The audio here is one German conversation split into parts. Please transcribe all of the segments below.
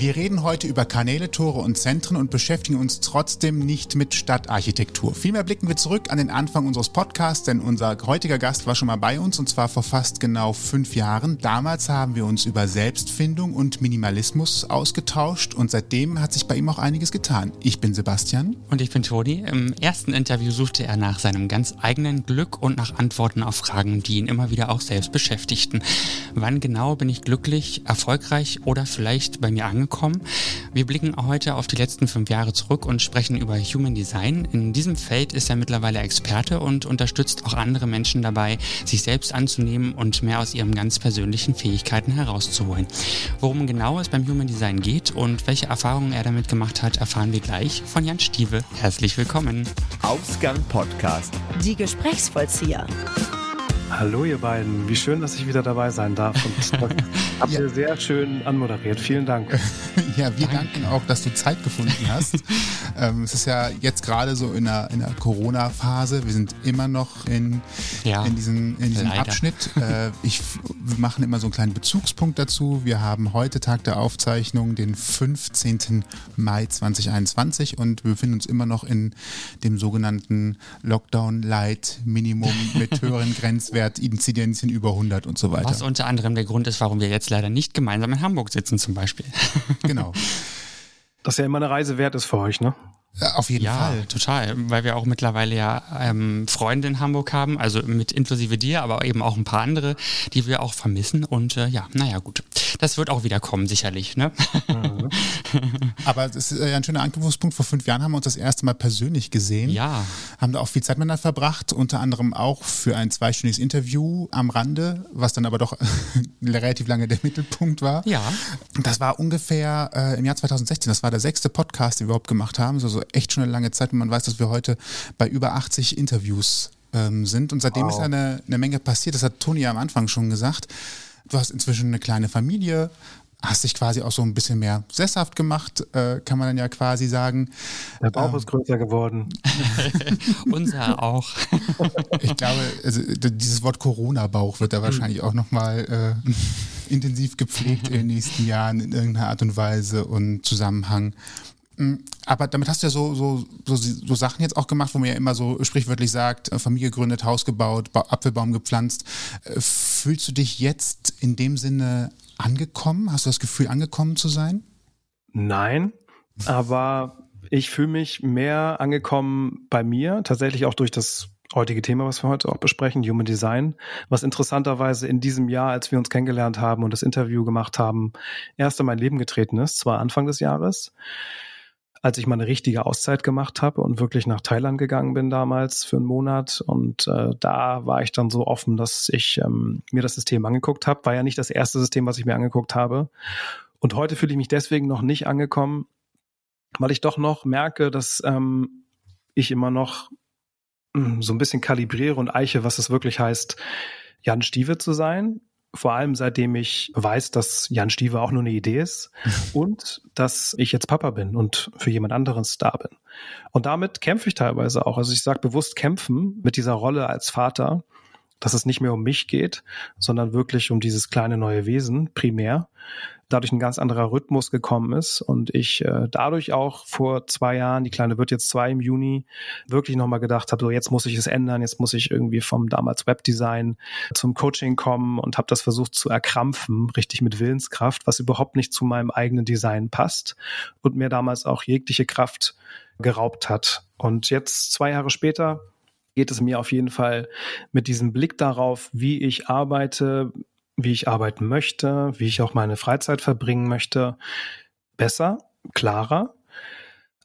Wir reden heute über Kanäle, Tore und Zentren und beschäftigen uns trotzdem nicht mit Stadtarchitektur. Vielmehr blicken wir zurück an den Anfang unseres Podcasts, denn unser heutiger Gast war schon mal bei uns und zwar vor fast genau fünf Jahren. Damals haben wir uns über Selbstfindung und Minimalismus ausgetauscht und seitdem hat sich bei ihm auch einiges getan. Ich bin Sebastian. Und ich bin Toni. Im ersten Interview suchte er nach seinem ganz eigenen Glück und nach Antworten auf Fragen, die ihn immer wieder auch selbst beschäftigten. Wann genau bin ich glücklich, erfolgreich oder vielleicht bei mir angekommen? Angekommen. Wir blicken heute auf die letzten fünf Jahre zurück und sprechen über Human Design. In diesem Feld ist er mittlerweile Experte und unterstützt auch andere Menschen dabei, sich selbst anzunehmen und mehr aus ihren ganz persönlichen Fähigkeiten herauszuholen. Worum genau es beim Human Design geht und welche Erfahrungen er damit gemacht hat, erfahren wir gleich von Jan Stieve. Herzlich willkommen. Ausgang Podcast. Die Gesprächsvollzieher. Hallo ihr beiden, wie schön, dass ich wieder dabei sein darf. Und habt ihr ja. sehr schön anmoderiert. Vielen Dank. ja, wir danken auch, dass du Zeit gefunden hast. ähm, es ist ja jetzt gerade so in der, der Corona-Phase. Wir sind immer noch in, ja, in diesem, in diesem Abschnitt. Äh, ich, wir machen immer so einen kleinen Bezugspunkt dazu. Wir haben heute Tag der Aufzeichnung, den 15. Mai 2021 und wir befinden uns immer noch in dem sogenannten Lockdown Light Minimum mit höheren Grenzwerten. Inzidenzien über 100 und so weiter. Was unter anderem der Grund ist, warum wir jetzt leider nicht gemeinsam in Hamburg sitzen zum Beispiel. Genau. Das ja immer eine Reise wert ist für euch, ne? Auf jeden ja, Fall. Ja, total. Weil wir auch mittlerweile ja ähm, Freunde in Hamburg haben, also mit inklusive dir, aber eben auch ein paar andere, die wir auch vermissen. Und äh, ja, naja, gut. Das wird auch wieder kommen, sicherlich. Ne? Mhm. aber es ist ja ein schöner Anknüpfungspunkt. Vor fünf Jahren haben wir uns das erste Mal persönlich gesehen. Ja. Haben da auch viel Zeit miteinander verbracht, unter anderem auch für ein zweistündiges Interview am Rande, was dann aber doch relativ lange der Mittelpunkt war. Ja. Das war ungefähr äh, im Jahr 2016. Das war der sechste Podcast, den wir überhaupt gemacht haben. So, so echt schon eine lange Zeit und man weiß, dass wir heute bei über 80 Interviews ähm, sind und seitdem wow. ist eine, eine Menge passiert. Das hat Toni ja am Anfang schon gesagt. Du hast inzwischen eine kleine Familie, hast dich quasi auch so ein bisschen mehr sesshaft gemacht, äh, kann man dann ja quasi sagen. Der Bauch ähm, ist größer geworden. Unser auch. ich glaube, also, dieses Wort Corona-Bauch wird da wahrscheinlich auch nochmal äh, intensiv gepflegt in den nächsten Jahren in irgendeiner Art und Weise und Zusammenhang. Mm, aber damit hast du ja so, so, so, so, Sachen jetzt auch gemacht, wo man ja immer so sprichwörtlich sagt, äh, Familie gegründet, Haus gebaut, Apfelbaum gepflanzt. Äh, fühlst du dich jetzt in dem Sinne angekommen? Hast du das Gefühl, angekommen zu sein? Nein, aber ich fühle mich mehr angekommen bei mir, tatsächlich auch durch das heutige Thema, was wir heute auch besprechen, Human Design, was interessanterweise in diesem Jahr, als wir uns kennengelernt haben und das Interview gemacht haben, erst in mein Leben getreten ist, zwar Anfang des Jahres als ich mal eine richtige Auszeit gemacht habe und wirklich nach Thailand gegangen bin damals für einen Monat. Und äh, da war ich dann so offen, dass ich ähm, mir das System angeguckt habe. War ja nicht das erste System, was ich mir angeguckt habe. Und heute fühle ich mich deswegen noch nicht angekommen, weil ich doch noch merke, dass ähm, ich immer noch mh, hm, so ein bisschen kalibriere und eiche, was es wirklich heißt, Jan Stieve zu sein vor allem seitdem ich weiß, dass Jan Stieve auch nur eine Idee ist und dass ich jetzt Papa bin und für jemand anderes da bin. Und damit kämpfe ich teilweise auch. Also ich sage bewusst kämpfen mit dieser Rolle als Vater, dass es nicht mehr um mich geht, sondern wirklich um dieses kleine neue Wesen primär dadurch ein ganz anderer Rhythmus gekommen ist und ich äh, dadurch auch vor zwei Jahren, die Kleine wird jetzt zwei im Juni, wirklich nochmal gedacht habe, so jetzt muss ich es ändern, jetzt muss ich irgendwie vom damals Webdesign zum Coaching kommen und habe das versucht zu erkrampfen, richtig mit Willenskraft, was überhaupt nicht zu meinem eigenen Design passt und mir damals auch jegliche Kraft geraubt hat. Und jetzt zwei Jahre später geht es mir auf jeden Fall mit diesem Blick darauf, wie ich arbeite, wie ich arbeiten möchte, wie ich auch meine Freizeit verbringen möchte, besser, klarer.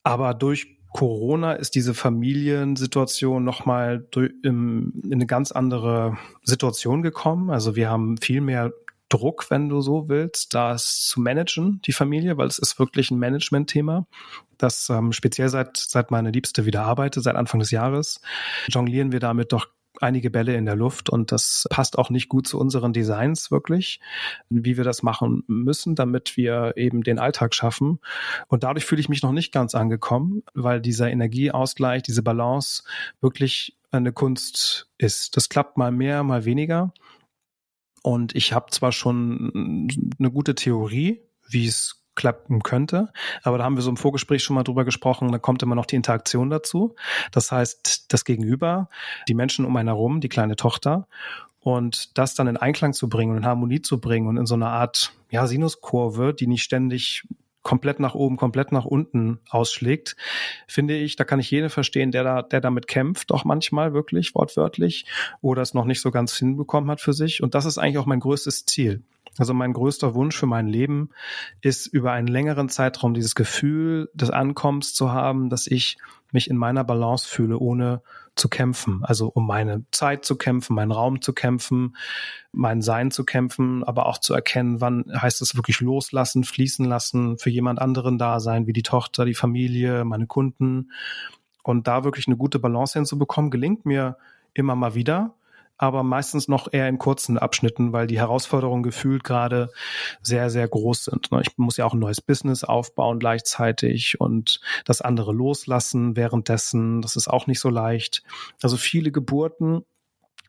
Aber durch Corona ist diese Familiensituation nochmal in eine ganz andere Situation gekommen. Also wir haben viel mehr Druck, wenn du so willst, das zu managen, die Familie, weil es ist wirklich ein Management-Thema, das ähm, speziell seit, seit meine Liebste wieder arbeitet, seit Anfang des Jahres, jonglieren wir damit doch einige Bälle in der Luft und das passt auch nicht gut zu unseren Designs wirklich, wie wir das machen müssen, damit wir eben den Alltag schaffen. Und dadurch fühle ich mich noch nicht ganz angekommen, weil dieser Energieausgleich, diese Balance wirklich eine Kunst ist. Das klappt mal mehr, mal weniger. Und ich habe zwar schon eine gute Theorie, wie es klappen könnte. Aber da haben wir so im Vorgespräch schon mal drüber gesprochen, da kommt immer noch die Interaktion dazu. Das heißt, das Gegenüber, die Menschen um einen herum, die kleine Tochter und das dann in Einklang zu bringen und in Harmonie zu bringen und in so eine Art ja, Sinuskurve, die nicht ständig komplett nach oben, komplett nach unten ausschlägt, finde ich, da kann ich jeden verstehen, der da, der damit kämpft, auch manchmal wirklich wortwörtlich oder es noch nicht so ganz hinbekommen hat für sich. Und das ist eigentlich auch mein größtes Ziel. Also mein größter Wunsch für mein Leben ist, über einen längeren Zeitraum dieses Gefühl des Ankommens zu haben, dass ich mich in meiner Balance fühle, ohne zu kämpfen. Also um meine Zeit zu kämpfen, meinen Raum zu kämpfen, mein Sein zu kämpfen, aber auch zu erkennen, wann heißt es wirklich loslassen, fließen lassen, für jemand anderen da sein, wie die Tochter, die Familie, meine Kunden. Und da wirklich eine gute Balance hinzubekommen, gelingt mir immer mal wieder aber meistens noch eher in kurzen Abschnitten, weil die Herausforderungen gefühlt gerade sehr, sehr groß sind. Ne? Ich muss ja auch ein neues Business aufbauen gleichzeitig und das andere loslassen währenddessen. Das ist auch nicht so leicht. Also viele Geburten,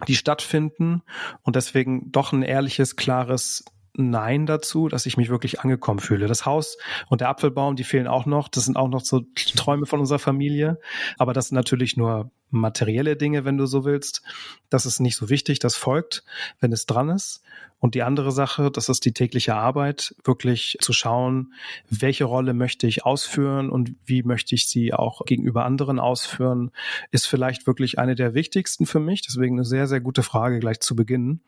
die stattfinden und deswegen doch ein ehrliches, klares Nein dazu, dass ich mich wirklich angekommen fühle. Das Haus und der Apfelbaum, die fehlen auch noch. Das sind auch noch so Träume von unserer Familie. Aber das sind natürlich nur materielle Dinge, wenn du so willst. Das ist nicht so wichtig. Das folgt, wenn es dran ist. Und die andere Sache, das ist die tägliche Arbeit, wirklich zu schauen, welche Rolle möchte ich ausführen und wie möchte ich sie auch gegenüber anderen ausführen, ist vielleicht wirklich eine der wichtigsten für mich. Deswegen eine sehr, sehr gute Frage gleich zu Beginn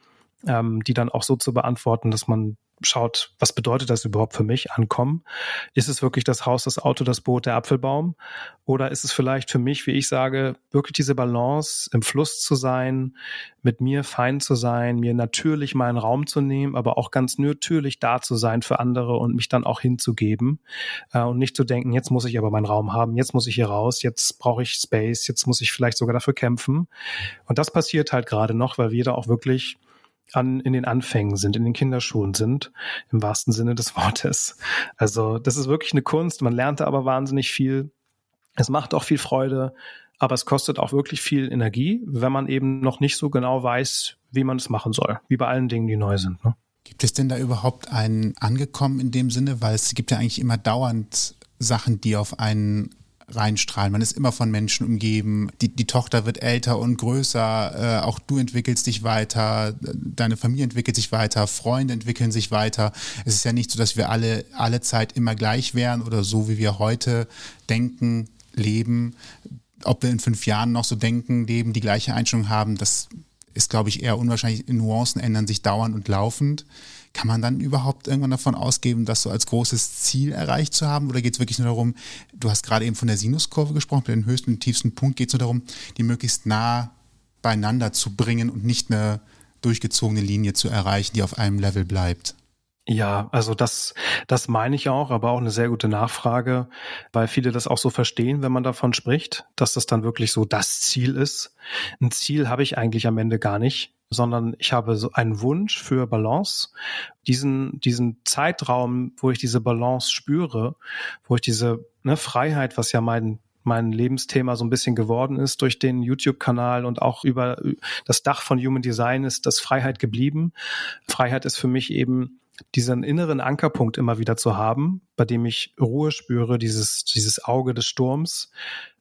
ähm, die dann auch so zu beantworten, dass man schaut, was bedeutet das überhaupt für mich, ankommen? Ist es wirklich das Haus, das Auto, das Boot, der Apfelbaum? Oder ist es vielleicht für mich, wie ich sage, wirklich diese Balance, im Fluss zu sein, mit mir fein zu sein, mir natürlich meinen Raum zu nehmen, aber auch ganz natürlich da zu sein für andere und mich dann auch hinzugeben äh, und nicht zu denken, jetzt muss ich aber meinen Raum haben, jetzt muss ich hier raus, jetzt brauche ich Space, jetzt muss ich vielleicht sogar dafür kämpfen. Und das passiert halt gerade noch, weil wir da auch wirklich an, in den Anfängen sind, in den Kinderschuhen sind, im wahrsten Sinne des Wortes. Also das ist wirklich eine Kunst. Man lernt aber wahnsinnig viel. Es macht auch viel Freude, aber es kostet auch wirklich viel Energie, wenn man eben noch nicht so genau weiß, wie man es machen soll, wie bei allen Dingen, die neu sind. Ne? Gibt es denn da überhaupt einen angekommen in dem Sinne? Weil es gibt ja eigentlich immer dauernd Sachen, die auf einen reinstrahlen. Man ist immer von Menschen umgeben. Die, die Tochter wird älter und größer. Äh, auch du entwickelst dich weiter. Deine Familie entwickelt sich weiter. Freunde entwickeln sich weiter. Es ist ja nicht so, dass wir alle, alle Zeit immer gleich wären oder so, wie wir heute denken, leben. Ob wir in fünf Jahren noch so denken, leben, die gleiche Einstellung haben, das ist, glaube ich, eher unwahrscheinlich. Nuancen ändern sich dauernd und laufend. Kann man dann überhaupt irgendwann davon ausgehen, das so als großes Ziel erreicht zu haben? Oder geht es wirklich nur darum, du hast gerade eben von der Sinuskurve gesprochen, bei den höchsten und tiefsten Punkt geht es nur darum, die möglichst nah beieinander zu bringen und nicht eine durchgezogene Linie zu erreichen, die auf einem Level bleibt? Ja, also das, das meine ich auch, aber auch eine sehr gute Nachfrage, weil viele das auch so verstehen, wenn man davon spricht, dass das dann wirklich so das Ziel ist. Ein Ziel habe ich eigentlich am Ende gar nicht sondern ich habe so einen Wunsch für Balance. Diesen, diesen Zeitraum, wo ich diese Balance spüre, wo ich diese ne, Freiheit, was ja mein mein Lebensthema so ein bisschen geworden ist durch den YouTube-Kanal und auch über das Dach von Human Design ist das Freiheit geblieben. Freiheit ist für mich eben diesen inneren Ankerpunkt immer wieder zu haben, bei dem ich Ruhe spüre, dieses, dieses Auge des Sturms,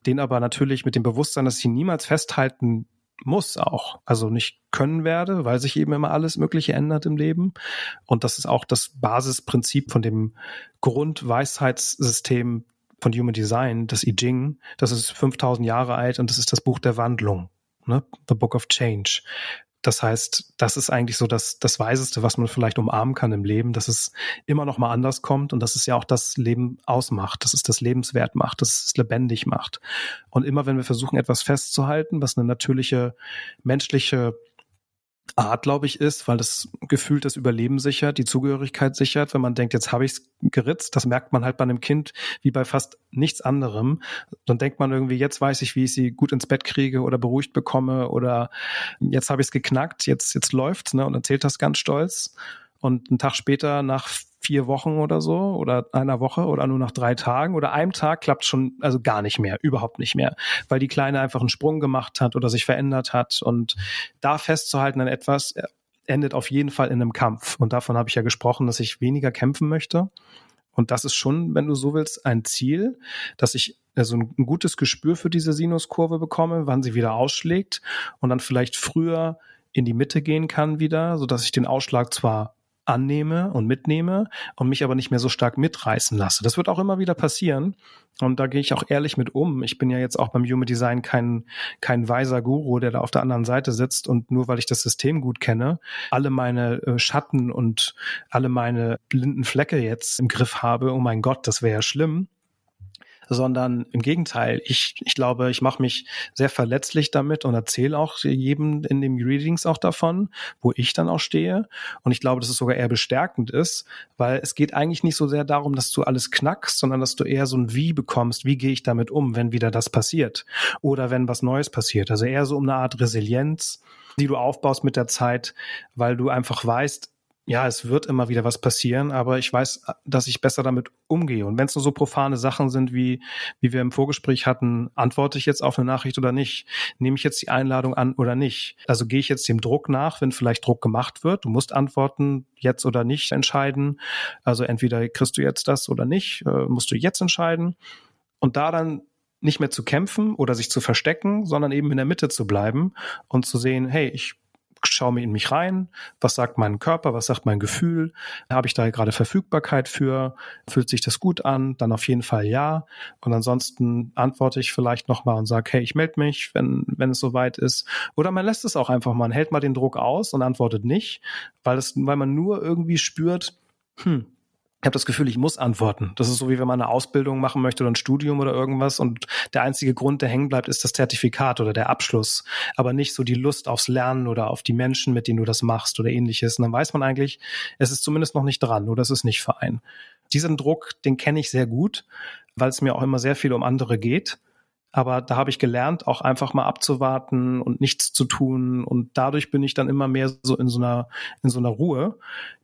den aber natürlich mit dem Bewusstsein, dass ich ihn niemals festhalten muss auch, also nicht können werde, weil sich eben immer alles Mögliche ändert im Leben. Und das ist auch das Basisprinzip von dem Grundweisheitssystem von Human Design, das I Ching. Das ist 5000 Jahre alt und das ist das Buch der Wandlung. Ne? The Book of Change. Das heißt, das ist eigentlich so das, das Weiseste, was man vielleicht umarmen kann im Leben, dass es immer noch mal anders kommt und dass es ja auch das Leben ausmacht, dass es das lebenswert macht, dass es lebendig macht. Und immer wenn wir versuchen, etwas festzuhalten, was eine natürliche menschliche Art, glaube ich, ist, weil das gefühlt das Überleben sichert, die Zugehörigkeit sichert. Wenn man denkt, jetzt habe ich es geritzt, das merkt man halt bei einem Kind wie bei fast nichts anderem. Dann denkt man irgendwie, jetzt weiß ich, wie ich sie gut ins Bett kriege oder beruhigt bekomme oder jetzt habe ich es geknackt, jetzt, jetzt läuft's, ne? Und erzählt das ganz stolz. Und einen Tag später, nach vier Wochen oder so oder einer Woche oder nur nach drei Tagen oder einem Tag klappt schon also gar nicht mehr, überhaupt nicht mehr, weil die Kleine einfach einen Sprung gemacht hat oder sich verändert hat. Und da festzuhalten an etwas endet auf jeden Fall in einem Kampf. Und davon habe ich ja gesprochen, dass ich weniger kämpfen möchte. Und das ist schon, wenn du so willst, ein Ziel, dass ich also ein, ein gutes Gespür für diese Sinuskurve bekomme, wann sie wieder ausschlägt und dann vielleicht früher in die Mitte gehen kann wieder, so dass ich den Ausschlag zwar annehme und mitnehme und mich aber nicht mehr so stark mitreißen lasse. Das wird auch immer wieder passieren und da gehe ich auch ehrlich mit um. Ich bin ja jetzt auch beim Human Design kein, kein weiser Guru, der da auf der anderen Seite sitzt und nur weil ich das System gut kenne, alle meine äh, Schatten und alle meine blinden Flecke jetzt im Griff habe. Oh mein Gott, das wäre ja schlimm sondern im Gegenteil, ich, ich glaube, ich mache mich sehr verletzlich damit und erzähle auch jedem in den Readings auch davon, wo ich dann auch stehe. Und ich glaube, dass es sogar eher bestärkend ist, weil es geht eigentlich nicht so sehr darum, dass du alles knackst, sondern dass du eher so ein Wie bekommst, wie gehe ich damit um, wenn wieder das passiert oder wenn was Neues passiert. Also eher so um eine Art Resilienz, die du aufbaust mit der Zeit, weil du einfach weißt, ja, es wird immer wieder was passieren, aber ich weiß, dass ich besser damit umgehe. Und wenn es nur so profane Sachen sind, wie, wie wir im Vorgespräch hatten, antworte ich jetzt auf eine Nachricht oder nicht? Nehme ich jetzt die Einladung an oder nicht? Also gehe ich jetzt dem Druck nach, wenn vielleicht Druck gemacht wird? Du musst antworten, jetzt oder nicht entscheiden. Also entweder kriegst du jetzt das oder nicht, äh, musst du jetzt entscheiden. Und da dann nicht mehr zu kämpfen oder sich zu verstecken, sondern eben in der Mitte zu bleiben und zu sehen, hey, ich schaue mir in mich rein, was sagt mein Körper, was sagt mein Gefühl, habe ich da gerade Verfügbarkeit für, fühlt sich das gut an, dann auf jeden Fall ja. Und ansonsten antworte ich vielleicht nochmal und sage, hey, ich melde mich, wenn, wenn es soweit ist. Oder man lässt es auch einfach, man hält mal den Druck aus und antwortet nicht, weil, es, weil man nur irgendwie spürt, hm, ich habe das Gefühl, ich muss antworten. Das ist so, wie wenn man eine Ausbildung machen möchte oder ein Studium oder irgendwas und der einzige Grund, der hängen bleibt, ist das Zertifikat oder der Abschluss, aber nicht so die Lust aufs Lernen oder auf die Menschen, mit denen du das machst oder ähnliches. Und dann weiß man eigentlich, es ist zumindest noch nicht dran oder es ist nicht Verein. Diesen Druck, den kenne ich sehr gut, weil es mir auch immer sehr viel um andere geht. Aber da habe ich gelernt, auch einfach mal abzuwarten und nichts zu tun. Und dadurch bin ich dann immer mehr so in so einer, in so einer Ruhe,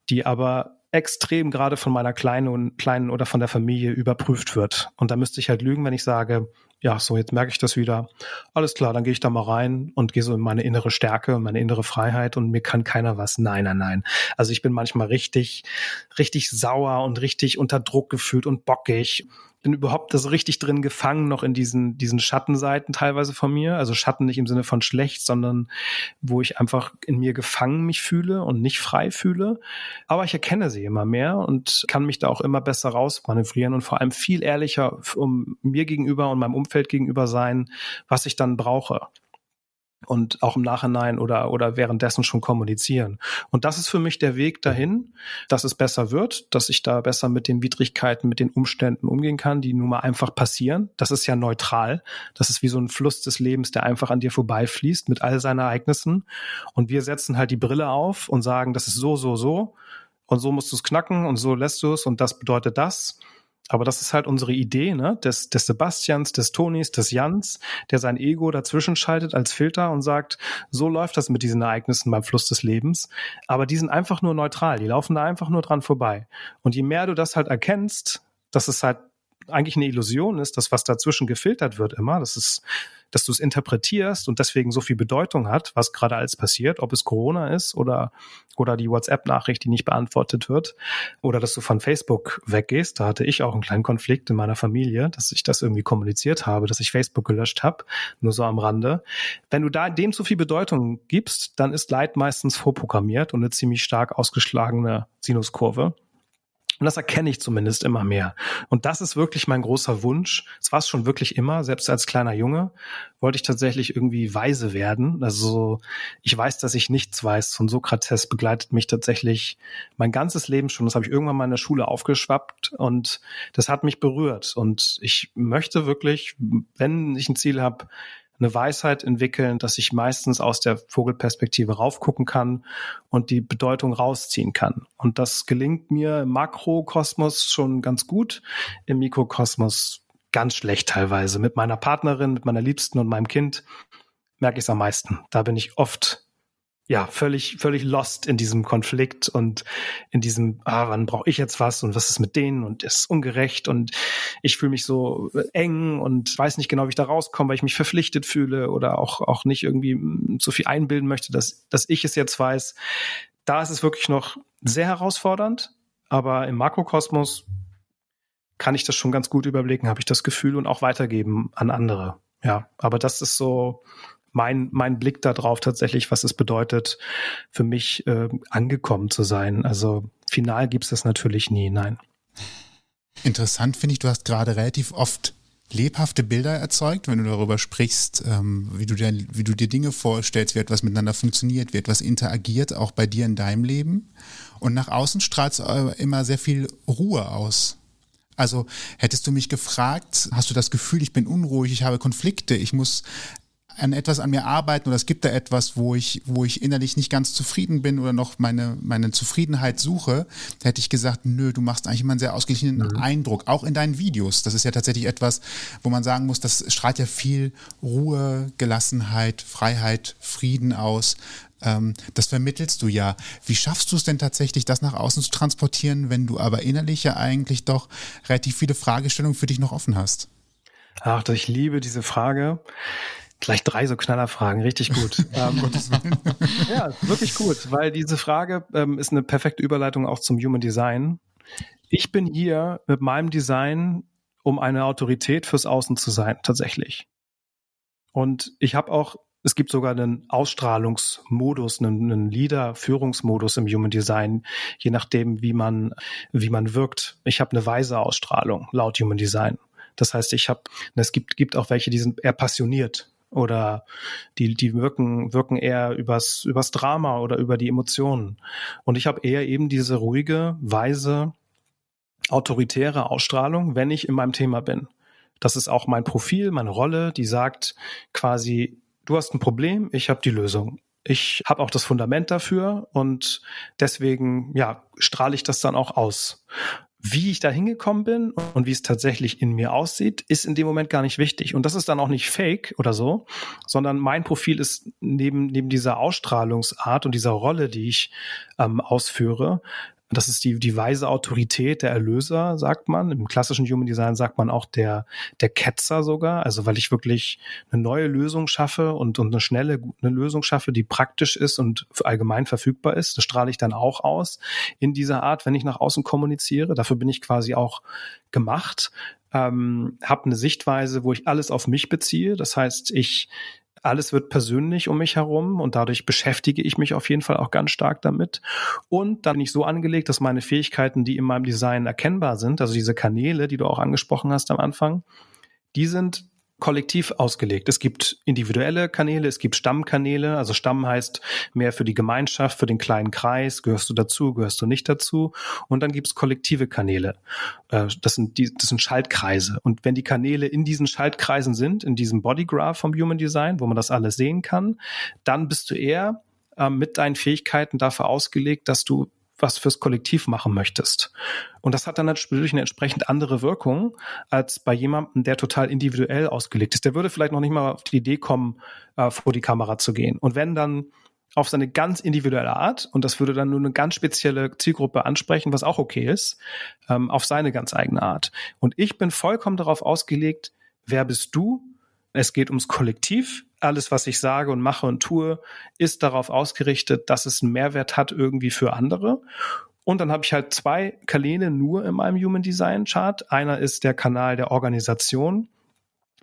die aber extrem gerade von meiner kleinen kleinen oder von der Familie überprüft wird. Und da müsste ich halt lügen, wenn ich sage, ja, so jetzt merke ich das wieder. Alles klar, dann gehe ich da mal rein und gehe so in meine innere Stärke und meine innere Freiheit und mir kann keiner was. Nein, nein, nein. Also ich bin manchmal richtig, richtig sauer und richtig unter Druck gefühlt und bockig bin überhaupt das richtig drin gefangen noch in diesen, diesen Schattenseiten teilweise von mir. Also Schatten nicht im Sinne von schlecht, sondern wo ich einfach in mir gefangen mich fühle und nicht frei fühle. Aber ich erkenne sie immer mehr und kann mich da auch immer besser rausmanövrieren und vor allem viel ehrlicher um mir gegenüber und meinem Umfeld gegenüber sein, was ich dann brauche und auch im Nachhinein oder, oder währenddessen schon kommunizieren. Und das ist für mich der Weg dahin, dass es besser wird, dass ich da besser mit den Widrigkeiten, mit den Umständen umgehen kann, die nun mal einfach passieren. Das ist ja neutral. Das ist wie so ein Fluss des Lebens, der einfach an dir vorbeifließt mit all seinen Ereignissen. Und wir setzen halt die Brille auf und sagen, das ist so, so, so. Und so musst du es knacken und so lässt du es und das bedeutet das. Aber das ist halt unsere Idee, ne? Des, des Sebastians, des Tonis, des Jans, der sein Ego dazwischen schaltet als Filter und sagt, so läuft das mit diesen Ereignissen beim Fluss des Lebens. Aber die sind einfach nur neutral, die laufen da einfach nur dran vorbei. Und je mehr du das halt erkennst, dass es halt eigentlich eine Illusion ist, dass was dazwischen gefiltert wird immer, das ist dass du es interpretierst und deswegen so viel Bedeutung hat, was gerade alles passiert, ob es Corona ist oder, oder die WhatsApp-Nachricht, die nicht beantwortet wird, oder dass du von Facebook weggehst. Da hatte ich auch einen kleinen Konflikt in meiner Familie, dass ich das irgendwie kommuniziert habe, dass ich Facebook gelöscht habe, nur so am Rande. Wenn du da dem zu viel Bedeutung gibst, dann ist Leid meistens vorprogrammiert und eine ziemlich stark ausgeschlagene Sinuskurve. Und das erkenne ich zumindest immer mehr. Und das ist wirklich mein großer Wunsch. Es war es schon wirklich immer, selbst als kleiner Junge wollte ich tatsächlich irgendwie weise werden. Also ich weiß, dass ich nichts weiß. Von Sokrates begleitet mich tatsächlich mein ganzes Leben schon. Das habe ich irgendwann mal in der Schule aufgeschwappt und das hat mich berührt. Und ich möchte wirklich, wenn ich ein Ziel habe, eine Weisheit entwickeln, dass ich meistens aus der Vogelperspektive raufgucken kann und die Bedeutung rausziehen kann. Und das gelingt mir im Makrokosmos schon ganz gut, im Mikrokosmos ganz schlecht teilweise. Mit meiner Partnerin, mit meiner Liebsten und meinem Kind merke ich es am meisten. Da bin ich oft ja, völlig, völlig lost in diesem Konflikt und in diesem, ah, wann brauche ich jetzt was und was ist mit denen und ist ungerecht und ich fühle mich so eng und weiß nicht genau, wie ich da rauskomme, weil ich mich verpflichtet fühle oder auch, auch nicht irgendwie mm, zu viel einbilden möchte, dass, dass ich es jetzt weiß. Da ist es wirklich noch sehr herausfordernd, aber im Makrokosmos kann ich das schon ganz gut überblicken, habe ich das Gefühl und auch weitergeben an andere. Ja, aber das ist so mein, mein Blick darauf tatsächlich, was es bedeutet, für mich äh, angekommen zu sein. Also final gibt's das natürlich nie, nein. Interessant finde ich, du hast gerade relativ oft lebhafte Bilder erzeugt, wenn du darüber sprichst, ähm, wie, du dir, wie du dir Dinge vorstellst, wie etwas miteinander funktioniert, wie etwas interagiert, auch bei dir in deinem Leben. Und nach außen strahlt es immer sehr viel Ruhe aus. Also hättest du mich gefragt, hast du das Gefühl, ich bin unruhig, ich habe Konflikte, ich muss an etwas an mir arbeiten oder es gibt da etwas, wo ich, wo ich innerlich nicht ganz zufrieden bin oder noch meine, meine Zufriedenheit suche, da hätte ich gesagt, nö, du machst eigentlich immer einen sehr ausgeglichenen mhm. Eindruck, auch in deinen Videos. Das ist ja tatsächlich etwas, wo man sagen muss, das strahlt ja viel Ruhe, Gelassenheit, Freiheit, Frieden aus. Ähm, das vermittelst du ja. Wie schaffst du es denn tatsächlich, das nach außen zu transportieren, wenn du aber innerlich ja eigentlich doch relativ viele Fragestellungen für dich noch offen hast? Ach, ich liebe diese Frage. Gleich drei so Knallerfragen, richtig gut. ähm, ja, wirklich gut, weil diese Frage ähm, ist eine perfekte Überleitung auch zum Human Design. Ich bin hier mit meinem Design, um eine Autorität fürs Außen zu sein, tatsächlich. Und ich habe auch, es gibt sogar einen Ausstrahlungsmodus, einen, einen Leader-Führungsmodus im Human Design, je nachdem, wie man, wie man wirkt. Ich habe eine weise Ausstrahlung laut Human Design. Das heißt, ich habe, es gibt, gibt auch welche, die sind eher passioniert oder die, die wirken, wirken eher übers, übers Drama oder über die Emotionen. Und ich habe eher eben diese ruhige, weise, autoritäre Ausstrahlung, wenn ich in meinem Thema bin. Das ist auch mein Profil, meine Rolle, die sagt quasi, du hast ein Problem, ich habe die Lösung. Ich habe auch das Fundament dafür und deswegen ja strahle ich das dann auch aus. Wie ich da hingekommen bin und wie es tatsächlich in mir aussieht, ist in dem Moment gar nicht wichtig. Und das ist dann auch nicht fake oder so, sondern mein Profil ist neben, neben dieser Ausstrahlungsart und dieser Rolle, die ich ähm, ausführe, das ist die, die weise Autorität der Erlöser, sagt man. Im klassischen Human Design sagt man auch der, der Ketzer sogar. Also weil ich wirklich eine neue Lösung schaffe und, und eine schnelle eine Lösung schaffe, die praktisch ist und allgemein verfügbar ist. Das strahle ich dann auch aus in dieser Art, wenn ich nach außen kommuniziere. Dafür bin ich quasi auch gemacht. Ähm, habe eine Sichtweise, wo ich alles auf mich beziehe. Das heißt, ich alles wird persönlich um mich herum und dadurch beschäftige ich mich auf jeden Fall auch ganz stark damit. Und dann nicht so angelegt, dass meine Fähigkeiten, die in meinem Design erkennbar sind, also diese Kanäle, die du auch angesprochen hast am Anfang, die sind kollektiv ausgelegt. Es gibt individuelle Kanäle, es gibt Stammkanäle. Also Stamm heißt mehr für die Gemeinschaft, für den kleinen Kreis. Gehörst du dazu, gehörst du nicht dazu? Und dann gibt es kollektive Kanäle. Äh, das sind, die, das sind Schaltkreise. Und wenn die Kanäle in diesen Schaltkreisen sind, in diesem Bodygraph vom Human Design, wo man das alles sehen kann, dann bist du eher äh, mit deinen Fähigkeiten dafür ausgelegt, dass du was fürs Kollektiv machen möchtest. Und das hat dann natürlich eine entsprechend andere Wirkung als bei jemandem, der total individuell ausgelegt ist. Der würde vielleicht noch nicht mal auf die Idee kommen, äh, vor die Kamera zu gehen. Und wenn dann auf seine ganz individuelle Art, und das würde dann nur eine ganz spezielle Zielgruppe ansprechen, was auch okay ist, ähm, auf seine ganz eigene Art. Und ich bin vollkommen darauf ausgelegt, wer bist du? Es geht ums Kollektiv alles, was ich sage und mache und tue, ist darauf ausgerichtet, dass es einen Mehrwert hat irgendwie für andere. Und dann habe ich halt zwei Kanäle nur in meinem Human Design Chart. Einer ist der Kanal der Organisation.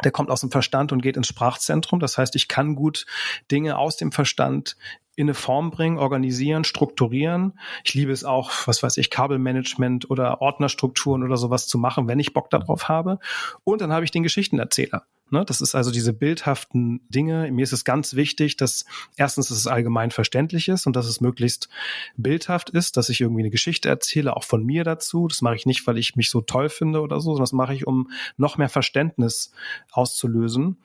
Der kommt aus dem Verstand und geht ins Sprachzentrum. Das heißt, ich kann gut Dinge aus dem Verstand in eine Form bringen, organisieren, strukturieren. Ich liebe es auch, was weiß ich, Kabelmanagement oder Ordnerstrukturen oder sowas zu machen, wenn ich Bock darauf habe. Und dann habe ich den Geschichtenerzähler. Ne? Das ist also diese bildhaften Dinge. Mir ist es ganz wichtig, dass erstens dass es allgemein verständlich ist und dass es möglichst bildhaft ist, dass ich irgendwie eine Geschichte erzähle, auch von mir dazu. Das mache ich nicht, weil ich mich so toll finde oder so, sondern das mache ich, um noch mehr Verständnis auszulösen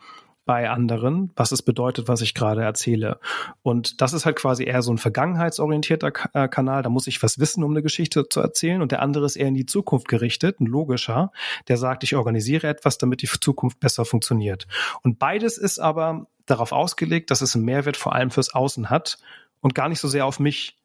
bei anderen, was es bedeutet, was ich gerade erzähle. Und das ist halt quasi eher so ein vergangenheitsorientierter äh, Kanal. Da muss ich was wissen, um eine Geschichte zu erzählen. Und der andere ist eher in die Zukunft gerichtet, ein logischer, der sagt, ich organisiere etwas, damit die Zukunft besser funktioniert. Und beides ist aber darauf ausgelegt, dass es einen Mehrwert vor allem fürs Außen hat und gar nicht so sehr auf mich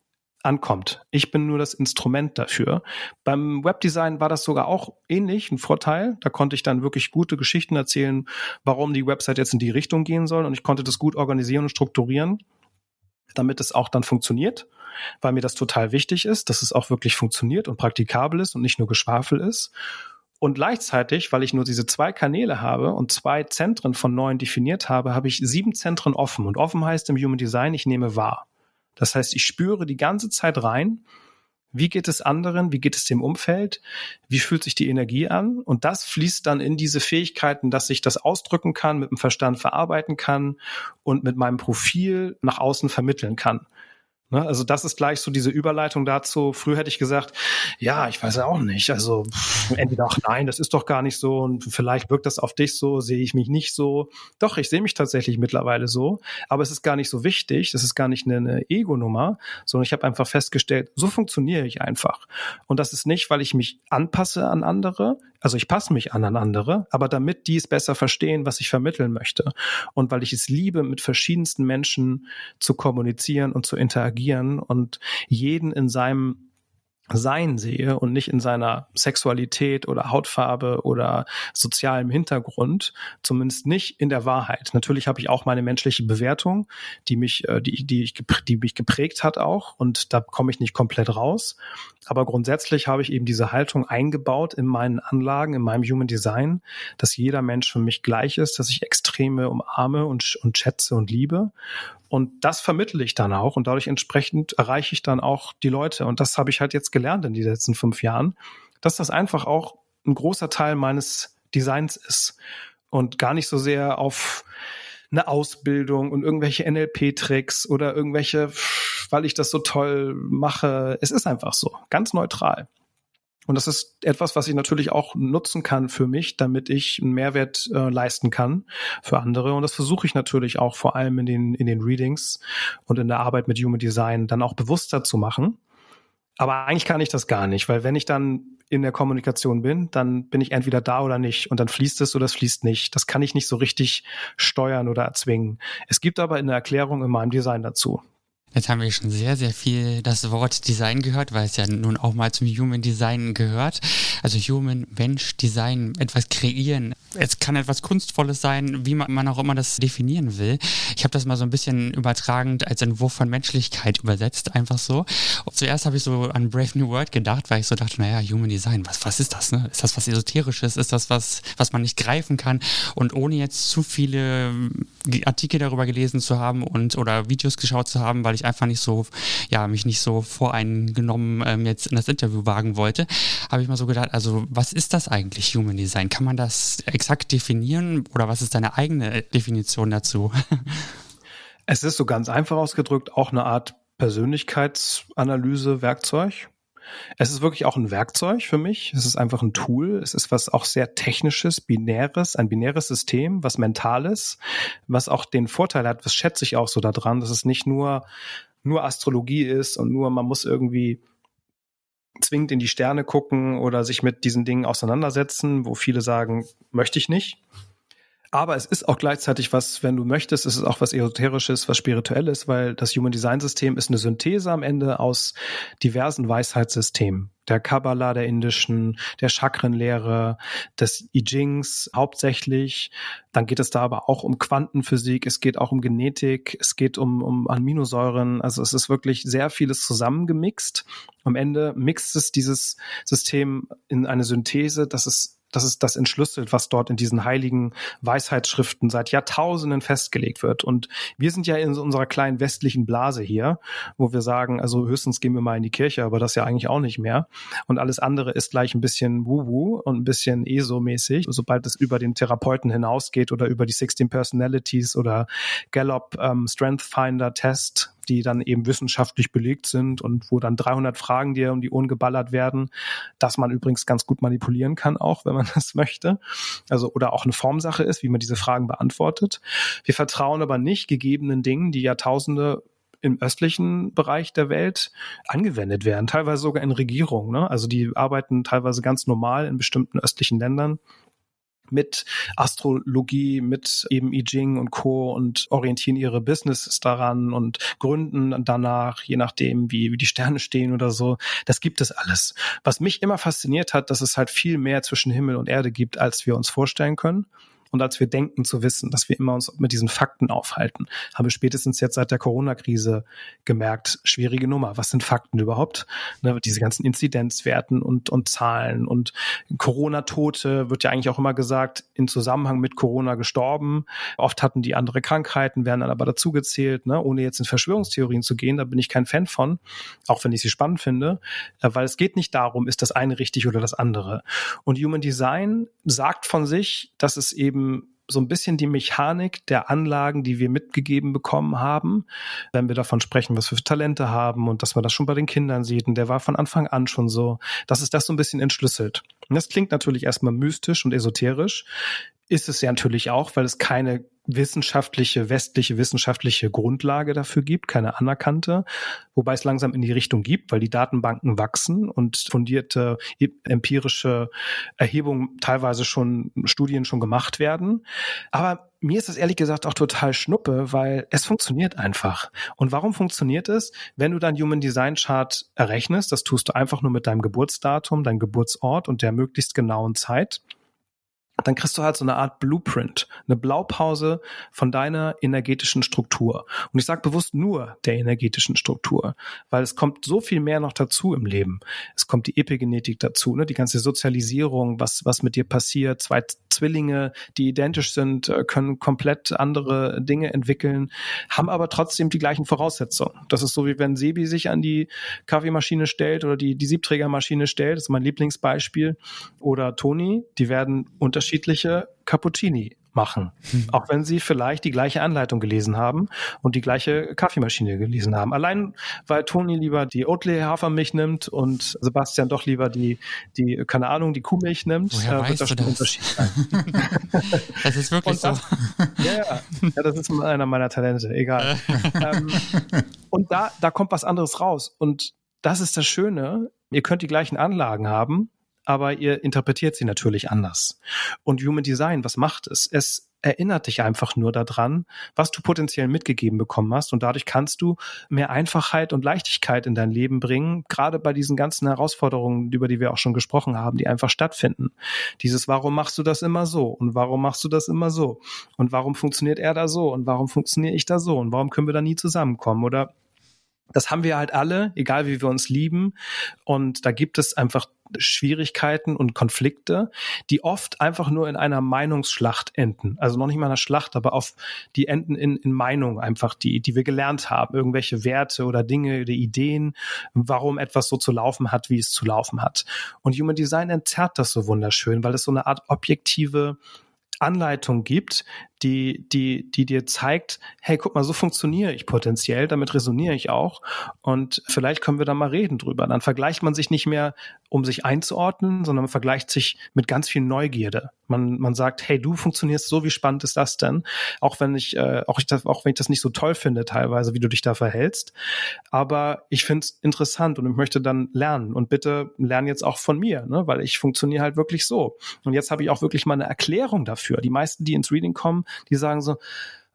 ankommt. Ich bin nur das Instrument dafür. Beim Webdesign war das sogar auch ähnlich, ein Vorteil. Da konnte ich dann wirklich gute Geschichten erzählen, warum die Website jetzt in die Richtung gehen soll und ich konnte das gut organisieren und strukturieren, damit es auch dann funktioniert, weil mir das total wichtig ist, dass es auch wirklich funktioniert und praktikabel ist und nicht nur Geschwafel ist. Und gleichzeitig, weil ich nur diese zwei Kanäle habe und zwei Zentren von neun definiert habe, habe ich sieben Zentren offen. Und offen heißt im Human Design, ich nehme wahr. Das heißt, ich spüre die ganze Zeit rein, wie geht es anderen, wie geht es dem Umfeld, wie fühlt sich die Energie an und das fließt dann in diese Fähigkeiten, dass ich das ausdrücken kann, mit dem Verstand verarbeiten kann und mit meinem Profil nach außen vermitteln kann. Ne? Also das ist gleich so diese Überleitung dazu. Früher hätte ich gesagt, ja, ich weiß ja auch nicht. Also entweder auch nein, das ist doch gar nicht so und vielleicht wirkt das auf dich so, sehe ich mich nicht so. Doch, ich sehe mich tatsächlich mittlerweile so, aber es ist gar nicht so wichtig, das ist gar nicht eine, eine Ego-Nummer, sondern ich habe einfach festgestellt, so funktioniere ich einfach. Und das ist nicht, weil ich mich anpasse an andere, also ich passe mich an an andere, aber damit die es besser verstehen, was ich vermitteln möchte. Und weil ich es liebe, mit verschiedensten Menschen zu kommunizieren und zu interagieren und jeden in seinem sein sehe und nicht in seiner Sexualität oder Hautfarbe oder sozialem Hintergrund, zumindest nicht in der Wahrheit. Natürlich habe ich auch meine menschliche Bewertung, die mich, äh, die, die, ich, die mich geprägt hat auch und da komme ich nicht komplett raus. Aber grundsätzlich habe ich eben diese Haltung eingebaut in meinen Anlagen, in meinem Human Design, dass jeder Mensch für mich gleich ist, dass ich Extreme umarme und, und schätze und liebe und das vermittle ich dann auch und dadurch entsprechend erreiche ich dann auch die Leute. Und das habe ich halt jetzt gelernt in den letzten fünf Jahren, dass das einfach auch ein großer Teil meines Designs ist und gar nicht so sehr auf eine Ausbildung und irgendwelche NLP-Tricks oder irgendwelche, weil ich das so toll mache. Es ist einfach so, ganz neutral. Und das ist etwas, was ich natürlich auch nutzen kann für mich, damit ich einen Mehrwert äh, leisten kann für andere. Und das versuche ich natürlich auch vor allem in den, in den Readings und in der Arbeit mit Human Design dann auch bewusster zu machen. Aber eigentlich kann ich das gar nicht, weil wenn ich dann in der Kommunikation bin, dann bin ich entweder da oder nicht und dann fließt es oder es fließt nicht. Das kann ich nicht so richtig steuern oder erzwingen. Es gibt aber eine Erklärung in meinem Design dazu. Jetzt haben wir schon sehr, sehr viel das Wort Design gehört, weil es ja nun auch mal zum Human Design gehört. Also Human, Mensch, Design, etwas kreieren. Es kann etwas Kunstvolles sein, wie man, auch immer das definieren will. Ich habe das mal so ein bisschen übertragend als Entwurf von Menschlichkeit übersetzt, einfach so. Und zuerst habe ich so an Brave New World gedacht, weil ich so dachte, naja, Human Design, was, was ist das? Ne? Ist das was Esoterisches? Ist das was, was man nicht greifen kann? Und ohne jetzt zu viele Artikel darüber gelesen zu haben und oder Videos geschaut zu haben, weil ich einfach nicht so, ja, mich nicht so voreingenommen ähm, jetzt in das Interview wagen wollte, habe ich mal so gedacht, also was ist das eigentlich Human Design? Kann man das exakt definieren oder was ist deine eigene Definition dazu? Es ist so ganz einfach ausgedrückt auch eine Art Persönlichkeitsanalyse, Werkzeug. Es ist wirklich auch ein Werkzeug für mich. Es ist einfach ein Tool. Es ist was auch sehr technisches, binäres, ein binäres System, was mentales, was auch den Vorteil hat, das schätze ich auch so daran, dass es nicht nur, nur Astrologie ist und nur man muss irgendwie zwingend in die Sterne gucken oder sich mit diesen Dingen auseinandersetzen, wo viele sagen, möchte ich nicht. Aber es ist auch gleichzeitig was, wenn du möchtest, es ist auch was Esoterisches, was Spirituelles, weil das Human Design System ist eine Synthese am Ende aus diversen Weisheitssystemen. Der Kabbalah, der indischen, der Chakrenlehre, des I Chings hauptsächlich. Dann geht es da aber auch um Quantenphysik, es geht auch um Genetik, es geht um, um Aminosäuren. Also es ist wirklich sehr vieles zusammengemixt. Am Ende mixt es dieses System in eine Synthese, dass es das ist das entschlüsselt, was dort in diesen heiligen Weisheitsschriften seit Jahrtausenden festgelegt wird. Und wir sind ja in unserer kleinen westlichen Blase hier, wo wir sagen, also höchstens gehen wir mal in die Kirche, aber das ja eigentlich auch nicht mehr. Und alles andere ist gleich ein bisschen Wu-Wu und ein bisschen ESO-mäßig. Sobald es über den Therapeuten hinausgeht oder über die 16 Personalities oder Gallup ähm, Strength Finder Test, die dann eben wissenschaftlich belegt sind und wo dann 300 Fragen dir um die Ohren geballert werden, dass man übrigens ganz gut manipulieren kann auch, wenn man das möchte. Also oder auch eine Formsache ist, wie man diese Fragen beantwortet. Wir vertrauen aber nicht gegebenen Dingen, die Jahrtausende im östlichen Bereich der Welt angewendet werden, teilweise sogar in Regierungen. Ne? Also die arbeiten teilweise ganz normal in bestimmten östlichen Ländern mit Astrologie, mit eben I Ching und Co. und orientieren ihre Businesses daran und gründen danach, je nachdem, wie, wie die Sterne stehen oder so. Das gibt es alles. Was mich immer fasziniert hat, dass es halt viel mehr zwischen Himmel und Erde gibt, als wir uns vorstellen können. Und als wir denken zu wissen, dass wir immer uns mit diesen Fakten aufhalten. Haben wir spätestens jetzt seit der Corona-Krise gemerkt, schwierige Nummer. Was sind Fakten überhaupt? Ne, diese ganzen Inzidenzwerten und, und Zahlen und Corona-Tote wird ja eigentlich auch immer gesagt, in Zusammenhang mit Corona gestorben. Oft hatten die andere Krankheiten, werden dann aber dazugezählt, ne, ohne jetzt in Verschwörungstheorien zu gehen. Da bin ich kein Fan von, auch wenn ich sie spannend finde, äh, weil es geht nicht darum, ist das eine richtig oder das andere. Und Human Design sagt von sich, dass es eben so ein bisschen die Mechanik der Anlagen, die wir mitgegeben bekommen haben, wenn wir davon sprechen, was wir für Talente haben und dass man das schon bei den Kindern sieht. Und der war von Anfang an schon so, dass es das so ein bisschen entschlüsselt. Und das klingt natürlich erstmal mystisch und esoterisch, ist es ja natürlich auch, weil es keine wissenschaftliche, westliche wissenschaftliche Grundlage dafür gibt, keine anerkannte, wobei es langsam in die Richtung gibt, weil die Datenbanken wachsen und fundierte empirische Erhebungen, teilweise schon Studien schon gemacht werden. Aber mir ist das ehrlich gesagt auch total schnuppe, weil es funktioniert einfach. Und warum funktioniert es? Wenn du dein Human Design Chart errechnest, das tust du einfach nur mit deinem Geburtsdatum, deinem Geburtsort und der möglichst genauen Zeit dann kriegst du halt so eine Art Blueprint, eine Blaupause von deiner energetischen Struktur. Und ich sage bewusst nur der energetischen Struktur, weil es kommt so viel mehr noch dazu im Leben. Es kommt die Epigenetik dazu, ne? die ganze Sozialisierung, was, was mit dir passiert. Zwei Zwillinge, die identisch sind, äh, können komplett andere Dinge entwickeln, haben aber trotzdem die gleichen Voraussetzungen. Das ist so, wie wenn Sebi sich an die Kaffeemaschine stellt oder die, die Siebträgermaschine stellt. Das ist mein Lieblingsbeispiel. Oder Toni, die werden unterschiedlich unterschiedliche Cappuccini machen. Hm. Auch wenn sie vielleicht die gleiche Anleitung gelesen haben und die gleiche Kaffeemaschine gelesen haben. Allein weil Toni lieber die Oatly Hafermilch nimmt und Sebastian doch lieber die, die keine Ahnung, die Kuhmilch nimmt, Woher äh, wird das schon ein Unterschied sein. das ist wirklich das, so. Ja, ja, das ist einer meiner Talente, egal. ähm, und da, da kommt was anderes raus. Und das ist das Schöne. Ihr könnt die gleichen Anlagen haben, aber ihr interpretiert sie natürlich anders. Und Human Design, was macht es? Es erinnert dich einfach nur daran, was du potenziell mitgegeben bekommen hast und dadurch kannst du mehr Einfachheit und Leichtigkeit in dein Leben bringen, gerade bei diesen ganzen Herausforderungen, über die wir auch schon gesprochen haben, die einfach stattfinden. Dieses, warum machst du das immer so und warum machst du das immer so und warum funktioniert er da so und warum funktioniere ich da so und warum können wir da nie zusammenkommen oder das haben wir halt alle, egal wie wir uns lieben. Und da gibt es einfach Schwierigkeiten und Konflikte, die oft einfach nur in einer Meinungsschlacht enden. Also noch nicht mal einer Schlacht, aber auf die enden in, in Meinung einfach, die, die wir gelernt haben. Irgendwelche Werte oder Dinge oder Ideen, warum etwas so zu laufen hat, wie es zu laufen hat. Und Human Design entzerrt das so wunderschön, weil es so eine Art objektive Anleitung gibt, die, die, die dir zeigt, hey, guck mal, so funktioniere ich potenziell, damit resoniere ich auch und vielleicht können wir da mal reden drüber. Dann vergleicht man sich nicht mehr, um sich einzuordnen, sondern man vergleicht sich mit ganz viel Neugierde. Man, man sagt, hey, du funktionierst so, wie spannend ist das denn? Auch wenn ich, äh, auch, ich das, auch wenn ich das nicht so toll finde teilweise, wie du dich da verhältst, aber ich finde es interessant und ich möchte dann lernen und bitte lern jetzt auch von mir, ne? weil ich funktioniere halt wirklich so. Und jetzt habe ich auch wirklich mal eine Erklärung dafür. Die meisten, die ins Reading kommen, die sagen so,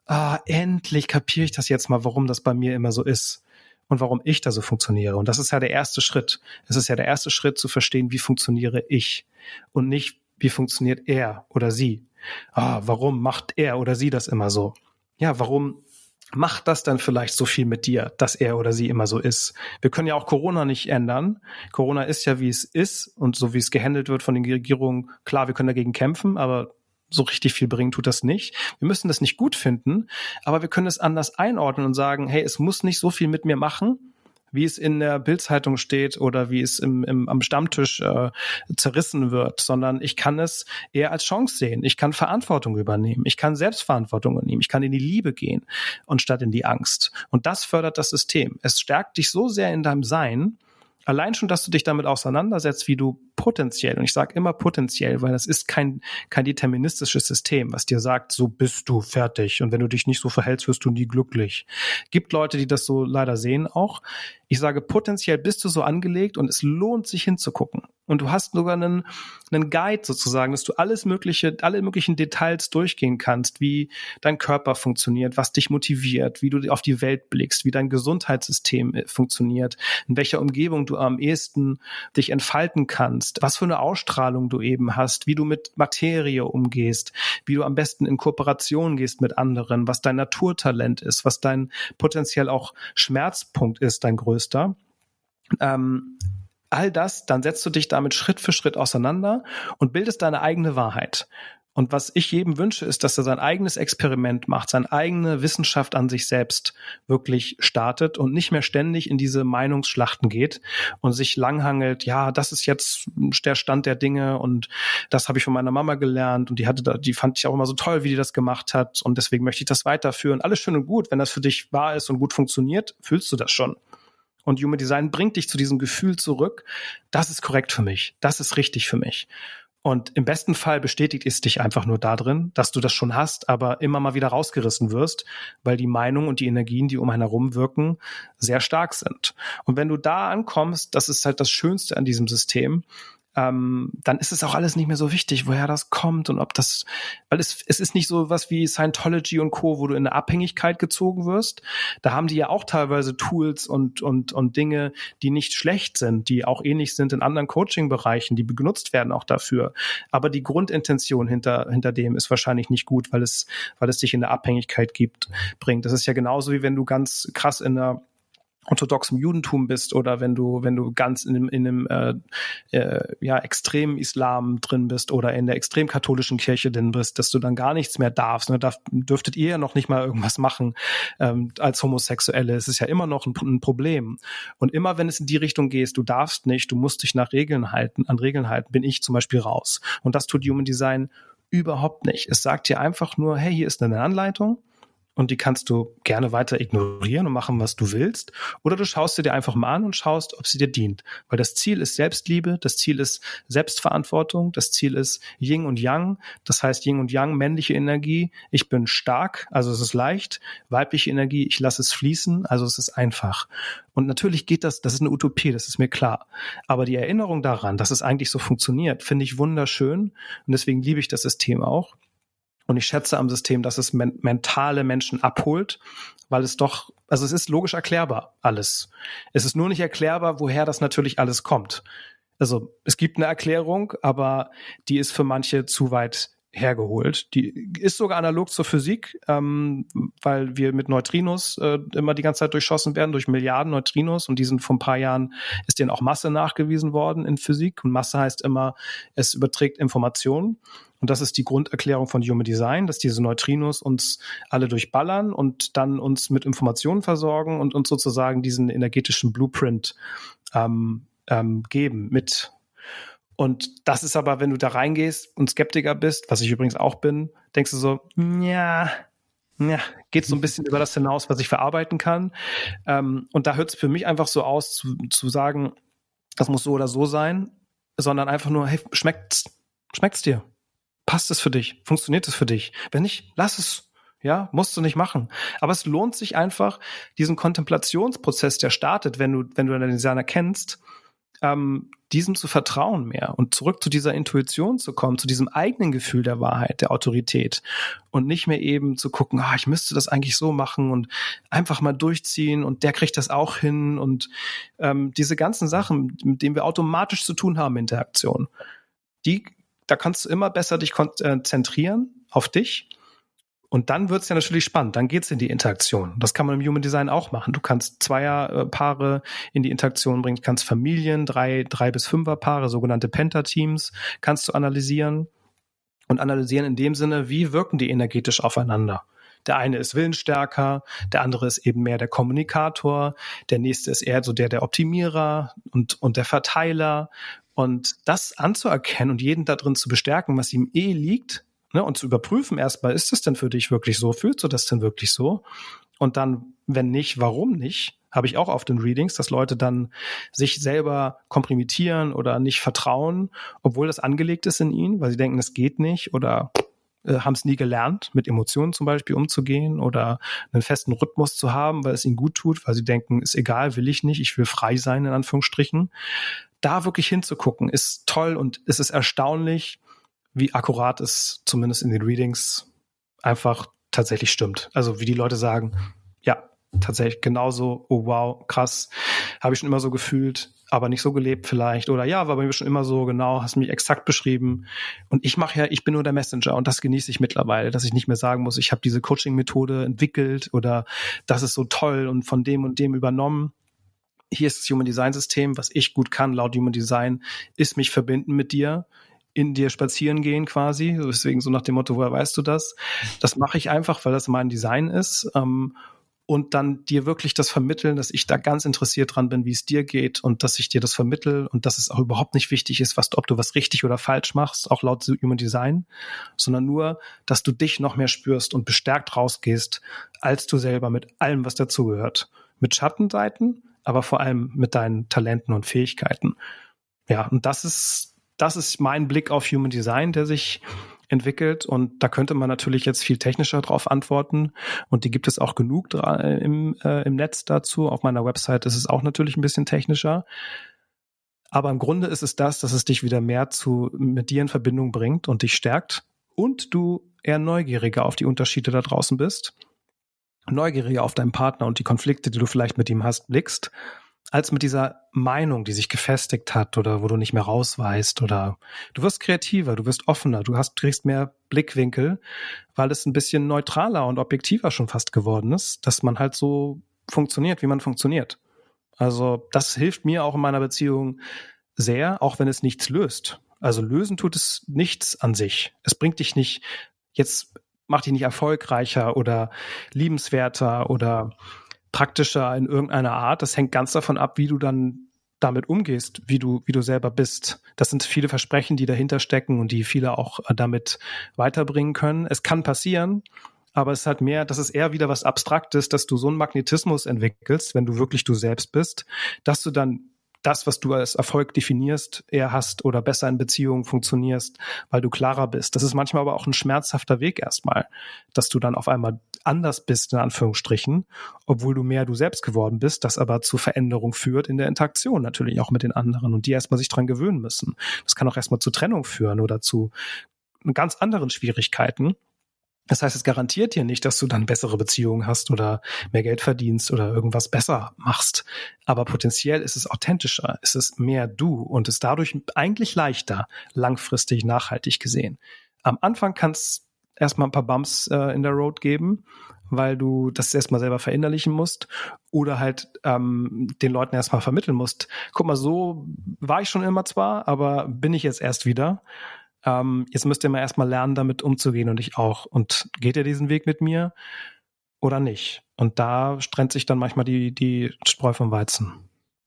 ah, endlich kapiere ich das jetzt mal, warum das bei mir immer so ist und warum ich da so funktioniere. Und das ist ja der erste Schritt. Es ist ja der erste Schritt zu verstehen, wie funktioniere ich und nicht, wie funktioniert er oder sie. Ah, warum macht er oder sie das immer so? Ja, warum macht das dann vielleicht so viel mit dir, dass er oder sie immer so ist? Wir können ja auch Corona nicht ändern. Corona ist ja, wie es ist und so wie es gehandelt wird von den Regierungen. Klar, wir können dagegen kämpfen, aber so richtig viel bringen tut das nicht. Wir müssen das nicht gut finden, aber wir können es anders einordnen und sagen, hey, es muss nicht so viel mit mir machen, wie es in der Bildzeitung steht oder wie es im, im, am Stammtisch äh, zerrissen wird, sondern ich kann es eher als Chance sehen. Ich kann Verantwortung übernehmen. Ich kann Selbstverantwortung übernehmen. Ich kann in die Liebe gehen und statt in die Angst. Und das fördert das System. Es stärkt dich so sehr in deinem Sein, allein schon, dass du dich damit auseinandersetzt, wie du potenziell, und ich sage immer potenziell, weil das ist kein, kein deterministisches System, was dir sagt, so bist du fertig und wenn du dich nicht so verhältst, wirst du nie glücklich. Gibt Leute, die das so leider sehen auch. Ich sage, potenziell bist du so angelegt und es lohnt sich hinzugucken. Und du hast sogar einen, einen Guide sozusagen, dass du alles mögliche, alle möglichen Details durchgehen kannst, wie dein Körper funktioniert, was dich motiviert, wie du auf die Welt blickst, wie dein Gesundheitssystem äh, funktioniert, in welcher Umgebung du am ehesten dich entfalten kannst, was für eine Ausstrahlung du eben hast, wie du mit Materie umgehst, wie du am besten in Kooperation gehst mit anderen, was dein Naturtalent ist, was dein potenziell auch Schmerzpunkt ist, dein größter. Ähm, all das, dann setzt du dich damit Schritt für Schritt auseinander und bildest deine eigene Wahrheit. Und was ich jedem wünsche, ist, dass er sein eigenes Experiment macht, seine eigene Wissenschaft an sich selbst wirklich startet und nicht mehr ständig in diese Meinungsschlachten geht und sich langhangelt, ja, das ist jetzt der Stand der Dinge und das habe ich von meiner Mama gelernt und die hatte da, die fand ich auch immer so toll, wie die das gemacht hat und deswegen möchte ich das weiterführen. Alles schön und gut, wenn das für dich wahr ist und gut funktioniert, fühlst du das schon. Und Human Design bringt dich zu diesem Gefühl zurück, das ist korrekt für mich, das ist richtig für mich. Und im besten Fall bestätigt es dich einfach nur darin, dass du das schon hast, aber immer mal wieder rausgerissen wirst, weil die Meinung und die Energien, die um einen herum wirken, sehr stark sind. Und wenn du da ankommst, das ist halt das Schönste an diesem System, ähm, dann ist es auch alles nicht mehr so wichtig, woher das kommt und ob das, weil es, es ist nicht so was wie Scientology und Co., wo du in eine Abhängigkeit gezogen wirst. Da haben die ja auch teilweise Tools und, und, und Dinge, die nicht schlecht sind, die auch ähnlich sind in anderen Coaching-Bereichen, die benutzt werden auch dafür. Aber die Grundintention hinter, hinter dem ist wahrscheinlich nicht gut, weil es, weil es dich in eine Abhängigkeit gibt, bringt. Das ist ja genauso wie wenn du ganz krass in einer orthodoxem Judentum bist oder wenn du wenn du ganz in einem, in einem äh, äh, ja extremen Islam drin bist oder in der extrem katholischen Kirche drin bist, dass du dann gar nichts mehr darfst. Ne? Darf, dürftet ihr ja noch nicht mal irgendwas machen ähm, als Homosexuelle. Es ist ja immer noch ein, ein, Problem. Und immer wenn es in die Richtung gehst, du darfst nicht, du musst dich nach Regeln halten, an Regeln halten, bin ich zum Beispiel raus. Und das tut Human Design überhaupt nicht. Es sagt dir einfach nur, hey, hier ist eine Anleitung und die kannst du gerne weiter ignorieren und machen, was du willst. Oder du schaust sie dir einfach mal an und schaust, ob sie dir dient. Weil das Ziel ist Selbstliebe, das Ziel ist Selbstverantwortung, das Ziel ist Yin und Yang. Das heißt Yin und Yang, männliche Energie. Ich bin stark, also es ist leicht. Weibliche Energie, ich lasse es fließen, also es ist einfach. Und natürlich geht das, das ist eine Utopie, das ist mir klar. Aber die Erinnerung daran, dass es eigentlich so funktioniert, finde ich wunderschön. Und deswegen liebe ich das System auch. Und ich schätze am System, dass es men mentale Menschen abholt, weil es doch, also es ist logisch erklärbar alles. Es ist nur nicht erklärbar, woher das natürlich alles kommt. Also es gibt eine Erklärung, aber die ist für manche zu weit hergeholt. Die ist sogar analog zur Physik, ähm, weil wir mit Neutrinos äh, immer die ganze Zeit durchschossen werden, durch Milliarden Neutrinos und die sind vor ein paar Jahren, ist denen auch Masse nachgewiesen worden in Physik und Masse heißt immer, es überträgt Informationen und das ist die Grunderklärung von Human Design, dass diese Neutrinos uns alle durchballern und dann uns mit Informationen versorgen und uns sozusagen diesen energetischen Blueprint ähm, ähm, geben mit. Und das ist aber, wenn du da reingehst und Skeptiker bist, was ich übrigens auch bin, denkst du so, ja, ja, geht so ein bisschen über das hinaus, was ich verarbeiten kann. Ähm, und da hört es für mich einfach so aus, zu, zu sagen, das muss so oder so sein, sondern einfach nur, hey, schmeckt's? Schmeckt's dir? Passt es für dich? Funktioniert es für dich? Wenn nicht, lass es. Ja, musst du nicht machen. Aber es lohnt sich einfach, diesen Kontemplationsprozess, der startet, wenn du, wenn du deinen Designer kennst, ähm, diesem zu vertrauen mehr und zurück zu dieser Intuition zu kommen, zu diesem eigenen Gefühl der Wahrheit, der Autorität und nicht mehr eben zu gucken, ah, ich müsste das eigentlich so machen und einfach mal durchziehen und der kriegt das auch hin und ähm, diese ganzen Sachen, mit denen wir automatisch zu tun haben, Interaktion, die da kannst du immer besser dich konzentrieren auf dich. Und dann wird's ja natürlich spannend. Dann geht's in die Interaktion. Das kann man im Human Design auch machen. Du kannst Zweierpaare in die Interaktion bringen, du kannst Familien, drei, drei bis fünfer Paare, sogenannte Penta-Teams, kannst du analysieren und analysieren in dem Sinne, wie wirken die energetisch aufeinander. Der eine ist willensstärker, der andere ist eben mehr der Kommunikator, der nächste ist eher so der der Optimierer und, und der Verteiler und das anzuerkennen und jeden da drin zu bestärken, was ihm eh liegt, ne, und zu überprüfen erstmal, ist das denn für dich wirklich so? Fühlst du das denn wirklich so? Und dann, wenn nicht, warum nicht? Habe ich auch auf den Readings, dass Leute dann sich selber komprimieren oder nicht vertrauen, obwohl das angelegt ist in ihnen, weil sie denken, es geht nicht oder äh, haben es nie gelernt, mit Emotionen zum Beispiel umzugehen oder einen festen Rhythmus zu haben, weil es ihnen gut tut, weil sie denken, ist egal, will ich nicht, ich will frei sein, in Anführungsstrichen. Da wirklich hinzugucken, ist toll und es ist erstaunlich, wie akkurat es zumindest in den Readings einfach tatsächlich stimmt. Also wie die Leute sagen, ja, tatsächlich genauso, oh wow, krass, habe ich schon immer so gefühlt, aber nicht so gelebt vielleicht. Oder ja, war bei mir schon immer so, genau, hast mich exakt beschrieben. Und ich mache ja, ich bin nur der Messenger und das genieße ich mittlerweile, dass ich nicht mehr sagen muss, ich habe diese Coaching-Methode entwickelt oder das ist so toll und von dem und dem übernommen. Hier ist das Human Design System, was ich gut kann, laut Human Design, ist mich verbinden mit dir in dir spazieren gehen quasi. Deswegen so nach dem Motto, woher weißt du das? Das mache ich einfach, weil das mein Design ist. Ähm, und dann dir wirklich das vermitteln, dass ich da ganz interessiert dran bin, wie es dir geht und dass ich dir das vermittel und dass es auch überhaupt nicht wichtig ist, was, ob du was richtig oder falsch machst, auch laut Human Design, sondern nur, dass du dich noch mehr spürst und bestärkt rausgehst, als du selber mit allem, was dazugehört. Mit Schattenseiten, aber vor allem mit deinen Talenten und Fähigkeiten. Ja, und das ist, das ist mein Blick auf Human Design, der sich entwickelt. Und da könnte man natürlich jetzt viel technischer drauf antworten. Und die gibt es auch genug im, äh, im Netz dazu. Auf meiner Website ist es auch natürlich ein bisschen technischer. Aber im Grunde ist es das, dass es dich wieder mehr zu, mit dir in Verbindung bringt und dich stärkt. Und du eher neugieriger auf die Unterschiede da draußen bist, neugieriger auf deinen Partner und die Konflikte, die du vielleicht mit ihm hast, blickst als mit dieser Meinung, die sich gefestigt hat oder wo du nicht mehr rausweist oder du wirst kreativer, du wirst offener, du hast, kriegst mehr Blickwinkel, weil es ein bisschen neutraler und objektiver schon fast geworden ist, dass man halt so funktioniert, wie man funktioniert. Also das hilft mir auch in meiner Beziehung sehr, auch wenn es nichts löst. Also lösen tut es nichts an sich. Es bringt dich nicht, jetzt macht dich nicht erfolgreicher oder liebenswerter oder praktischer in irgendeiner Art. Das hängt ganz davon ab, wie du dann damit umgehst, wie du, wie du selber bist. Das sind viele Versprechen, die dahinter stecken und die viele auch äh, damit weiterbringen können. Es kann passieren, aber es ist halt mehr, das ist eher wieder was Abstraktes, dass du so einen Magnetismus entwickelst, wenn du wirklich du selbst bist, dass du dann das, was du als Erfolg definierst, eher hast oder besser in Beziehungen funktionierst, weil du klarer bist. Das ist manchmal aber auch ein schmerzhafter Weg erstmal, dass du dann auf einmal anders bist, in Anführungsstrichen, obwohl du mehr du selbst geworden bist, das aber zu Veränderung führt in der Interaktion natürlich auch mit den anderen und die erstmal sich dran gewöhnen müssen. Das kann auch erstmal zu Trennung führen oder zu ganz anderen Schwierigkeiten, das heißt, es garantiert dir nicht, dass du dann bessere Beziehungen hast oder mehr Geld verdienst oder irgendwas besser machst. Aber potenziell ist es authentischer, ist es mehr du und ist dadurch eigentlich leichter, langfristig nachhaltig gesehen. Am Anfang kann es erstmal ein paar Bumps äh, in der Road geben, weil du das erstmal selber verinnerlichen musst oder halt ähm, den Leuten erstmal vermitteln musst. Guck mal, so war ich schon immer zwar, aber bin ich jetzt erst wieder ähm, jetzt müsst ihr mal erstmal lernen, damit umzugehen und ich auch. Und geht ihr diesen Weg mit mir oder nicht? Und da trennt sich dann manchmal die, die Spreu vom Weizen.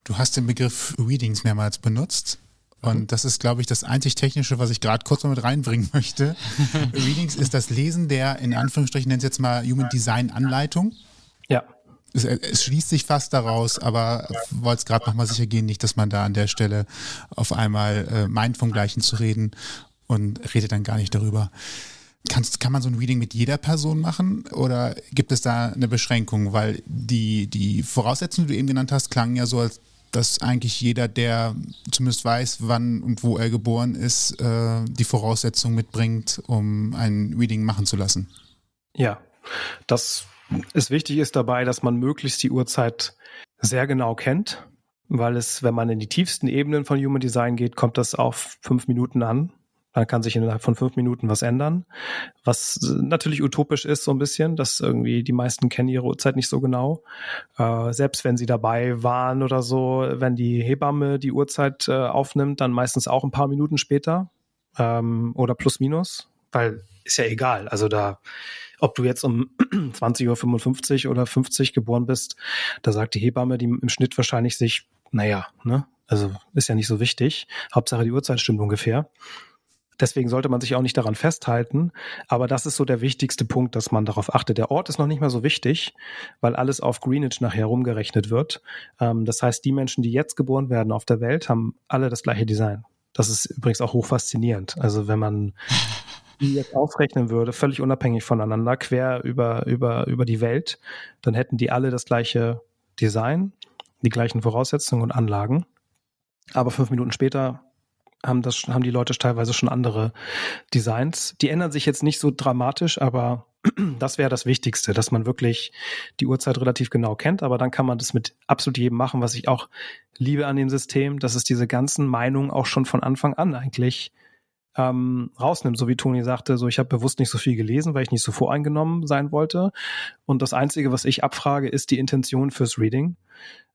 Du hast den Begriff Readings mehrmals benutzt. Und mhm. das ist, glaube ich, das einzig Technische, was ich gerade kurz mal mit reinbringen möchte. Readings ist das Lesen der, in Anführungsstrichen, nennt es jetzt mal Human Design Anleitung. Ja. Es, es, schließt sich fast daraus, aber wollte es gerade nochmal sicher gehen, nicht, dass man da an der Stelle auf einmal äh, meint, vom Gleichen zu reden und redet dann gar nicht darüber. Kannst, kann man so ein Reading mit jeder Person machen oder gibt es da eine Beschränkung? Weil die, die Voraussetzungen, die du eben genannt hast, klangen ja so, als dass eigentlich jeder, der zumindest weiß, wann und wo er geboren ist, äh, die Voraussetzungen mitbringt, um ein Reading machen zu lassen. Ja, das ist wichtig ist dabei, dass man möglichst die Uhrzeit sehr genau kennt, weil es, wenn man in die tiefsten Ebenen von Human Design geht, kommt das auf fünf Minuten an. Dann kann sich innerhalb von fünf Minuten was ändern. Was natürlich utopisch ist, so ein bisschen, dass irgendwie die meisten kennen ihre Uhrzeit nicht so genau. Äh, selbst wenn sie dabei waren oder so, wenn die Hebamme die Uhrzeit äh, aufnimmt, dann meistens auch ein paar Minuten später ähm, oder plus minus, weil ist ja egal. Also da, ob du jetzt um 20.55 Uhr oder 50 geboren bist, da sagt die Hebamme, die im Schnitt wahrscheinlich sich, naja, ne? Also ist ja nicht so wichtig. Hauptsache die Uhrzeit stimmt ungefähr. Deswegen sollte man sich auch nicht daran festhalten. Aber das ist so der wichtigste Punkt, dass man darauf achtet. Der Ort ist noch nicht mehr so wichtig, weil alles auf Greenwich nachher rumgerechnet wird. Ähm, das heißt, die Menschen, die jetzt geboren werden auf der Welt, haben alle das gleiche Design. Das ist übrigens auch hoch faszinierend. Also wenn man die jetzt aufrechnen würde, völlig unabhängig voneinander, quer über, über, über die Welt, dann hätten die alle das gleiche Design, die gleichen Voraussetzungen und Anlagen. Aber fünf Minuten später haben das, haben die Leute teilweise schon andere Designs. Die ändern sich jetzt nicht so dramatisch, aber das wäre das Wichtigste, dass man wirklich die Uhrzeit relativ genau kennt, aber dann kann man das mit absolut jedem machen, was ich auch liebe an dem System, dass es diese ganzen Meinungen auch schon von Anfang an eigentlich ähm, rausnimmt, so wie Toni sagte, so ich habe bewusst nicht so viel gelesen, weil ich nicht so voreingenommen sein wollte. Und das Einzige, was ich abfrage, ist die Intention fürs Reading,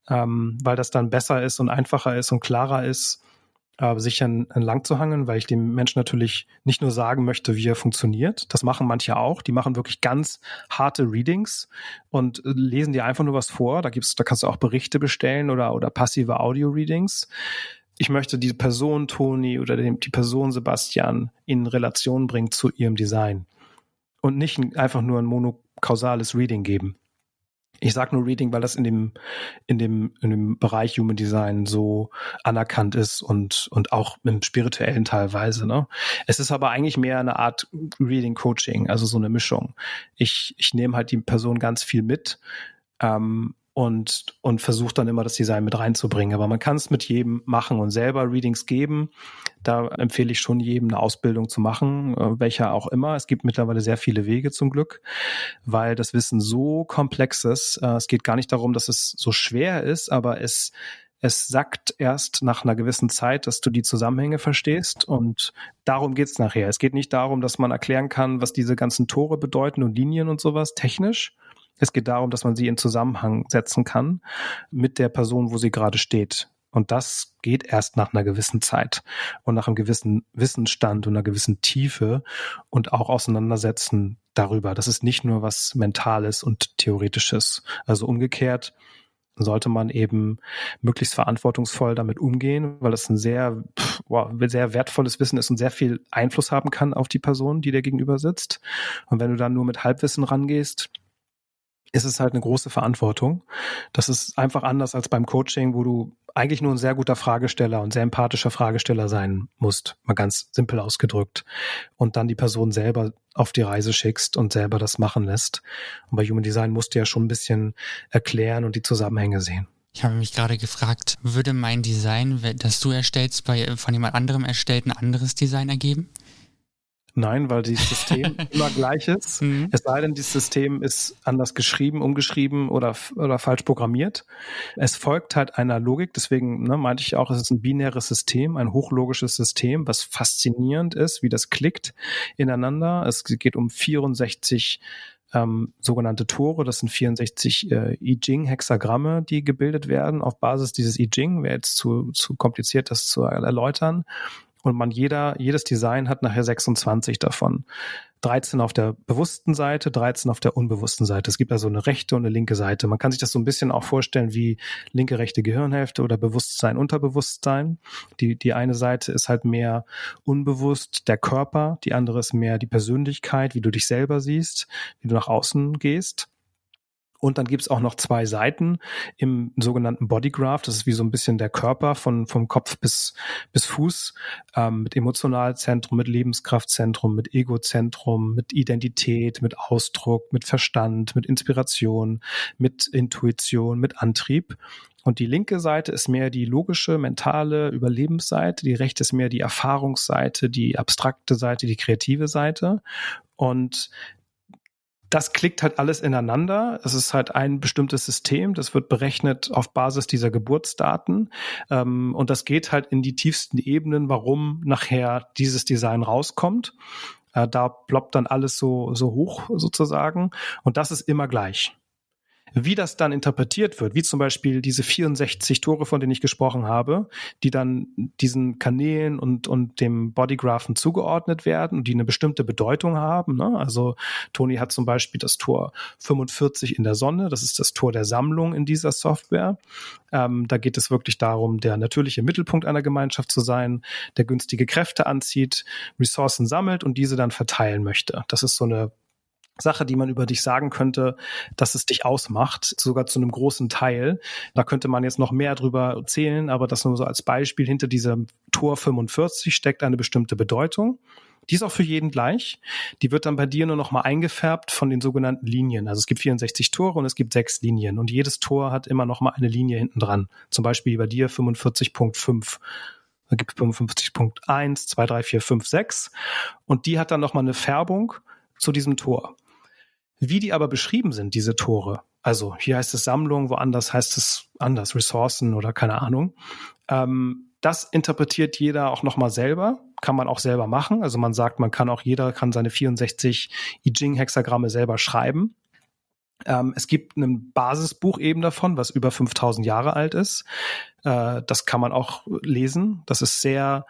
ähm, weil das dann besser ist und einfacher ist und klarer ist äh, sich entlang zu hangeln, weil ich dem Menschen natürlich nicht nur sagen möchte, wie er funktioniert. Das machen manche auch. Die machen wirklich ganz harte Readings und äh, lesen dir einfach nur was vor. Da gibt's, da kannst du auch Berichte bestellen oder, oder passive Audio-Readings. Ich möchte die Person Toni oder die Person Sebastian in Relation bringen zu ihrem Design und nicht einfach nur ein monokausales Reading geben. Ich sage nur Reading, weil das in dem, in dem, in dem Bereich Human Design so anerkannt ist und, und auch im spirituellen teilweise. Ne? Es ist aber eigentlich mehr eine Art Reading Coaching, also so eine Mischung. Ich, ich nehme halt die Person ganz viel mit, ähm, und, und versucht dann immer das Design mit reinzubringen. Aber man kann es mit jedem machen und selber Readings geben. Da empfehle ich schon jedem eine Ausbildung zu machen, äh, welcher auch immer. Es gibt mittlerweile sehr viele Wege zum Glück, weil das Wissen so komplex ist. Äh, es geht gar nicht darum, dass es so schwer ist, aber es es sagt erst nach einer gewissen Zeit, dass du die Zusammenhänge verstehst und darum geht's nachher. Es geht nicht darum, dass man erklären kann, was diese ganzen Tore bedeuten und Linien und sowas technisch, es geht darum, dass man sie in Zusammenhang setzen kann mit der Person, wo sie gerade steht. Und das geht erst nach einer gewissen Zeit und nach einem gewissen Wissensstand und einer gewissen Tiefe und auch Auseinandersetzen darüber. Das ist nicht nur was Mentales und Theoretisches. Also umgekehrt sollte man eben möglichst verantwortungsvoll damit umgehen, weil das ein sehr, wow, sehr wertvolles Wissen ist und sehr viel Einfluss haben kann auf die Person, die dir gegenüber sitzt. Und wenn du dann nur mit Halbwissen rangehst, ist es halt eine große Verantwortung. Das ist einfach anders als beim Coaching, wo du eigentlich nur ein sehr guter Fragesteller und sehr empathischer Fragesteller sein musst, mal ganz simpel ausgedrückt. Und dann die Person selber auf die Reise schickst und selber das machen lässt. Und bei Human Design musst du ja schon ein bisschen erklären und die Zusammenhänge sehen. Ich habe mich gerade gefragt, würde mein Design, das du erstellst, bei von jemand anderem erstellt, ein anderes Design ergeben? Nein, weil das System immer gleich ist. Mhm. Es sei denn, dieses System ist anders geschrieben, umgeschrieben oder, oder falsch programmiert. Es folgt halt einer Logik, deswegen ne, meinte ich auch, es ist ein binäres System, ein hochlogisches System, was faszinierend ist, wie das klickt ineinander. Es geht um 64 ähm, sogenannte Tore, das sind 64 äh, I Ching-Hexagramme, die gebildet werden auf Basis dieses I Ching. Wäre jetzt zu, zu kompliziert, das zu erläutern. Und man jeder, jedes Design hat nachher 26 davon. 13 auf der bewussten Seite, 13 auf der unbewussten Seite. Es gibt also eine rechte und eine linke Seite. Man kann sich das so ein bisschen auch vorstellen wie linke, rechte Gehirnhälfte oder Bewusstsein, Unterbewusstsein. Die, die eine Seite ist halt mehr unbewusst der Körper, die andere ist mehr die Persönlichkeit, wie du dich selber siehst, wie du nach außen gehst. Und dann gibt's auch noch zwei Seiten im sogenannten Bodygraph. Das ist wie so ein bisschen der Körper von, vom Kopf bis, bis Fuß, ähm, mit Emotionalzentrum, mit Lebenskraftzentrum, mit Egozentrum, mit Identität, mit Ausdruck, mit Verstand, mit Inspiration, mit Intuition, mit Antrieb. Und die linke Seite ist mehr die logische, mentale Überlebensseite, die rechte ist mehr die Erfahrungsseite, die abstrakte Seite, die kreative Seite. Und das klickt halt alles ineinander. Es ist halt ein bestimmtes System, das wird berechnet auf Basis dieser Geburtsdaten. Ähm, und das geht halt in die tiefsten Ebenen, warum nachher dieses Design rauskommt. Äh, da ploppt dann alles so, so hoch sozusagen. Und das ist immer gleich. Wie das dann interpretiert wird, wie zum Beispiel diese 64 Tore, von denen ich gesprochen habe, die dann diesen Kanälen und, und dem Bodygraphen zugeordnet werden und die eine bestimmte Bedeutung haben. Ne? Also Toni hat zum Beispiel das Tor 45 in der Sonne, das ist das Tor der Sammlung in dieser Software. Ähm, da geht es wirklich darum, der natürliche Mittelpunkt einer Gemeinschaft zu sein, der günstige Kräfte anzieht, Ressourcen sammelt und diese dann verteilen möchte. Das ist so eine Sache, die man über dich sagen könnte, dass es dich ausmacht, sogar zu einem großen Teil. Da könnte man jetzt noch mehr drüber erzählen, aber das nur so als Beispiel. Hinter diesem Tor 45 steckt eine bestimmte Bedeutung. Die ist auch für jeden gleich. Die wird dann bei dir nur noch mal eingefärbt von den sogenannten Linien. Also es gibt 64 Tore und es gibt sechs Linien. Und jedes Tor hat immer noch mal eine Linie hinten dran. Zum Beispiel bei dir 45.5. Da gibt es 55.1, 2, 3, 4, 5, 6. Und die hat dann noch mal eine Färbung zu diesem Tor. Wie die aber beschrieben sind, diese Tore, also hier heißt es Sammlung, woanders heißt es anders, Ressourcen oder keine Ahnung. Ähm, das interpretiert jeder auch nochmal selber, kann man auch selber machen. Also man sagt, man kann auch, jeder kann seine 64 I Ching-Hexagramme selber schreiben. Ähm, es gibt ein Basisbuch eben davon, was über 5000 Jahre alt ist. Äh, das kann man auch lesen. Das ist sehr,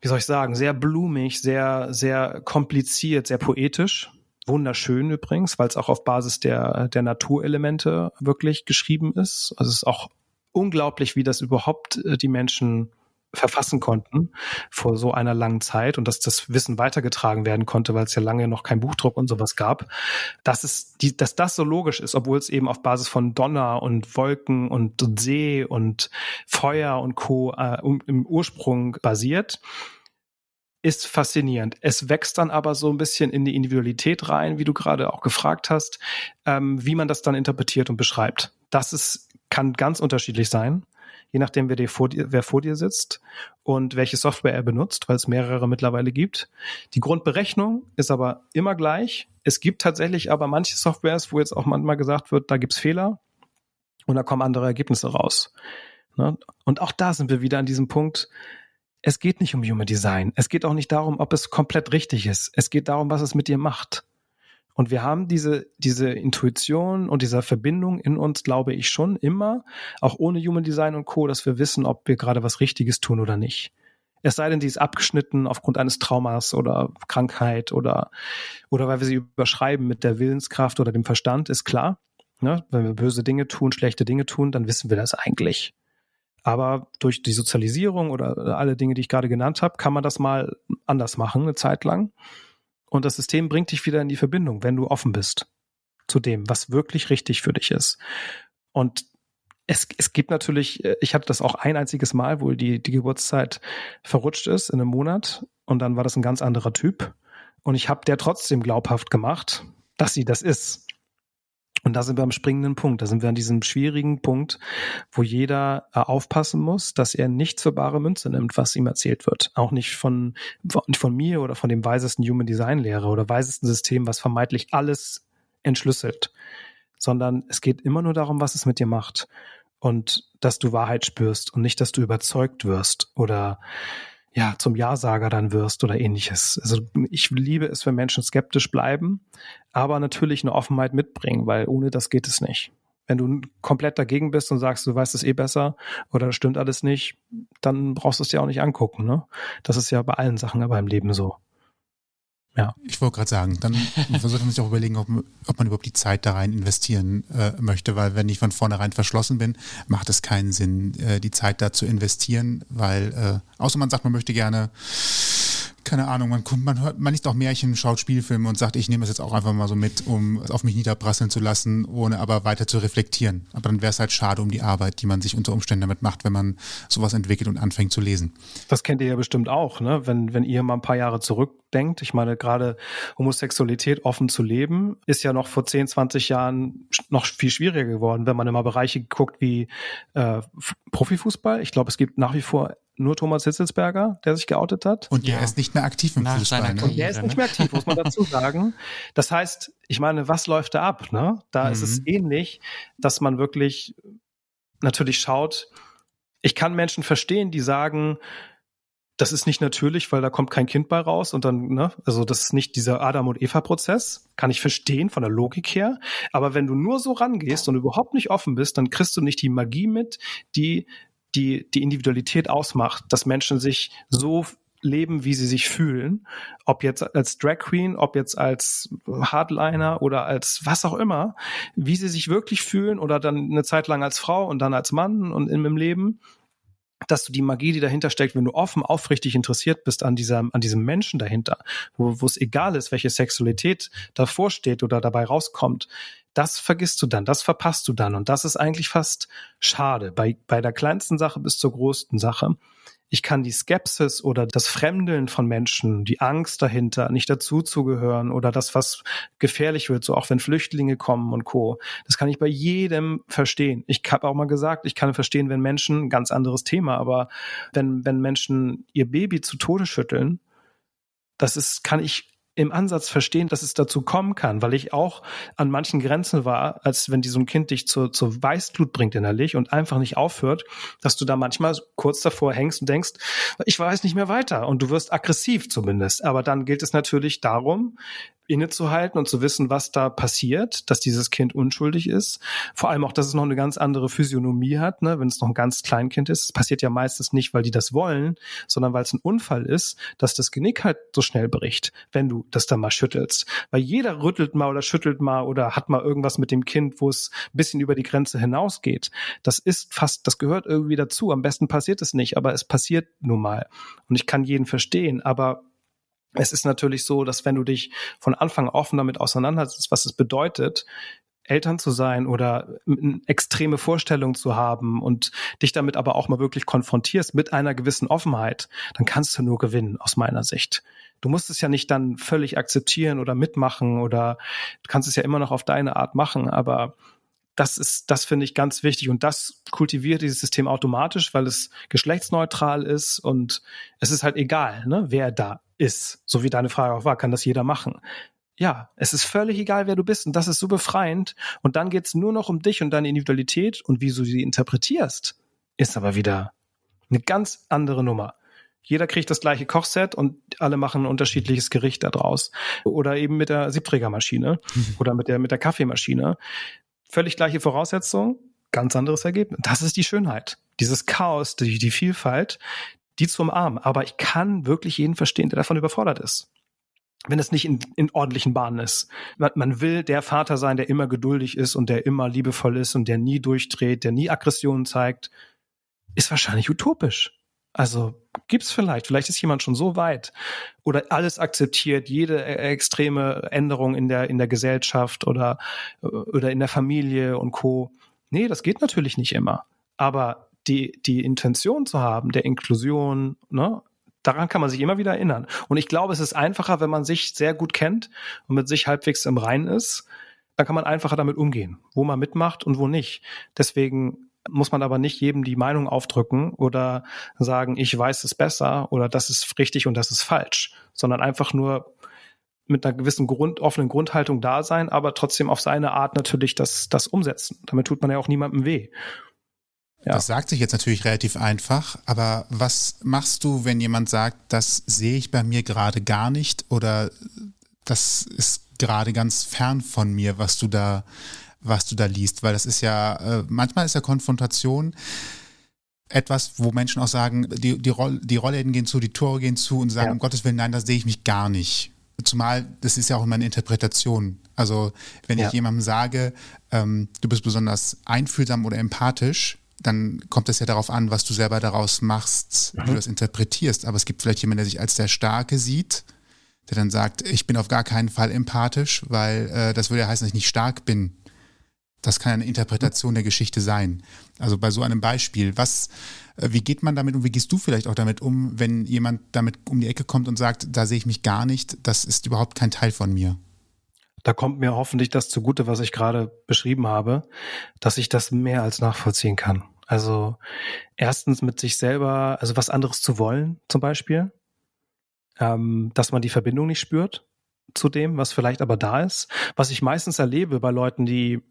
wie soll ich sagen, sehr blumig, sehr, sehr kompliziert, sehr poetisch. Wunderschön übrigens, weil es auch auf Basis der, der Naturelemente wirklich geschrieben ist. Also es ist auch unglaublich, wie das überhaupt äh, die Menschen verfassen konnten vor so einer langen Zeit und dass das Wissen weitergetragen werden konnte, weil es ja lange noch kein Buchdruck und sowas gab, dass es die, dass das so logisch ist, obwohl es eben auf Basis von Donner und Wolken und See und Feuer und Co. Äh, im Ursprung basiert ist faszinierend. Es wächst dann aber so ein bisschen in die Individualität rein, wie du gerade auch gefragt hast, ähm, wie man das dann interpretiert und beschreibt. Das ist, kann ganz unterschiedlich sein, je nachdem, wer, dir vor dir, wer vor dir sitzt und welche Software er benutzt, weil es mehrere mittlerweile gibt. Die Grundberechnung ist aber immer gleich. Es gibt tatsächlich aber manche Softwares, wo jetzt auch manchmal gesagt wird, da gibt's Fehler und da kommen andere Ergebnisse raus. Ne? Und auch da sind wir wieder an diesem Punkt, es geht nicht um Human Design. Es geht auch nicht darum, ob es komplett richtig ist. Es geht darum, was es mit dir macht. Und wir haben diese, diese Intuition und diese Verbindung in uns, glaube ich, schon immer, auch ohne Human Design und Co., dass wir wissen, ob wir gerade was Richtiges tun oder nicht. Es sei denn, die ist abgeschnitten aufgrund eines Traumas oder Krankheit oder, oder weil wir sie überschreiben mit der Willenskraft oder dem Verstand, ist klar. Ne? Wenn wir böse Dinge tun, schlechte Dinge tun, dann wissen wir das eigentlich. Aber durch die Sozialisierung oder alle Dinge, die ich gerade genannt habe, kann man das mal anders machen, eine Zeit lang. Und das System bringt dich wieder in die Verbindung, wenn du offen bist zu dem, was wirklich richtig für dich ist. Und es, es gibt natürlich, äh, ich hatte das auch ein einziges Mal, wo die, die Geburtszeit verrutscht ist in einem Monat und dann war das ein ganz anderer Typ. Und ich habe der trotzdem glaubhaft gemacht, dass sie das ist. Und da sind wir am springenden Punkt. Da sind wir an diesem schwierigen Punkt, wo jeder äh, aufpassen muss, dass er nichts für bare Münze nimmt, was ihm erzählt wird. Auch nicht von, von, von mir oder von dem weisesten Human Design Lehrer oder weisesten System, was vermeintlich alles entschlüsselt. Sondern es geht immer nur darum, was es mit dir macht. Und dass du Wahrheit spürst und nicht, dass du überzeugt wirst oder ja, zum Ja-Sager dann wirst oder ähnliches. Also ich liebe es, wenn Menschen skeptisch bleiben, aber natürlich eine Offenheit mitbringen, weil ohne das geht es nicht. Wenn du komplett dagegen bist und sagst, du weißt es eh besser oder stimmt alles nicht, dann brauchst du es dir auch nicht angucken. Ne? Das ist ja bei allen Sachen aber im Leben so. Ja. Ich wollte gerade sagen, dann sollte man sich auch überlegen, ob, ob, man überhaupt die Zeit da rein investieren äh, möchte, weil wenn ich von vornherein verschlossen bin, macht es keinen Sinn, äh, die Zeit da zu investieren, weil äh, außer man sagt, man möchte gerne keine Ahnung, man, man hört, man liest auch Märchen, schaut Spielfilme und sagt, ich nehme es jetzt auch einfach mal so mit, um es auf mich niederprasseln zu lassen, ohne aber weiter zu reflektieren. Aber dann wäre es halt schade um die Arbeit, die man sich unter Umständen damit macht, wenn man sowas entwickelt und anfängt zu lesen. Das kennt ihr ja bestimmt auch, ne? Wenn, wenn ihr mal ein paar Jahre zurückdenkt. Ich meine, gerade Homosexualität offen zu leben, ist ja noch vor 10, 20 Jahren noch viel schwieriger geworden, wenn man immer Bereiche guckt wie äh, Profifußball. Ich glaube, es gibt nach wie vor nur Thomas Hitzelsberger, der sich geoutet hat. Und der ja. ist nicht mehr aktiv im Nach Fußball. Ne? Und der ist nicht mehr aktiv, muss man dazu sagen. Das heißt, ich meine, was läuft da ab? Ne? Da mhm. ist es mhm. ähnlich, dass man wirklich natürlich schaut, ich kann Menschen verstehen, die sagen, das ist nicht natürlich, weil da kommt kein Kind bei raus und dann, ne, also das ist nicht dieser Adam und Eva Prozess, kann ich verstehen von der Logik her. Aber wenn du nur so rangehst und überhaupt nicht offen bist, dann kriegst du nicht die Magie mit, die die die Individualität ausmacht, dass Menschen sich so leben, wie sie sich fühlen, ob jetzt als Drag Queen, ob jetzt als Hardliner oder als was auch immer, wie sie sich wirklich fühlen oder dann eine Zeit lang als Frau und dann als Mann und im Leben, dass du die Magie, die dahinter steckt, wenn du offen, aufrichtig interessiert bist an dieser, an diesem Menschen dahinter, wo, wo es egal ist, welche Sexualität davor steht oder dabei rauskommt, das vergisst du dann, das verpasst du dann. Und das ist eigentlich fast schade. Bei, bei der kleinsten Sache bis zur größten Sache. Ich kann die Skepsis oder das Fremdeln von Menschen, die Angst dahinter, nicht dazuzugehören oder das, was gefährlich wird, so auch wenn Flüchtlinge kommen und Co. Das kann ich bei jedem verstehen. Ich habe auch mal gesagt, ich kann verstehen, wenn Menschen, ganz anderes Thema, aber wenn, wenn Menschen ihr Baby zu Tode schütteln, das ist, kann ich im Ansatz verstehen, dass es dazu kommen kann, weil ich auch an manchen Grenzen war, als wenn die so ein Kind dich zur, zur Weißglut bringt innerlich und einfach nicht aufhört, dass du da manchmal kurz davor hängst und denkst, ich weiß nicht mehr weiter und du wirst aggressiv zumindest. Aber dann gilt es natürlich darum, innezuhalten und zu wissen, was da passiert, dass dieses Kind unschuldig ist. Vor allem auch, dass es noch eine ganz andere Physiognomie hat, ne? wenn es noch ein ganz Kleinkind ist. Es passiert ja meistens nicht, weil die das wollen, sondern weil es ein Unfall ist, dass das Genick halt so schnell bricht, wenn du das da mal schüttelst. Weil jeder rüttelt mal oder schüttelt mal oder hat mal irgendwas mit dem Kind, wo es ein bisschen über die Grenze hinausgeht. Das ist fast, das gehört irgendwie dazu. Am besten passiert es nicht, aber es passiert nun mal. Und ich kann jeden verstehen, aber es ist natürlich so, dass wenn du dich von Anfang offen damit auseinandersetzt, was es bedeutet, Eltern zu sein oder eine extreme Vorstellung zu haben und dich damit aber auch mal wirklich konfrontierst mit einer gewissen Offenheit, dann kannst du nur gewinnen, aus meiner Sicht. Du musst es ja nicht dann völlig akzeptieren oder mitmachen oder du kannst es ja immer noch auf deine Art machen, aber das ist, das finde ich ganz wichtig und das kultiviert dieses System automatisch, weil es geschlechtsneutral ist und es ist halt egal, ne, wer da ist. So wie deine Frage auch war, kann das jeder machen. Ja, es ist völlig egal, wer du bist und das ist so befreiend und dann geht's nur noch um dich und deine Individualität und wie du sie interpretierst, ist aber wieder eine ganz andere Nummer. Jeder kriegt das gleiche Kochset und alle machen ein unterschiedliches Gericht daraus. Oder eben mit der Siebträgermaschine mhm. oder mit der, mit der Kaffeemaschine völlig gleiche Voraussetzungen, ganz anderes Ergebnis. Das ist die Schönheit. Dieses Chaos, die, die Vielfalt, die zu umarmen. Aber ich kann wirklich jeden verstehen, der davon überfordert ist. Wenn es nicht in, in ordentlichen Bahnen ist. Man, will der Vater sein, der immer geduldig ist und der immer liebevoll ist und der nie durchdreht, der nie Aggressionen zeigt, ist wahrscheinlich utopisch. Also gibt's vielleicht, vielleicht ist jemand schon so weit oder alles akzeptiert, jede e-, extreme Änderung in der in der Gesellschaft oder oder in der Familie und co. Nee, das geht natürlich nicht immer, aber die die Intention zu haben der Inklusion, ne, daran kann man sich immer wieder erinnern. Und ich glaube, es ist einfacher, wenn man sich sehr gut kennt und mit sich halbwegs im Reinen ist, dann kann man einfacher damit umgehen, wo man mitmacht und wo nicht. Deswegen muss man aber nicht jedem die Meinung aufdrücken oder sagen, ich weiß es besser oder das ist richtig und das ist falsch, sondern einfach nur mit einer gewissen Grund, offenen Grundhaltung da sein, aber trotzdem auf seine Art natürlich das, das umsetzen. Damit tut man ja auch niemandem weh. Ja. Das sagt sich jetzt natürlich relativ einfach, aber was machst du, wenn jemand sagt, das sehe ich bei mir gerade gar nicht oder das ist gerade ganz fern von mir, was du da was du da liest, weil das ist ja, äh, manchmal ist ja Konfrontation etwas, wo Menschen auch sagen, die, die, Roll, die Rollläden gehen zu, die Tore gehen zu und sagen, ja. um Gottes Willen, nein, da sehe ich mich gar nicht. Zumal, das ist ja auch immer eine Interpretation. Also, wenn ja. ich jemandem sage, ähm, du bist besonders einfühlsam oder empathisch, dann kommt es ja darauf an, was du selber daraus machst, mhm. wie du das interpretierst. Aber es gibt vielleicht jemanden, der sich als der Starke sieht, der dann sagt, ich bin auf gar keinen Fall empathisch, weil äh, das würde ja heißen, dass ich nicht stark bin. Das kann eine Interpretation der Geschichte sein. Also bei so einem Beispiel, was, äh, wie geht man damit und wie gehst du vielleicht auch damit um, wenn jemand damit um die Ecke kommt und sagt, da sehe ich mich gar nicht, das ist überhaupt kein Teil von mir? Da kommt mir hoffentlich das zugute, was ich gerade beschrieben habe, dass ich das mehr als nachvollziehen kann. Also erstens mit sich selber, also was anderes zu wollen, zum Beispiel, ähm, dass man die Verbindung nicht spürt zu dem, was vielleicht aber da ist. Was ich meistens erlebe bei Leuten, die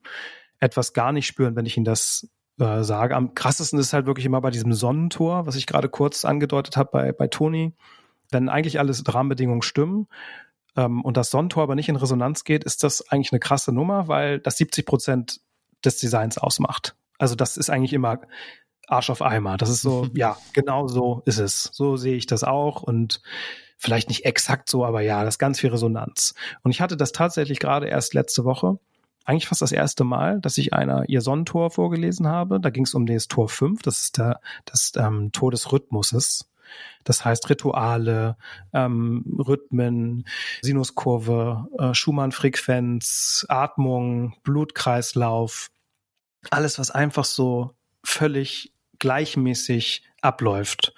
etwas gar nicht spüren, wenn ich ihnen das äh, sage. Am krassesten ist halt wirklich immer bei diesem Sonnentor, was ich gerade kurz angedeutet habe bei, bei Toni. Wenn eigentlich alles Rahmenbedingungen stimmen ähm, und das Sonnentor aber nicht in Resonanz geht, ist das eigentlich eine krasse Nummer, weil das 70 Prozent des Designs ausmacht. Also das ist eigentlich immer Arsch auf Eimer. Das ist so, ja, genau so ist es. So sehe ich das auch und vielleicht nicht exakt so, aber ja, das ist ganz viel Resonanz. Und ich hatte das tatsächlich gerade erst letzte Woche eigentlich fast das erste Mal, dass ich einer ihr Sonnentor vorgelesen habe. Da ging es um das Tor 5, das ist der, das ähm, Tor des Rhythmuses. Das heißt Rituale, ähm, Rhythmen, Sinuskurve, äh, Schumann-Frequenz, Atmung, Blutkreislauf, alles, was einfach so völlig gleichmäßig abläuft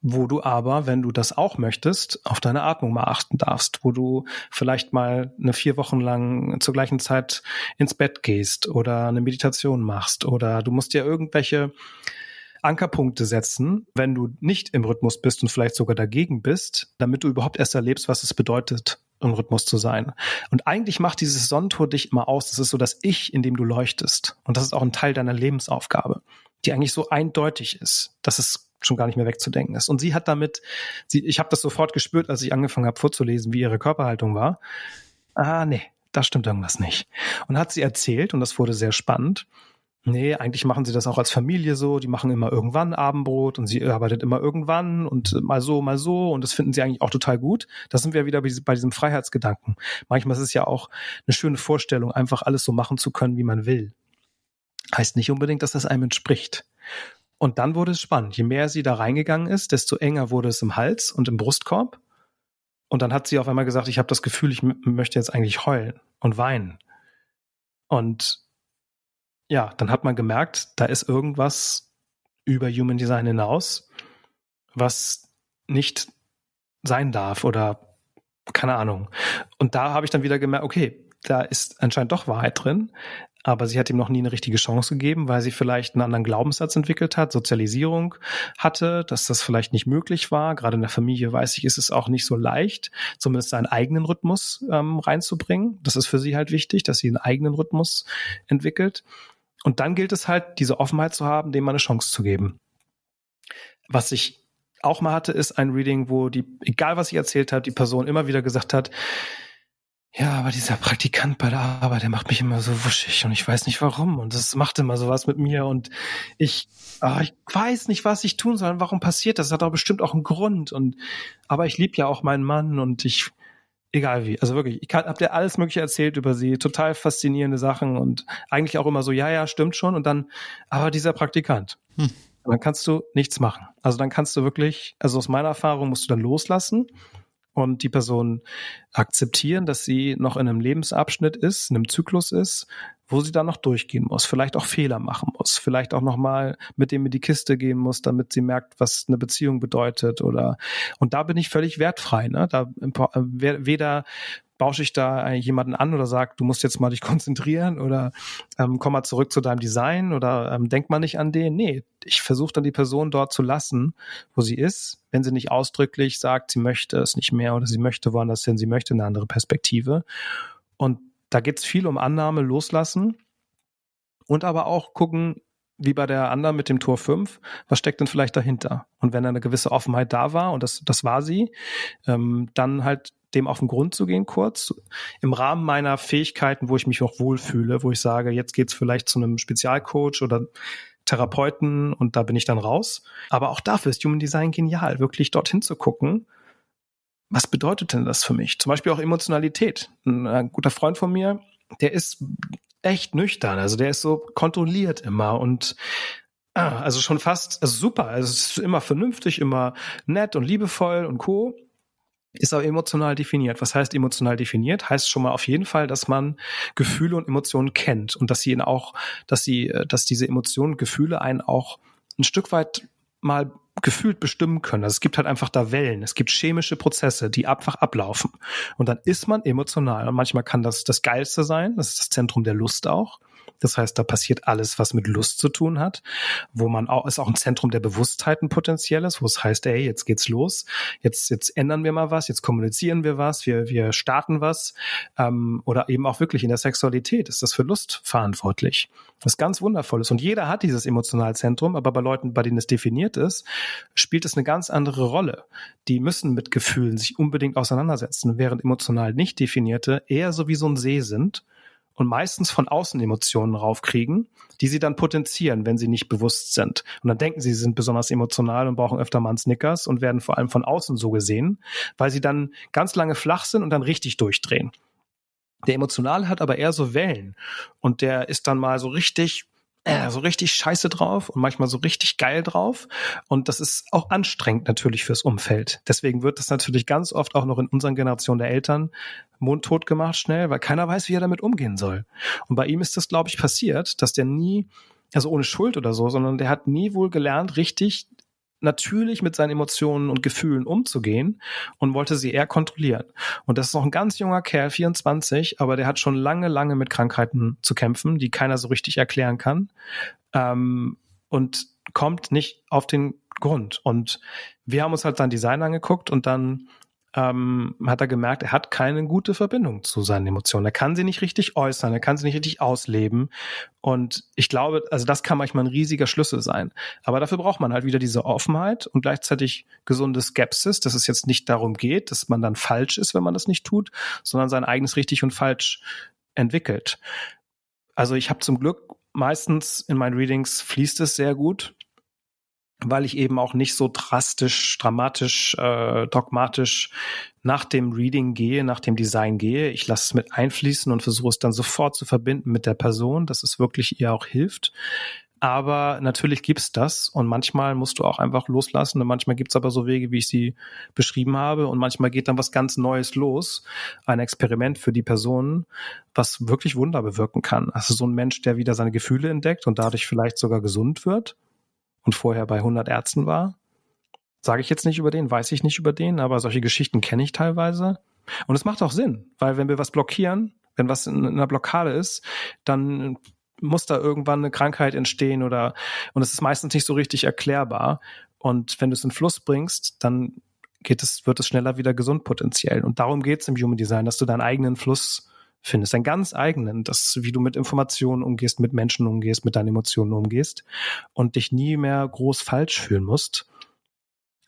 wo du aber, wenn du das auch möchtest, auf deine Atmung mal achten darfst, wo du vielleicht mal eine vier Wochen lang zur gleichen Zeit ins Bett gehst oder eine Meditation machst oder du musst dir irgendwelche Ankerpunkte setzen, wenn du nicht im Rhythmus bist und vielleicht sogar dagegen bist, damit du überhaupt erst erlebst, was es bedeutet, im Rhythmus zu sein. Und eigentlich macht dieses Sonnentor dich immer aus. Das ist so das Ich, in dem du leuchtest. Und das ist auch ein Teil deiner Lebensaufgabe, die eigentlich so eindeutig ist, dass es schon gar nicht mehr wegzudenken ist. Und sie hat damit, sie, ich habe das sofort gespürt, als ich angefangen habe vorzulesen, wie ihre Körperhaltung war. Ah, nee, da stimmt irgendwas nicht. Und hat sie erzählt, und das wurde sehr spannend, Nee, eigentlich machen sie das auch als Familie so. Die machen immer irgendwann Abendbrot und sie arbeitet immer irgendwann und mal so, mal so. Und das finden sie eigentlich auch total gut. Da sind wir wieder bei diesem Freiheitsgedanken. Manchmal ist es ja auch eine schöne Vorstellung, einfach alles so machen zu können, wie man will. Heißt nicht unbedingt, dass das einem entspricht. Und dann wurde es spannend. Je mehr sie da reingegangen ist, desto enger wurde es im Hals und im Brustkorb. Und dann hat sie auf einmal gesagt, ich habe das Gefühl, ich möchte jetzt eigentlich heulen und weinen. Und ja, dann hat man gemerkt, da ist irgendwas über Human Design hinaus, was nicht sein darf oder keine Ahnung. Und da habe ich dann wieder gemerkt, okay, da ist anscheinend doch Wahrheit drin, aber sie hat ihm noch nie eine richtige Chance gegeben, weil sie vielleicht einen anderen Glaubenssatz entwickelt hat, Sozialisierung hatte, dass das vielleicht nicht möglich war. Gerade in der Familie weiß ich, ist es auch nicht so leicht, zumindest seinen eigenen Rhythmus ähm, reinzubringen. Das ist für sie halt wichtig, dass sie einen eigenen Rhythmus entwickelt. Und dann gilt es halt, diese Offenheit zu haben, dem mal eine Chance zu geben. Was ich auch mal hatte, ist ein Reading, wo die, egal was ich erzählt habe, die Person immer wieder gesagt hat, ja, aber dieser Praktikant bei der Arbeit, der macht mich immer so wuschig und ich weiß nicht warum und das macht immer sowas mit mir und ich, ah, ich weiß nicht, was ich tun soll. Warum passiert das? Das hat doch bestimmt auch einen Grund und aber ich liebe ja auch meinen Mann und ich egal wie. Also wirklich, ich habe dir alles Mögliche erzählt über sie, total faszinierende Sachen und eigentlich auch immer so, ja, ja, stimmt schon. Und dann, aber dieser Praktikant. Hm. Dann kannst du nichts machen. Also dann kannst du wirklich, also aus meiner Erfahrung musst du dann loslassen und die Person akzeptieren, dass sie noch in einem Lebensabschnitt ist, in einem Zyklus ist, wo sie dann noch durchgehen muss, vielleicht auch Fehler machen muss, vielleicht auch noch mal mit dem in die Kiste gehen muss, damit sie merkt, was eine Beziehung bedeutet oder und da bin ich völlig wertfrei, ne? Da weder bausche ich da jemanden an oder sag, du musst jetzt mal dich konzentrieren oder ähm, komm mal zurück zu deinem Design oder ähm, denk mal nicht an den. Nee, ich versuche dann die Person dort zu lassen, wo sie ist, wenn sie nicht ausdrücklich sagt, sie möchte es nicht mehr oder sie möchte woanders hin, sie möchte eine andere Perspektive. Und da geht es viel um Annahme, Loslassen und aber auch gucken, wie bei der anderen mit dem Tor 5, was steckt denn vielleicht dahinter? Und wenn eine gewisse Offenheit da war, und das, das war sie, ähm, dann halt dem auf den Grund zu gehen kurz, im Rahmen meiner Fähigkeiten, wo ich mich auch wohlfühle, wo ich sage, jetzt geht's vielleicht zu einem Spezialcoach oder Therapeuten und da bin ich dann raus. Aber auch dafür ist Human Design genial, wirklich dorthin zu gucken, was bedeutet denn das für mich? Zum Beispiel auch Emotionalität. Ein, ein guter Freund von mir, der ist echt nüchtern, also der ist so kontrolliert immer und ah, also schon fast also super, also es ist immer vernünftig, immer nett und liebevoll und co ist aber emotional definiert. Was heißt emotional definiert? Heißt schon mal auf jeden Fall, dass man Gefühle und Emotionen kennt und dass sie ihn auch, dass sie, äh, dass diese Emotionen, Gefühle einen auch ein Stück weit mal gefühlt bestimmen können. Also es gibt halt einfach da Wellen, es gibt chemische Prozesse, die einfach ablaufen. Und dann ist man emotional. Und manchmal kann das das Geilste sein, das ist das Zentrum der Lust auch. Das heißt, da passiert alles, was mit Lust zu tun hat, wo man auch, ist auch ein Zentrum der Bewusstheit ein potenzielles, wo es heißt, ey, jetzt geht's los, jetzt, jetzt ändern wir mal was, jetzt kommunizieren wir was, wir, wir starten was, ähm, oder eben auch wirklich in der Sexualität ist das für Lust verantwortlich. Was ganz wundervolles. Und jeder hat dieses Emotionalzentrum, aber bei Leuten, bei denen es definiert ist, spielt es eine ganz andere Rolle. Die müssen mit Gefühlen sich unbedingt auseinandersetzen, während emotional nicht definierte eher so wie so ein See sind und meistens von außen Emotionen raufkriegen, die sie dann potenzieren, wenn sie nicht bewusst sind. Und dann denken sie, sie sind besonders emotional und brauchen öfter mal einen Snickers und werden vor allem von außen so gesehen, weil sie dann ganz lange flach sind und dann richtig durchdrehen. Der Emotional hat aber eher so Wellen und der ist dann mal so richtig äh, so richtig scheiße drauf und manchmal so richtig geil drauf. Und das ist auch anstrengend natürlich fürs Umfeld. Deswegen wird das natürlich ganz oft auch noch in unseren Generationen der Eltern mundtot gemacht schnell, weil keiner weiß, wie er damit umgehen soll. Und bei ihm ist das, glaube ich, passiert, dass der nie, also ohne Schuld oder so, sondern der hat nie wohl gelernt, richtig natürlich mit seinen Emotionen und Gefühlen umzugehen und wollte sie eher kontrollieren. Und das ist noch ein ganz junger Kerl, 24, aber der hat schon lange, lange mit Krankheiten zu kämpfen, die keiner so richtig erklären kann. Ähm, und kommt nicht auf den Grund. Und wir haben uns halt dann Design angeguckt und dann ähm, hat er gemerkt, er hat keine gute Verbindung zu seinen Emotionen. Er kann sie nicht richtig äußern, er kann sie nicht richtig ausleben. Und ich glaube, also das kann manchmal ein riesiger Schlüssel sein. Aber dafür braucht man halt wieder diese Offenheit und gleichzeitig gesunde Skepsis, dass es jetzt nicht darum geht, dass man dann falsch ist, wenn man das nicht tut, sondern sein eigenes richtig und falsch entwickelt. Also ich habe zum Glück meistens in meinen Readings fließt es sehr gut weil ich eben auch nicht so drastisch, dramatisch, äh, dogmatisch nach dem Reading gehe, nach dem Design gehe. Ich lasse es mit einfließen und versuche es dann sofort zu verbinden mit der Person, dass es wirklich ihr auch hilft. Aber natürlich gibt's das und manchmal musst du auch einfach loslassen und manchmal gibt's aber so Wege, wie ich sie beschrieben habe und manchmal geht dann was ganz Neues los, ein Experiment für die Person, was wirklich Wunder bewirken kann. Also so ein Mensch, der wieder seine Gefühle entdeckt und dadurch vielleicht sogar gesund wird und vorher bei 100 Ärzten war. Sage ich jetzt nicht über den, weiß ich nicht über den, aber solche Geschichten kenne ich teilweise. Und es macht auch Sinn, weil wenn wir was blockieren, wenn was in einer Blockade ist, dann muss da irgendwann eine Krankheit entstehen oder und es ist meistens nicht so richtig erklärbar. Und wenn du es in Fluss bringst, dann geht es, wird es schneller wieder gesund potenziell. Und darum geht es im Human Design, dass du deinen eigenen Fluss findest, deinen ganz eigenen, das, wie du mit Informationen umgehst, mit Menschen umgehst, mit deinen Emotionen umgehst und dich nie mehr groß falsch fühlen musst,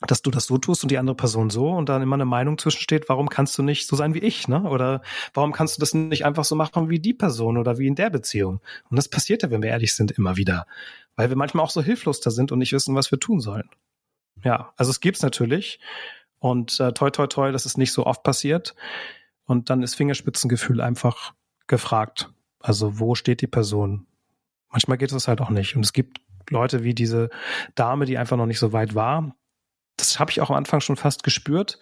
dass du das so tust und die andere Person so und dann immer eine Meinung zwischensteht, warum kannst du nicht so sein wie ich, ne? Oder warum kannst du das nicht einfach so machen wie die Person oder wie in der Beziehung? Und das passiert ja, wenn wir ehrlich sind, immer wieder, weil wir manchmal auch so hilflos da sind und nicht wissen, was wir tun sollen. Ja, also es gibt's natürlich und äh, toi toi toi, dass es nicht so oft passiert. Und dann ist Fingerspitzengefühl einfach gefragt. Also wo steht die Person? Manchmal geht es halt auch nicht. Und es gibt Leute wie diese Dame, die einfach noch nicht so weit war. Das habe ich auch am Anfang schon fast gespürt.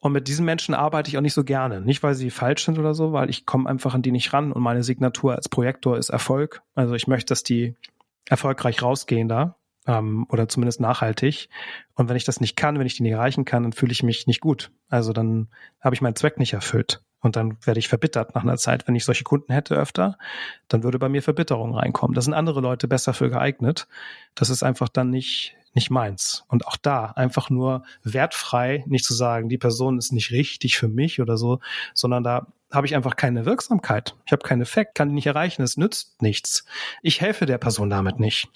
Und mit diesen Menschen arbeite ich auch nicht so gerne. Nicht, weil sie falsch sind oder so, weil ich komme einfach an die nicht ran und meine Signatur als Projektor ist Erfolg. Also ich möchte, dass die erfolgreich rausgehen da ähm, oder zumindest nachhaltig. Und wenn ich das nicht kann, wenn ich die nicht erreichen kann, dann fühle ich mich nicht gut. Also dann habe ich meinen Zweck nicht erfüllt. Und dann werde ich verbittert nach einer Zeit. Wenn ich solche Kunden hätte öfter, dann würde bei mir Verbitterung reinkommen. Da sind andere Leute besser für geeignet. Das ist einfach dann nicht, nicht meins. Und auch da einfach nur wertfrei, nicht zu sagen, die Person ist nicht richtig für mich oder so, sondern da habe ich einfach keine Wirksamkeit. Ich habe keinen Effekt, kann die nicht erreichen, es nützt nichts. Ich helfe der Person damit nicht.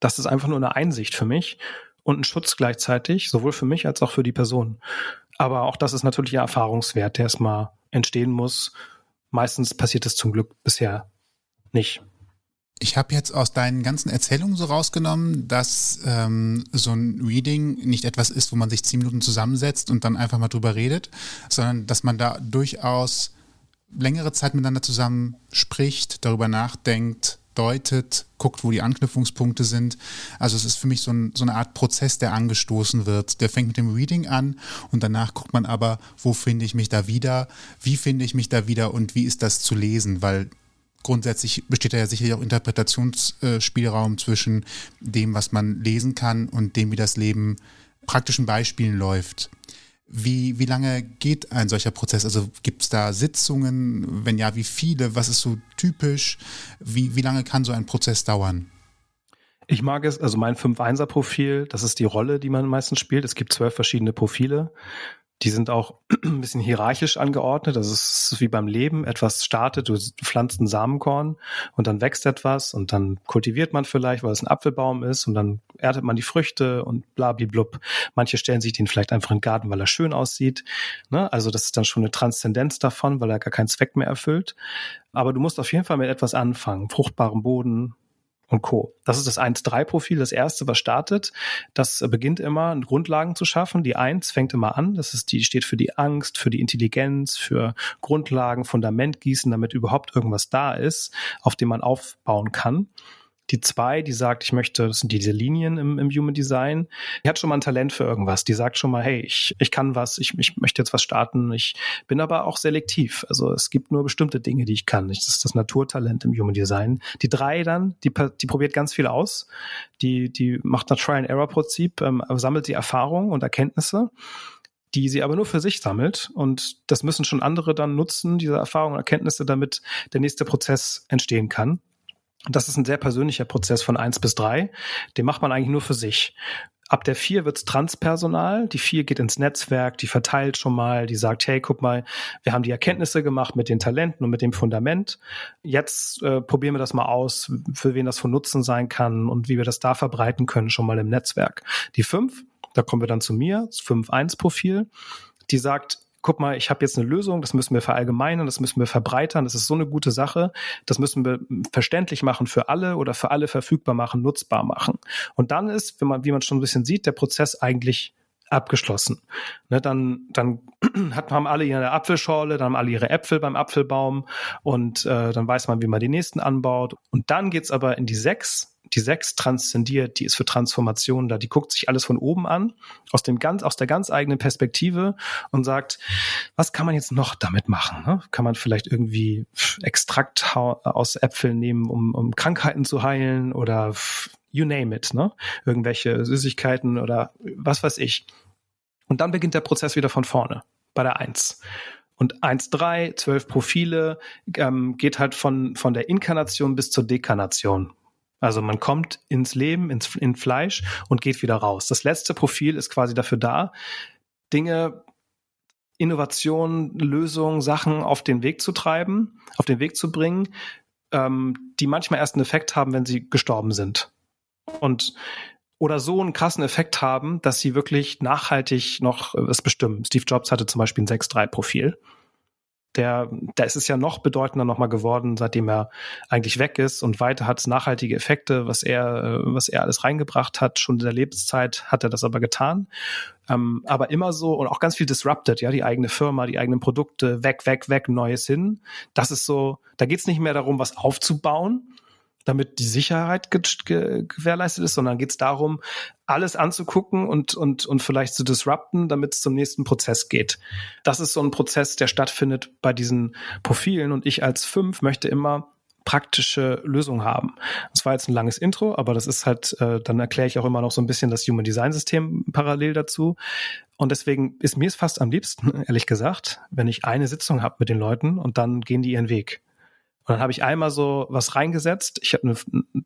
Das ist einfach nur eine Einsicht für mich und ein Schutz gleichzeitig, sowohl für mich als auch für die Person. Aber auch das ist natürlich ein Erfahrungswert, der erstmal entstehen muss. Meistens passiert es zum Glück bisher nicht. Ich habe jetzt aus deinen ganzen Erzählungen so rausgenommen, dass ähm, so ein Reading nicht etwas ist, wo man sich zehn Minuten zusammensetzt und dann einfach mal drüber redet, sondern dass man da durchaus längere Zeit miteinander zusammen spricht, darüber nachdenkt, deutet, guckt, wo die Anknüpfungspunkte sind. Also es ist für mich so, ein, so, eine Art Prozess, der angestoßen wird. Der fängt mit dem Reading an und danach guckt man aber, wo finde ich mich da wieder, wie finde ich mich da wieder und wie ist das zu lesen, weil grundsätzlich besteht da ja sicherlich auch Interpretationsspielraum zwischen dem, was man lesen kann und dem, wie das Leben praktischen Beispielen läuft. Wie, wie lange geht ein solcher Prozess? Also gibt es da Sitzungen? Wenn ja, wie viele? Was ist so typisch? Wie, wie lange kann so ein Prozess dauern? Ich mag es, also mein 5-1er-Profil, das ist die Rolle, die man meistens spielt. Es gibt zwölf verschiedene Profile. Die sind auch ein bisschen hierarchisch angeordnet. Das ist wie beim Leben. Etwas startet, du pflanzt ein Samenkorn und dann wächst etwas und dann kultiviert man vielleicht, weil es ein Apfelbaum ist und dann erntet man die Früchte und blablablub. Manche stellen sich den vielleicht einfach in den Garten, weil er schön aussieht. Ne? Also das ist dann schon eine Transzendenz davon, weil er gar keinen Zweck mehr erfüllt. Aber du musst auf jeden Fall mit etwas anfangen. Fruchtbaren Boden, und Co. Das ist das 1-3-Profil, das erste, was startet. Das beginnt immer, Grundlagen zu schaffen. Die 1 fängt immer an. Das ist die, steht für die Angst, für die Intelligenz, für Grundlagen, Fundament gießen, damit überhaupt irgendwas da ist, auf dem man aufbauen kann. Die zwei, die sagt, ich möchte, das sind diese Linien im, im Human Design, die hat schon mal ein Talent für irgendwas. Die sagt schon mal, hey, ich, ich kann was, ich, ich möchte jetzt was starten. Ich bin aber auch selektiv. Also es gibt nur bestimmte Dinge, die ich kann. Das ist das Naturtalent im Human Design. Die drei dann, die, die probiert ganz viel aus. Die, die macht ein Try-and-Error-Prinzip, ähm, sammelt die Erfahrung und Erkenntnisse die sie aber nur für sich sammelt. Und das müssen schon andere dann nutzen, diese Erfahrungen und Erkenntnisse, damit der nächste Prozess entstehen kann. Das ist ein sehr persönlicher Prozess von eins bis drei. Den macht man eigentlich nur für sich. Ab der vier wird's Transpersonal. Die vier geht ins Netzwerk, die verteilt schon mal, die sagt, hey, guck mal, wir haben die Erkenntnisse gemacht mit den Talenten und mit dem Fundament. Jetzt äh, probieren wir das mal aus, für wen das von Nutzen sein kann und wie wir das da verbreiten können, schon mal im Netzwerk. Die fünf, da kommen wir dann zu mir, das 5-1-Profil, die sagt, guck mal, ich habe jetzt eine Lösung, das müssen wir verallgemeinern, das müssen wir verbreitern, das ist so eine gute Sache, das müssen wir verständlich machen für alle oder für alle verfügbar machen, nutzbar machen. Und dann ist, wenn man, wie man schon ein bisschen sieht, der Prozess eigentlich abgeschlossen. Ne, dann dann hat, haben alle ihre Apfelschorle, dann haben alle ihre Äpfel beim Apfelbaum und äh, dann weiß man, wie man die nächsten anbaut. Und dann geht's aber in die sechs die sechs transzendiert, die ist für Transformation da, die guckt sich alles von oben an, aus dem ganz, aus der ganz eigenen Perspektive und sagt, was kann man jetzt noch damit machen? Ne? Kann man vielleicht irgendwie Extrakt aus Äpfeln nehmen, um, um Krankheiten zu heilen oder you name it, ne? Irgendwelche Süßigkeiten oder was weiß ich. Und dann beginnt der Prozess wieder von vorne, bei der Eins. Und 1.3, zwölf Profile, ähm, geht halt von, von der Inkarnation bis zur Dekarnation. Also man kommt ins Leben, ins in Fleisch und geht wieder raus. Das letzte Profil ist quasi dafür da, Dinge, Innovationen, Lösungen, Sachen auf den Weg zu treiben, auf den Weg zu bringen, ähm, die manchmal erst einen Effekt haben, wenn sie gestorben sind. Und oder so einen krassen Effekt haben, dass sie wirklich nachhaltig noch was bestimmen. Steve Jobs hatte zum Beispiel ein 6-3-Profil der, da ist es ja noch bedeutender nochmal geworden, seitdem er eigentlich weg ist und weiter hat es nachhaltige Effekte, was er, äh, was er alles reingebracht hat. Schon in der Lebenszeit hat er das aber getan. Ähm, aber immer so und auch ganz viel disrupted, ja, die eigene Firma, die eigenen Produkte, weg, weg, weg, Neues hin. Das ist so, da geht es nicht mehr darum, was aufzubauen, damit die Sicherheit ge ge gewährleistet ist, sondern geht es darum, alles anzugucken und, und, und vielleicht zu disrupten, damit es zum nächsten Prozess geht. Das ist so ein Prozess, der stattfindet bei diesen Profilen und ich als fünf möchte immer praktische Lösungen haben. Das war jetzt ein langes Intro, aber das ist halt, äh, dann erkläre ich auch immer noch so ein bisschen das Human Design System parallel dazu. Und deswegen ist mir es fast am liebsten, ehrlich gesagt, wenn ich eine Sitzung habe mit den Leuten und dann gehen die ihren Weg. Und dann habe ich einmal so was reingesetzt. Ich habe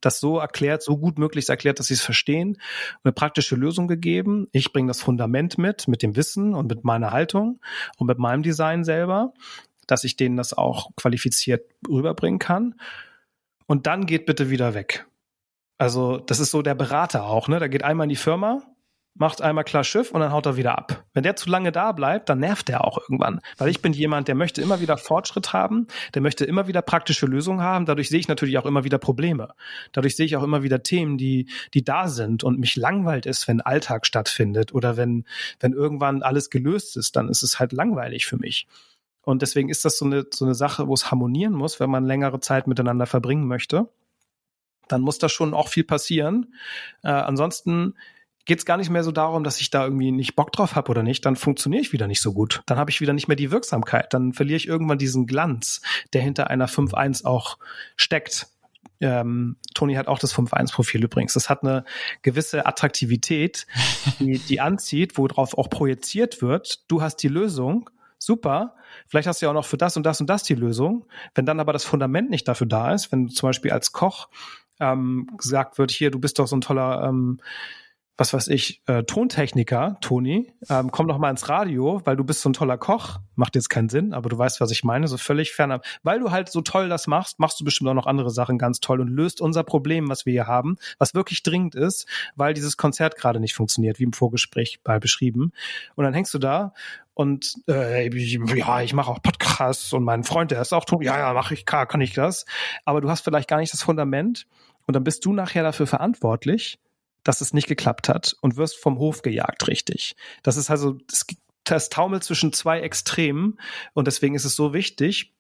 das so erklärt, so gut möglichst erklärt, dass sie es verstehen, eine praktische Lösung gegeben. Ich bringe das Fundament mit, mit dem Wissen und mit meiner Haltung und mit meinem Design selber, dass ich denen das auch qualifiziert rüberbringen kann. Und dann geht bitte wieder weg. Also das ist so der Berater auch, ne? Da geht einmal in die Firma, macht einmal klar Schiff und dann haut er wieder ab. Wenn der zu lange da bleibt, dann nervt er auch irgendwann. Weil ich bin jemand, der möchte immer wieder Fortschritt haben, der möchte immer wieder praktische Lösungen haben. Dadurch sehe ich natürlich auch immer wieder Probleme. Dadurch sehe ich auch immer wieder Themen, die, die da sind und mich langweilt ist, wenn Alltag stattfindet oder wenn, wenn irgendwann alles gelöst ist, dann ist es halt langweilig für mich. Und deswegen ist das so eine, so eine Sache, wo es harmonieren muss, wenn man längere Zeit miteinander verbringen möchte. Dann muss da schon auch viel passieren. Äh, ansonsten geht es gar nicht mehr so darum, dass ich da irgendwie nicht Bock drauf habe oder nicht, dann funktioniere ich wieder nicht so gut. Dann habe ich wieder nicht mehr die Wirksamkeit. Dann verliere ich irgendwann diesen Glanz, der hinter einer 5-1 auch steckt. Ähm, Toni hat auch das 5-1-Profil übrigens. Das hat eine gewisse Attraktivität, die, die anzieht, worauf auch projiziert wird. Du hast die Lösung, super. Vielleicht hast du ja auch noch für das und das und das die Lösung. Wenn dann aber das Fundament nicht dafür da ist, wenn zum Beispiel als Koch ähm, gesagt wird, hier, du bist doch so ein toller ähm, was weiß ich, äh, Tontechniker, Toni, ähm, komm doch mal ins Radio, weil du bist so ein toller Koch. Macht jetzt keinen Sinn, aber du weißt, was ich meine, so völlig fernab. Weil du halt so toll das machst, machst du bestimmt auch noch andere Sachen ganz toll und löst unser Problem, was wir hier haben, was wirklich dringend ist, weil dieses Konzert gerade nicht funktioniert, wie im Vorgespräch mal beschrieben. Und dann hängst du da und äh, ja, ich mache auch Podcasts und mein Freund, der ist auch Toni, ja, ja, mache ich, kann ich das. Aber du hast vielleicht gar nicht das Fundament Und dann bist du nachher dafür verantwortlich, dass es nicht geklappt hat und wirst vom Hof gejagt, richtig. Das ist also das, das taumelt zwischen zwei Extremen und deswegen ist es so wichtig,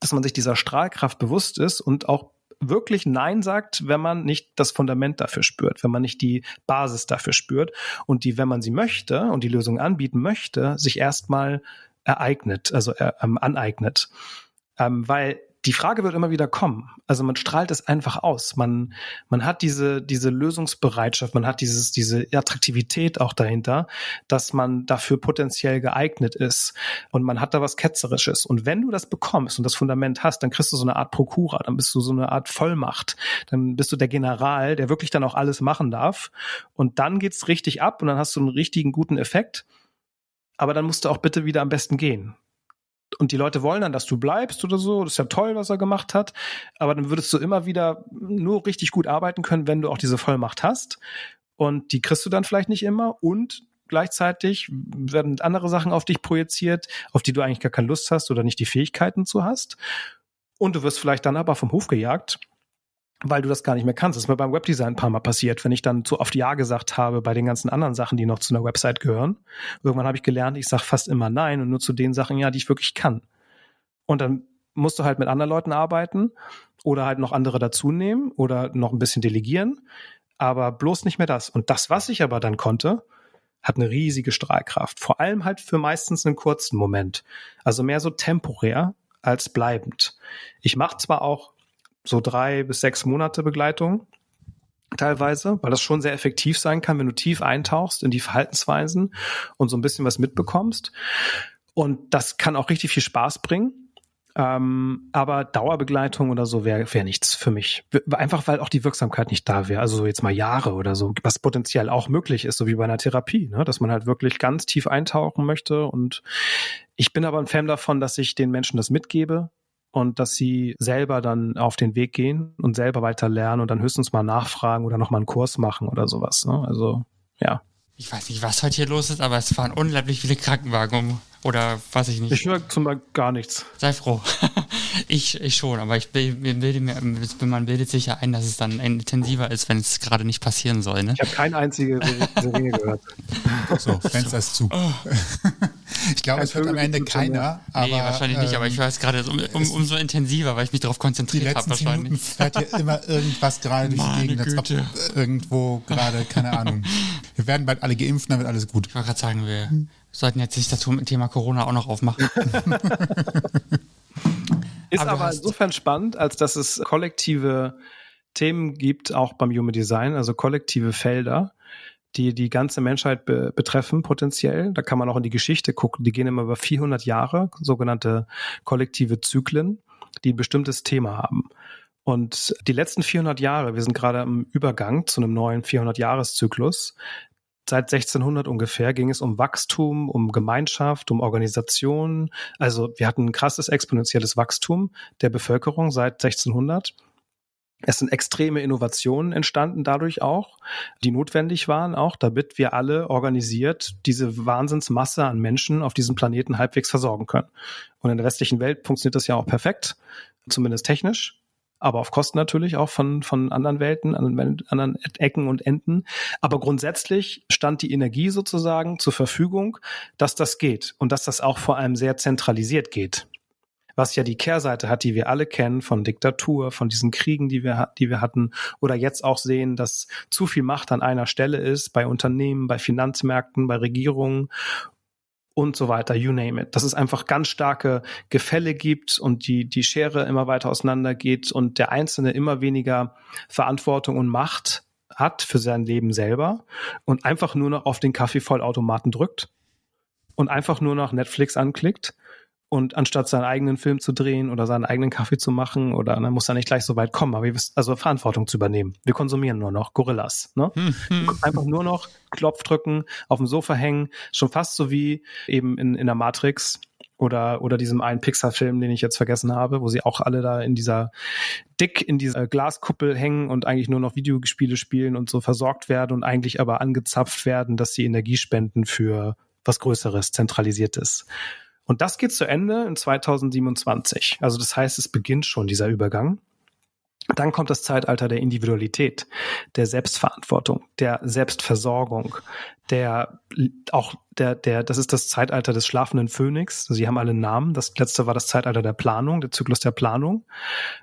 dass man sich dieser Strahlkraft bewusst ist und auch wirklich Nein sagt, wenn man nicht das Fundament dafür spürt, wenn man nicht die Basis dafür spürt und die, wenn man sie möchte und die Lösung anbieten möchte, sich erstmal ereignet, also äh, ähm, aneignet. Ähm, weil die Frage wird immer wieder kommen. Also man strahlt es einfach aus. Man, man hat diese, diese Lösungsbereitschaft, man hat dieses, diese Attraktivität auch dahinter, dass man dafür potenziell geeignet ist. Und man hat da was Ketzerisches. Und wenn du das bekommst und das Fundament hast, dann kriegst du so eine Art Prokura, dann bist du so eine Art Vollmacht. Dann bist du der General, der wirklich dann auch alles machen darf. Und dann geht's richtig ab und dann hast du einen richtigen guten Effekt. Aber dann musst du auch bitte wieder am besten gehen und die Leute wollen dann, dass du bleibst oder so, das ist ja toll, was er gemacht hat, aber dann würdest du immer wieder nur richtig gut arbeiten können, wenn du auch diese Vollmacht hast. Und die kriegst du dann vielleicht nicht immer. Und gleichzeitig werden andere Sachen auf dich projiziert, auf die du eigentlich gar keine Lust hast oder nicht die Fähigkeiten zu hast. Und du wirst vielleicht dann aber vom Hof gejagt weil du das gar nicht mehr kannst. Das ist mir beim Webdesign ein paar Mal passiert, wenn ich dann zu oft Ja gesagt habe bei den ganzen anderen Sachen, die noch zu einer Website gehören. Irgendwann habe ich gelernt, ich sage fast immer Nein und nur zu den Sachen Ja, die ich wirklich kann. Und dann musst du halt mit anderen Leuten arbeiten oder halt noch andere dazu nehmen oder noch ein bisschen delegieren, aber bloß nicht mehr das. Und das, was ich aber dann konnte, hat eine riesige Strahlkraft. Vor allem halt für meistens einen kurzen Moment. Also mehr so temporär als bleibend. Ich mache zwar auch so drei bis sechs Monate Begleitung teilweise, weil das schon sehr effektiv sein kann, wenn du tief eintauchst in die Verhaltensweisen und so ein bisschen was mitbekommst. Und das kann auch richtig viel Spaß bringen. Ähm, aber Dauerbegleitung oder so wäre wär nichts für mich. Einfach weil auch die Wirksamkeit nicht da wäre. Also jetzt mal Jahre oder so, was potenziell auch möglich ist, so wie bei einer Therapie, ne? dass man halt wirklich ganz tief eintauchen möchte. Und ich bin aber ein Fan davon, dass ich den Menschen das mitgebe, und dass sie selber dann auf den Weg gehen und selber weiter lernen und dann höchstens mal nachfragen oder nochmal einen Kurs machen oder sowas. Ne? Also, ja. Ich weiß nicht, was heute hier los ist, aber es fahren unglaublich viele Krankenwagen um. Oder weiß ich nicht. Ich höre zum Beispiel gar nichts. Sei froh. ich, ich schon, aber ich bilde mir, man bildet sich ja ein, dass es dann intensiver ist, wenn es gerade nicht passieren soll. Ne? Ich habe keine einzige Sirene gehört. So, Fenster ist zu. Oh. Ich glaube, es wird am Ende keiner. Aber, nee, wahrscheinlich ähm, nicht, aber ich weiß gerade um, um, umso intensiver, weil ich mich darauf konzentriert habe. wahrscheinlich. Minuten fährt hier immer irgendwas gerade durch die Gegend, als ob irgendwo gerade, keine Ahnung. Wir werden bald alle geimpft, dann wird alles gut. Ich wollte gerade sagen, wir sollten jetzt nicht das Thema Corona auch noch aufmachen. Ist aber, aber insofern spannend, als dass es kollektive Themen gibt, auch beim Human Design, also kollektive Felder, die die ganze Menschheit be betreffen potenziell. Da kann man auch in die Geschichte gucken. Die gehen immer über 400 Jahre, sogenannte kollektive Zyklen, die ein bestimmtes Thema haben. Und die letzten 400 Jahre, wir sind gerade im Übergang zu einem neuen 400-Jahres-Zyklus, seit 1600 ungefähr ging es um Wachstum, um Gemeinschaft, um Organisation. Also wir hatten ein krasses exponentielles Wachstum der Bevölkerung seit 1600. Es sind extreme Innovationen entstanden dadurch auch, die notwendig waren auch, damit wir alle organisiert diese Wahnsinnsmasse an Menschen auf diesem Planeten halbwegs versorgen können. Und in der westlichen Welt funktioniert das ja auch perfekt, zumindest technisch aber auf Kosten natürlich auch von, von anderen Welten, anderen Ecken und Enden. Aber grundsätzlich stand die Energie sozusagen zur Verfügung, dass das geht und dass das auch vor allem sehr zentralisiert geht. Was ja die Kehrseite hat, die wir alle kennen von Diktatur, von diesen Kriegen, die wir, die wir hatten, oder jetzt auch sehen, dass zu viel Macht an einer Stelle ist, bei Unternehmen, bei Finanzmärkten, bei Regierungen und so weiter, you name it. Dass es einfach ganz starke Gefälle gibt und die, die Schere immer weiter auseinander geht und der Einzelne immer weniger Verantwortung und Macht hat für sein Leben selber und einfach nur noch auf den Kaffeevollautomaten drückt und einfach nur noch Netflix anklickt und anstatt seinen eigenen Film zu drehen oder seinen eigenen Kaffee zu machen oder dann muss er nicht gleich so weit kommen, aber ihr wisst, also Verantwortung zu übernehmen. Wir konsumieren nur noch Gorillas, ne? Hm, hm. Einfach nur noch Klopf drücken, auf dem Sofa hängen, schon fast so wie eben in, in der Matrix oder oder diesem einen Pixar-Film, den ich jetzt vergessen habe, wo sie auch alle da in dieser dick in dieser Glaskuppel hängen und eigentlich nur noch Videospiele spielen und so versorgt werden und eigentlich aber angezapft werden, dass sie Energie spenden für was Größeres, Zentralisiertes. Und das geht zu Ende in 2027. Also das heißt, es beginnt schon dieser Übergang. Dann kommt das Zeitalter der Individualität, der Selbstverantwortung, der Selbstversorgung, der auch der, der, das ist das Zeitalter des schlafenden Phönix. Sie haben alle Namen. Das letzte war das Zeitalter der Planung, der Zyklus der Planung.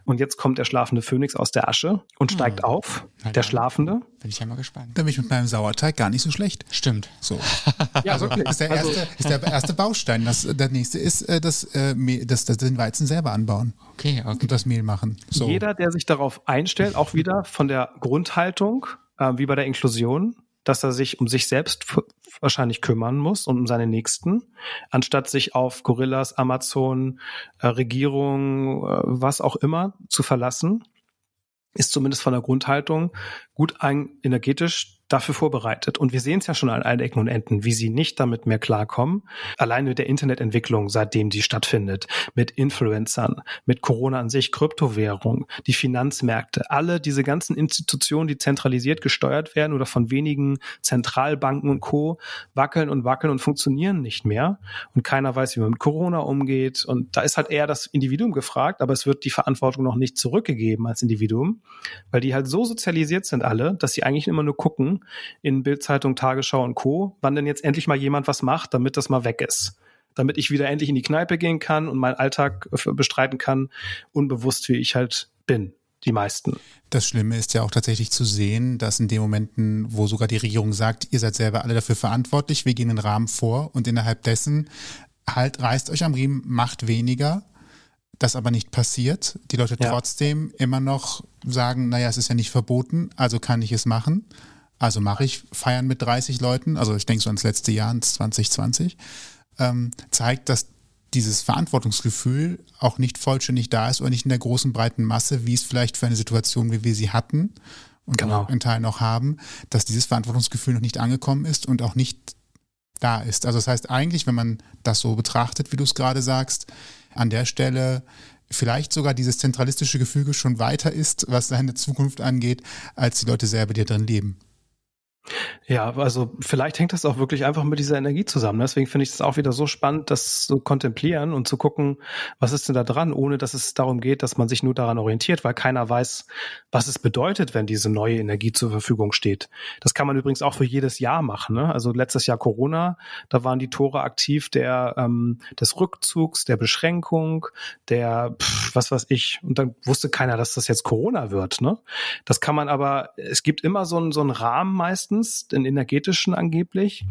Und jetzt kommt der schlafende Phönix aus der Asche und hm. steigt auf. Halt der Schlafende. Bin ich ja mal gespannt. Da bin ich mit meinem Sauerteig gar nicht so schlecht. Stimmt. So. ja, also, wirklich. Ist der, erste, also, ist der erste Baustein. Das, der nächste ist äh, das, äh, das, das, den Weizen selber anbauen. Okay, okay. Und das Mehl machen. So. Jeder, der sich darauf einstellt, auch wieder von der Grundhaltung, äh, wie bei der Inklusion, dass er sich um sich selbst wahrscheinlich kümmern muss und um seine Nächsten, anstatt sich auf Gorillas, Amazon, äh, Regierung, äh, was auch immer zu verlassen, ist zumindest von der Grundhaltung gut energetisch dafür vorbereitet. Und wir sehen es ja schon an allen Ecken und Enden, wie sie nicht damit mehr klarkommen. Allein mit der Internetentwicklung, seitdem die stattfindet, mit Influencern, mit Corona an sich, Kryptowährung, die Finanzmärkte, alle diese ganzen Institutionen, die zentralisiert gesteuert werden oder von wenigen Zentralbanken und Co. wackeln und wackeln und funktionieren nicht mehr. Und keiner weiß, wie man mit Corona umgeht. Und da ist halt eher das Individuum gefragt, aber es wird die Verantwortung noch nicht zurückgegeben als Individuum, weil die halt so sozialisiert sind alle, dass sie eigentlich immer nur gucken, in Bildzeitung, Tagesschau und Co., wann denn jetzt endlich mal jemand was macht, damit das mal weg ist. Damit ich wieder endlich in die Kneipe gehen kann und meinen Alltag bestreiten kann, unbewusst wie ich halt bin die meisten. Das Schlimme ist ja auch tatsächlich zu sehen, dass in den Momenten, wo sogar die Regierung sagt, ihr seid selber alle dafür verantwortlich, wir gehen den Rahmen vor und innerhalb dessen halt reißt euch am Riemen, macht weniger, das aber nicht passiert, die Leute ja. trotzdem immer noch sagen, naja, es ist ja nicht verboten, also kann ich es machen. Also mache ich Feiern mit 30 Leuten, also ich denke so ans letzte Jahr, ins 2020, ähm, zeigt, dass dieses Verantwortungsgefühl auch nicht vollständig da ist oder nicht in der großen breiten Masse, wie es vielleicht für eine Situation, wie wir sie hatten und genau. in Teilen auch haben, dass dieses Verantwortungsgefühl noch nicht angekommen ist und auch nicht da ist. Also das heißt eigentlich, wenn man das so betrachtet, wie du es gerade sagst, an der Stelle vielleicht sogar dieses zentralistische Gefüge schon weiter ist, was seine Zukunft angeht, als die Leute selber, die drin leben. Ja, also vielleicht hängt das auch wirklich einfach mit dieser Energie zusammen. Deswegen finde ich es auch wieder so spannend, das zu kontemplieren und zu gucken, was ist denn da dran, ohne dass es darum geht, dass man sich nur daran orientiert, weil keiner weiß, was es bedeutet, wenn diese neue Energie zur Verfügung steht. Das kann man übrigens auch für jedes Jahr machen. Ne? Also letztes Jahr Corona, da waren die Tore aktiv der ähm, des Rückzugs, der Beschränkung, der pff, was weiß ich. Und dann wusste keiner, dass das jetzt Corona wird. Ne? Das kann man aber, es gibt immer so einen so einen Rahmen meistens meistens, den energetischen angeblich,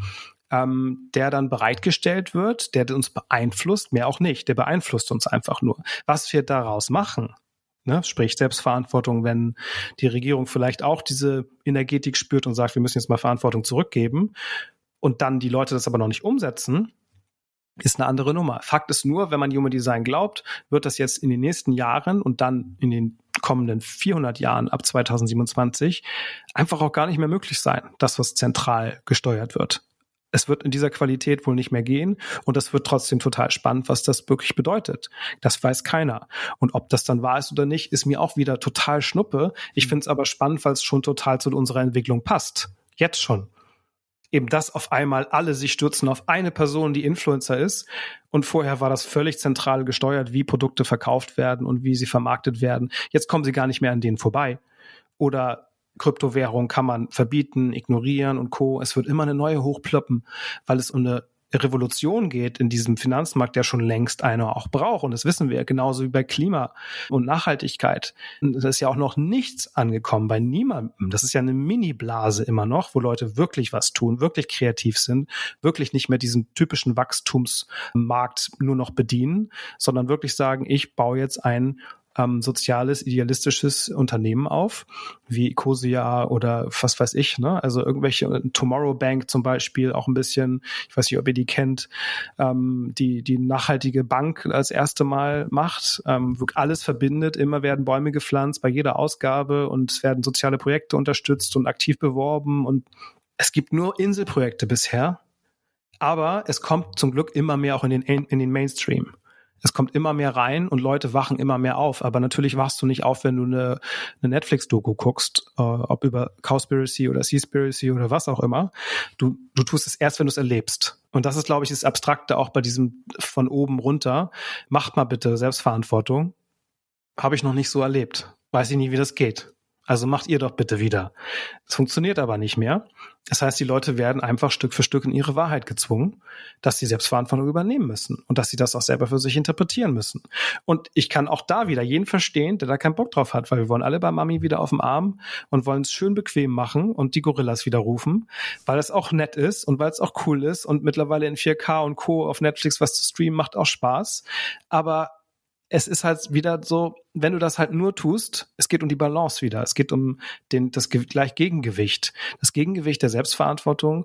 ähm, der dann bereitgestellt wird, der uns beeinflusst, mehr auch nicht, der beeinflusst uns einfach nur. Was wir daraus machen, ne, sprich Selbstverantwortung, wenn die Regierung vielleicht auch diese Energetik spürt und sagt, wir müssen jetzt mal Verantwortung zurückgeben und dann die Leute das aber noch nicht umsetzen, ist eine andere Nummer. Fakt ist nur, wenn man Human Design glaubt, wird das jetzt in den nächsten Jahren und dann in den kommenden 400 Jahren ab 2027 einfach auch gar nicht mehr möglich sein, dass was zentral gesteuert wird. Es wird in dieser Qualität wohl nicht mehr gehen und das wird trotzdem total spannend, was das wirklich bedeutet. Das weiß keiner. Und ob das dann wahr ist oder nicht, ist mir auch wieder total schnuppe. Ich finde es aber spannend, weil es schon total zu unserer Entwicklung passt. Jetzt schon eben das auf einmal alle sich stürzen auf eine Person, die Influencer ist. Und vorher war das völlig zentral gesteuert, wie Produkte verkauft werden und wie sie vermarktet werden. Jetzt kommen sie gar nicht mehr an denen vorbei. Oder Kryptowährung kann man verbieten, ignorieren und Co. Es wird immer eine neue hochploppen, weil es um eine Revolution geht in diesem Finanzmarkt, der schon längst eine auch braucht. Und das wissen wir genauso wie bei Klima und Nachhaltigkeit. Da ist ja auch noch nichts angekommen bei niemandem. Das ist ja eine Mini-Blase immer noch, wo Leute wirklich was tun, wirklich kreativ sind, wirklich nicht mehr diesen typischen Wachstumsmarkt nur noch bedienen, sondern wirklich sagen, ich baue jetzt ein ähm, soziales, idealistisches Unternehmen auf, wie Ecosia oder was weiß ich, ne? Also irgendwelche äh, Tomorrow Bank zum Beispiel auch ein bisschen, ich weiß nicht, ob ihr die kennt, ähm, die die nachhaltige Bank als erste Mal macht, ähm, alles verbindet, immer werden Bäume gepflanzt bei jeder Ausgabe und es werden soziale Projekte unterstützt und aktiv beworben und es gibt nur Inselprojekte bisher, aber es kommt zum Glück immer mehr auch in den, in den Mainstream es kommt immer mehr rein und Leute wachen immer mehr auf. Aber natürlich wachst du nicht auf, wenn du eine, eine Netflix-Doku guckst, äh, ob über Cowspiracy oder Seaspiracy oder was auch immer. Du, du tust es erst, wenn du es erlebst. Und das ist, glaube ich, das Abstrakte auch bei diesem von oben runter. Macht mal bitte Selbstverantwortung. Habe ich noch nicht so erlebt. weiß ich nicht, wie das geht. Also macht ihr doch bitte wieder. Es funktioniert aber nicht mehr. Das heißt, die Leute werden einfach Stück für Stück in ihre Wahrheit gezwungen, dass sie Selbstverantwortung übernehmen müssen und dass sie das auch selber für sich interpretieren müssen. Und ich kann auch da wieder jeden verstehen, der da keinen Bock drauf hat, weil wir wollen alle bei Mami wieder auf dem Arm und wollen es schön bequem machen und die Gorillas wieder rufen, weil es auch nett ist und weil es auch cool ist und mittlerweile in 4K und Co. auf Netflix was zu streamen macht auch Spaß. Aber es ist halt wieder so, wenn du das halt nur tust, es geht um die Balance wieder. Es geht um den, das gleich Gegengewicht. Das Gegengewicht der Selbstverantwortung.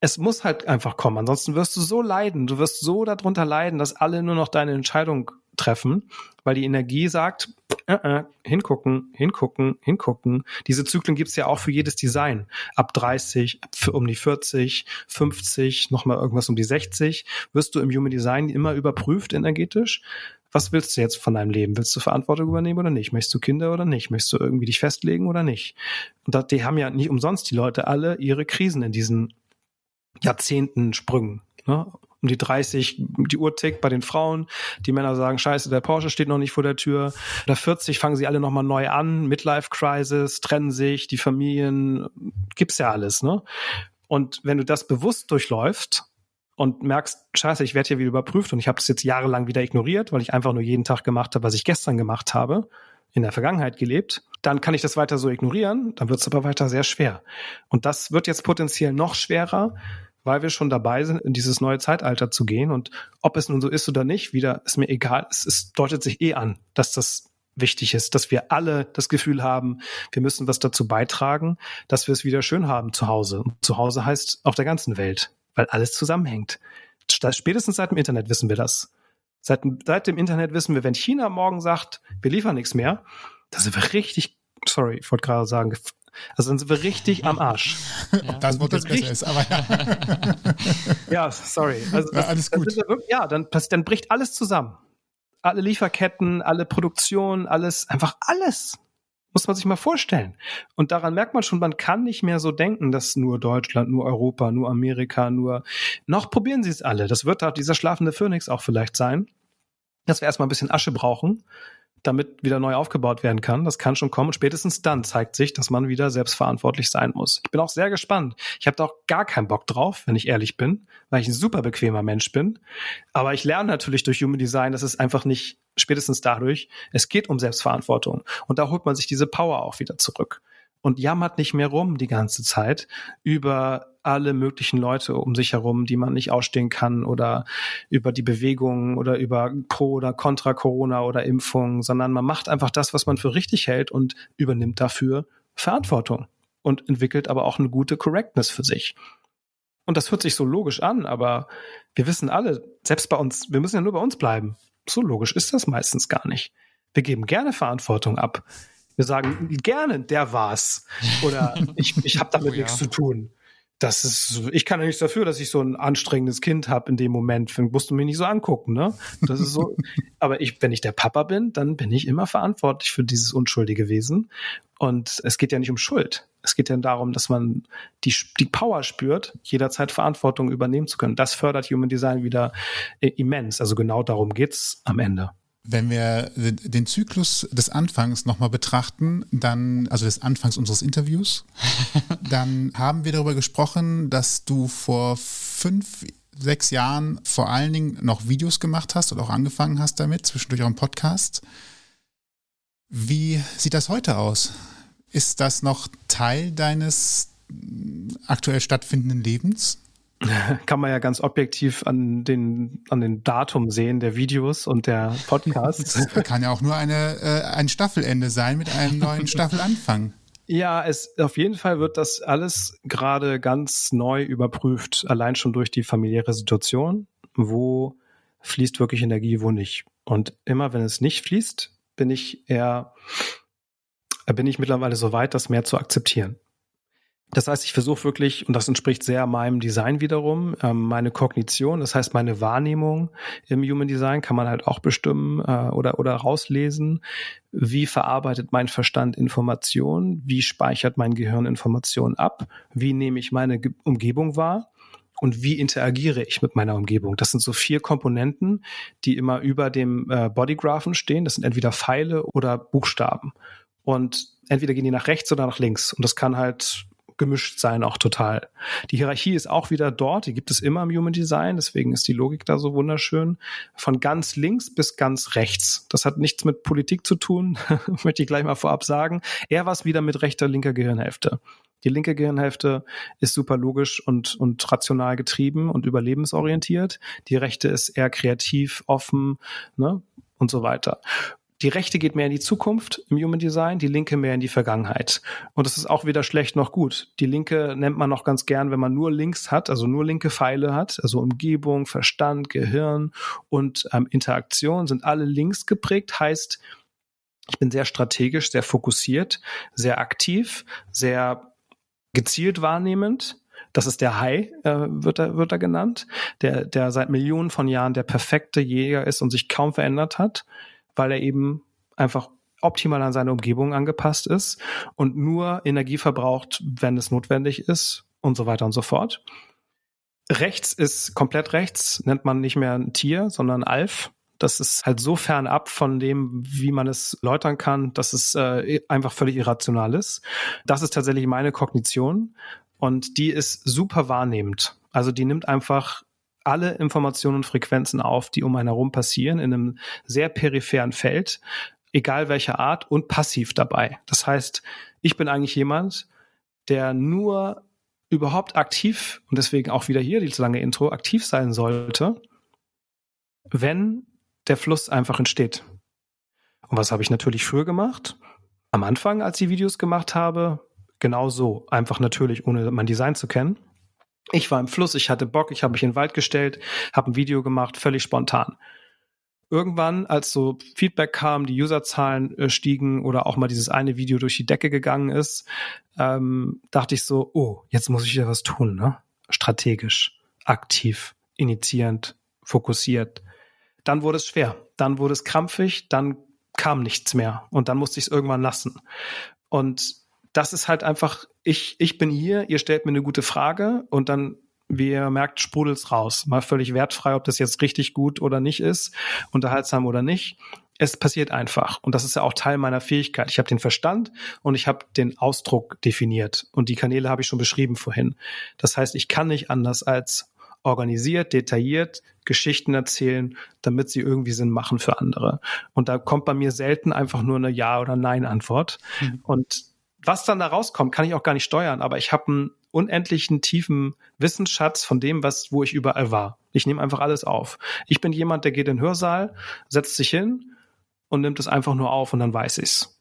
Es muss halt einfach kommen. Ansonsten wirst du so leiden. Du wirst so darunter leiden, dass alle nur noch deine Entscheidung treffen, weil die Energie sagt, äh, äh, hingucken, hingucken, hingucken. Diese Zyklen gibt's ja auch für jedes Design. Ab 30, ab um die 40, 50, nochmal irgendwas um die 60, wirst du im Human Design immer überprüft energetisch was willst du jetzt von deinem Leben? Willst du Verantwortung übernehmen oder nicht? Möchtest du Kinder oder nicht? Möchtest du irgendwie dich festlegen oder nicht? Und da, die haben ja nicht umsonst die Leute alle ihre Krisen in diesen Jahrzehnten Sprüngen. Ne? Um die 30, die Uhr tickt bei den Frauen. Die Männer sagen, scheiße, der Porsche steht noch nicht vor der Tür. Oder 40 fangen sie alle nochmal neu an. Midlife Crisis, trennen sich, die Familien, gibt's ja alles, ne? Und wenn du das bewusst durchläufst, und merkst, scheiße, ich werde hier wieder überprüft und ich habe das jetzt jahrelang wieder ignoriert, weil ich einfach nur jeden Tag gemacht habe, was ich gestern gemacht habe, in der Vergangenheit gelebt, dann kann ich das weiter so ignorieren, dann wird es aber weiter sehr schwer. Und das wird jetzt potenziell noch schwerer, weil wir schon dabei sind, in dieses neue Zeitalter zu gehen. Und ob es nun so ist oder nicht, wieder ist mir egal. Es, es deutet sich eh an, dass das wichtig ist, dass wir alle das Gefühl haben, wir müssen was dazu beitragen, dass wir es wieder schön haben zu Hause. Und zu Hause heißt auf der ganzen Welt weil alles zusammenhängt. Spätestens seit dem Internet wissen wir das. Seit, seit dem Internet wissen wir, wenn China morgen sagt, wir liefern nichts mehr, dann sind wir richtig, sorry, ich wollte gerade sagen, also dann sind wir richtig am Arsch. Ja. Ob das Wort jetzt besser ist, aber ja. ja, sorry. Also das, alles gut. Wirklich, ja, dann, dann bricht alles zusammen. Alle Lieferketten, alle Produktion, alles, einfach alles. Muss man sich mal vorstellen. Und daran merkt man schon, man kann nicht mehr so denken, dass nur Deutschland, nur Europa, nur Amerika, nur. Noch probieren sie es alle. Das wird da dieser schlafende Phönix auch vielleicht sein, dass wir erstmal ein bisschen Asche brauchen, damit wieder neu aufgebaut werden kann. Das kann schon kommen. Und spätestens dann zeigt sich, dass man wieder selbstverantwortlich sein muss. Ich bin auch sehr gespannt. Ich habe da auch gar keinen Bock drauf, wenn ich ehrlich bin, weil ich ein super bequemer Mensch bin. Aber ich lerne natürlich durch Human Design, dass es einfach nicht spätestens dadurch, es geht um Selbstverantwortung. Und da holt man sich diese Power auch wieder zurück und jammert nicht mehr rum die ganze Zeit über alle möglichen Leute um sich herum, die man nicht ausstehen kann oder über die Bewegungen oder über Pro oder Contra Corona oder Impfungen, sondern man macht einfach das, was man für richtig hält und übernimmt dafür Verantwortung und entwickelt aber auch eine gute Correctness für sich. Und das hört sich so logisch an, aber wir wissen alle, selbst bei uns, wir müssen ja nur bei uns bleiben. So logisch ist das meistens gar nicht. Wir geben gerne Verantwortung ab. Wir sagen gerne, der war's. Oder ich, ich habe damit oh, ja. nichts zu tun. Das ist, ich kann ja nichts dafür, dass ich so ein anstrengendes Kind habe in dem Moment. Musst du mich nicht so angucken, ne? Das ist so. aber ich, wenn ich der Papa bin, dann bin ich immer verantwortlich für dieses unschuldige Wesen. Und es geht ja nicht um Schuld. Es geht ja darum, dass man die, die Power spürt, jederzeit Verantwortung übernehmen zu können. Das fördert Human Design wieder immens. Also genau darum geht's am Ende. Wenn wir den Zyklus des Anfangs nochmal betrachten, dann, also des Anfangs unseres Interviews, dann haben wir darüber gesprochen, dass du vor fünf, sechs Jahren vor allen Dingen noch Videos gemacht hast und auch angefangen hast damit, zwischendurch auch im Podcast. Wie sieht das heute aus? Ist das noch Teil deines aktuell stattfindenden Lebens? kann man ja ganz objektiv an den, an den Datum sehen der Videos und der Podcasts. Das kann ja auch nur eine, äh, ein Staffelende sein mit einem neuen Staffelanfang. Ja, es auf jeden Fall wird das alles gerade ganz neu überprüft, allein schon durch die familiäre Situation, wo fließt wirklich Energie, wo nicht. Und immer wenn es nicht fließt, bin ich eher, bin ich mittlerweile so weit, das mehr zu akzeptieren. Das heißt, ich versuche wirklich, und das entspricht sehr meinem Design wiederum, ähm, meine Kognition, das heißt meine Wahrnehmung im Human Design kann man halt auch bestimmen äh, oder, oder rauslesen. Wie verarbeitet mein Verstand Informationen? Wie speichert mein Gehirn Informationen ab? Wie nehme ich meine Umgebung wahr? und wie interagiere ich mit meiner Umgebung. Das sind so vier Komponenten, die immer über dem äh, Bodygraphen stehen. Das sind entweder Pfeile oder Buchstaben. Und entweder gehen die nach rechts oder nach links. Und das kann halt gemischt sein, auch total. Die Hierarchie ist auch wieder dort, die gibt es immer im Human Design, deswegen ist die Logik da so wunderschön. Von ganz links bis ganz rechts. Das hat nichts mit Politik zu tun, möchte ich gleich mal vorab sagen. Eher was wieder mit rechter, linker Gehirnhälfte. Die linke Gehirnhälfte ist super logisch und, und rational getrieben und überlebensorientiert. Die rechte ist eher kreativ, offen ne, und so weiter. Die rechte geht mehr in die Zukunft im Human Design, die linke mehr in die Vergangenheit. Und das ist auch weder schlecht noch gut. Die linke nennt man noch ganz gern, wenn man nur links hat, also nur linke Pfeile hat, also Umgebung, Verstand, Gehirn und ähm, Interaktion sind alle links geprägt, heißt, ich bin sehr strategisch, sehr fokussiert, sehr aktiv, sehr gezielt wahrnehmend. Das ist der Hai, äh, wird, er, wird er genannt, der, der seit Millionen von Jahren der perfekte Jäger ist und sich kaum verändert hat, weil er eben einfach optimal an seine Umgebung angepasst ist und nur Energie verbraucht, wenn es notwendig ist und so weiter und so fort. Rechts ist komplett rechts, nennt man nicht mehr ein Tier, sondern Alf. Das ist halt so fern ab von dem, wie man es läutern kann, dass es äh, einfach völlig irrational ist. Das ist tatsächlich meine Kognition und die ist super wahrnehmend. Also die nimmt einfach alle Informationen und Frequenzen auf, die um einen herum passieren, in einem sehr peripheren Feld, egal welcher Art und passiv dabei. Das heißt, ich bin eigentlich jemand, der nur überhaupt aktiv und deswegen auch wieder hier die lange Intro aktiv sein sollte, wenn der Fluss einfach entsteht. Und was habe ich natürlich früher gemacht? Am Anfang, als ich Videos gemacht habe, genau so. Einfach natürlich, ohne mein Design zu kennen. Ich war im Fluss, ich hatte Bock, ich habe mich in den Wald gestellt, habe ein Video gemacht, völlig spontan. Irgendwann, als so Feedback kam, die Userzahlen äh, stiegen oder auch mal dieses eine Video durch die Decke gegangen ist, ähm, dachte ich so, oh, jetzt muss ich wieder was tun, ne? Strategisch, aktiv, initiierend, fokussiert dann wurde es schwer, dann wurde es krampfig, dann kam nichts mehr und dann musste ich es irgendwann lassen. Und das ist halt einfach, ich, ich bin hier, ihr stellt mir eine gute Frage und dann wie ihr merkt, sprudelt's raus. Mal völlig wertfrei, ob das jetzt richtig gut oder nicht ist, unterhaltsam oder nicht. Es passiert einfach. Und das ist ja auch Teil meiner Fähigkeit. Ich habe den Verstand und ich habe den Ausdruck definiert. Und die Kanäle habe ich schon beschrieben vorhin. Das heißt, ich kann nicht anders als organisiert, detailliert Geschichten erzählen, damit sie irgendwie Sinn machen für andere. Und da kommt bei mir selten einfach nur eine Ja- oder Nein-Antwort. Mhm. Und was dann da rauskommt, kann ich auch gar nicht steuern, aber ich habe einen unendlichen tiefen Wissensschatz von dem, was, wo ich überall war. Ich nehme einfach alles auf. Ich bin jemand, der geht in den Hörsaal, setzt sich hin und nimmt es einfach nur auf und dann weiß ich's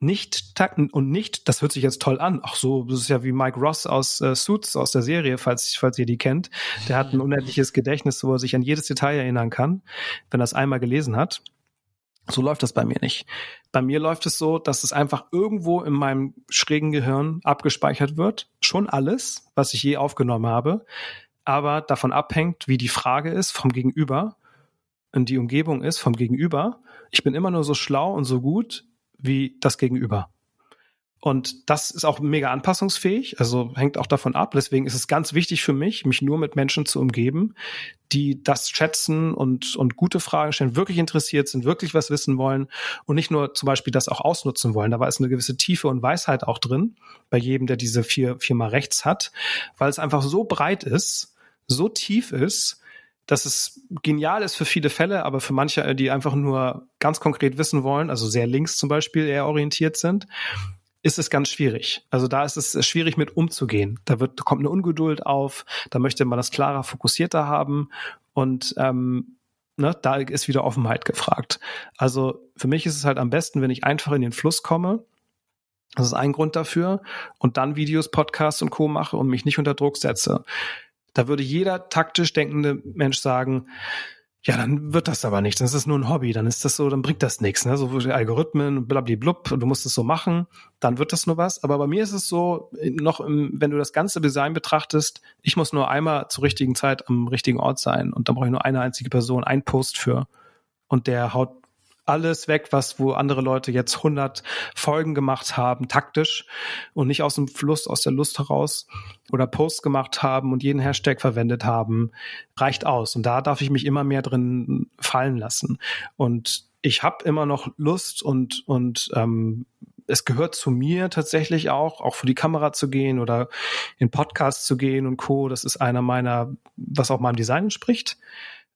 nicht takten und nicht, das hört sich jetzt toll an. Ach so, das ist ja wie Mike Ross aus äh, Suits aus der Serie, falls, falls ihr die kennt. Der hat ein unendliches Gedächtnis, wo er sich an jedes Detail erinnern kann, wenn er es einmal gelesen hat. So läuft das bei mir nicht. Bei mir läuft es so, dass es einfach irgendwo in meinem schrägen Gehirn abgespeichert wird. Schon alles, was ich je aufgenommen habe, aber davon abhängt, wie die Frage ist vom Gegenüber und die Umgebung ist vom Gegenüber. Ich bin immer nur so schlau und so gut, wie das Gegenüber. Und das ist auch mega anpassungsfähig, also hängt auch davon ab. Deswegen ist es ganz wichtig für mich, mich nur mit Menschen zu umgeben, die das schätzen und, und gute Fragen stellen, wirklich interessiert sind, wirklich was wissen wollen und nicht nur zum Beispiel das auch ausnutzen wollen. Da war es eine gewisse Tiefe und Weisheit auch drin, bei jedem, der diese vier, viermal rechts hat, weil es einfach so breit ist, so tief ist, dass es genial ist für viele Fälle, aber für manche, die einfach nur ganz konkret wissen wollen, also sehr links zum Beispiel eher orientiert sind, ist es ganz schwierig. Also da ist es schwierig mit umzugehen. Da wird, kommt eine Ungeduld auf, da möchte man das klarer, fokussierter haben und ähm, ne, da ist wieder Offenheit gefragt. Also für mich ist es halt am besten, wenn ich einfach in den Fluss komme. Das ist ein Grund dafür. Und dann Videos, Podcasts und Co. mache und mich nicht unter Druck setze. Da würde jeder taktisch denkende Mensch sagen, ja, dann wird das aber nichts. Das ist nur ein Hobby. Dann ist das so, dann bringt das nichts. Ne? So Algorithmen, blablablub, du musst es so machen, dann wird das nur was. Aber bei mir ist es so, noch im, wenn du das ganze Design betrachtest, ich muss nur einmal zur richtigen Zeit am richtigen Ort sein und da brauche ich nur eine einzige Person, ein Post für. Und der haut alles weg, was wo andere Leute jetzt 100 Folgen gemacht haben, taktisch und nicht aus dem Fluss, aus der Lust heraus oder Posts gemacht haben und jeden Hashtag verwendet haben, reicht aus. Und da darf ich mich immer mehr drin fallen lassen. Und ich habe immer noch Lust und und ähm, es gehört zu mir tatsächlich auch, auch für die Kamera zu gehen oder in Podcasts zu gehen und Co. Das ist einer meiner, was auch meinem Design entspricht,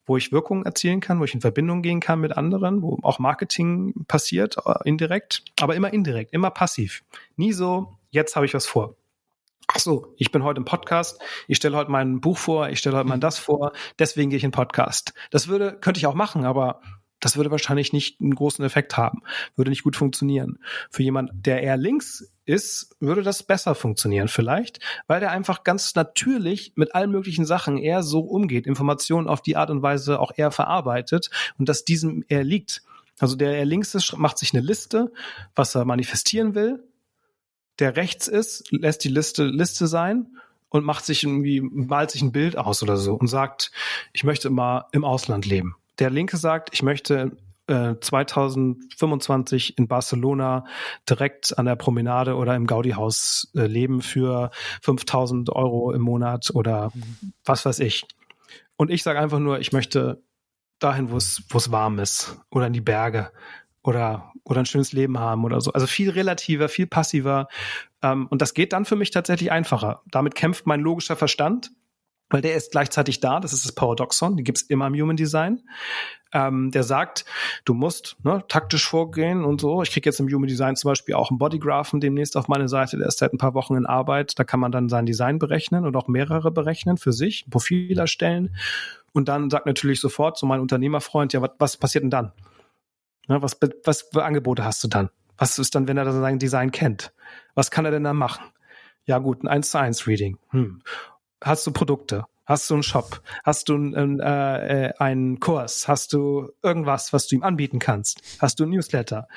wo ich Wirkung erzielen kann, wo ich in Verbindung gehen kann mit anderen, wo auch Marketing passiert, äh, indirekt, aber immer indirekt, immer passiv. Nie so, jetzt habe ich was vor. Ach so, ich bin heute im Podcast, ich stelle heute mein Buch vor, ich stelle heute mal das vor, deswegen gehe ich in Podcast. Das würde, könnte ich auch machen, aber das würde wahrscheinlich nicht einen großen Effekt haben, würde nicht gut funktionieren. Für jemand, der eher links ist, würde das besser funktionieren vielleicht, weil der einfach ganz natürlich mit allen möglichen Sachen eher so umgeht, Informationen auf die Art und Weise auch eher verarbeitet und dass diesem eher liegt. Also der eher links ist, macht sich eine Liste, was er manifestieren will. Der rechts ist, lässt die Liste Liste sein und macht sich irgendwie, malt sich ein Bild aus oder so und sagt, ich möchte mal im Ausland leben der Linke sagt, ich möchte äh, 2025 in Barcelona direkt an der Promenade oder im Gaudi-Haus äh, leben für 5000 Euro im Monat oder mhm. was weiß ich. Und ich sage einfach nur, ich möchte dahin, wo es wo es warm ist oder in die Berge oder oder ein schönes Leben haben oder so. Also viel relativer, viel passiver. Ähm, und das geht dann für mich tatsächlich einfacher. Damit kämpft mein logischer Verstand weil der ist gleichzeitig da, das ist das Paradoxon, die gibt's immer im Human Design. Ähm, der sagt, du musst ne, taktisch vorgehen und so. Ich kriege jetzt im Human Design zum Beispiel auch einen Bodygraphen demnächst auf meine Seite, der ist seit ein paar Wochen in Arbeit. Da kann man dann sein Design berechnen und auch mehrere berechnen für sich, ein Profil erstellen. Und dann sagt natürlich sofort so mein Unternehmerfreund, ja, was, was passiert denn dann? Ne, was, was für Angebote hast du dann? Was ist dann, wenn er sein Design kennt? Was kann er denn dann machen? Ja gut, ein 1 zu 1 Reading. Hm hast du Produkte? Hast du einen Shop? Hast du einen, äh, äh, einen Kurs? Hast du irgendwas, was du ihm anbieten kannst? Hast du ein Newsletter?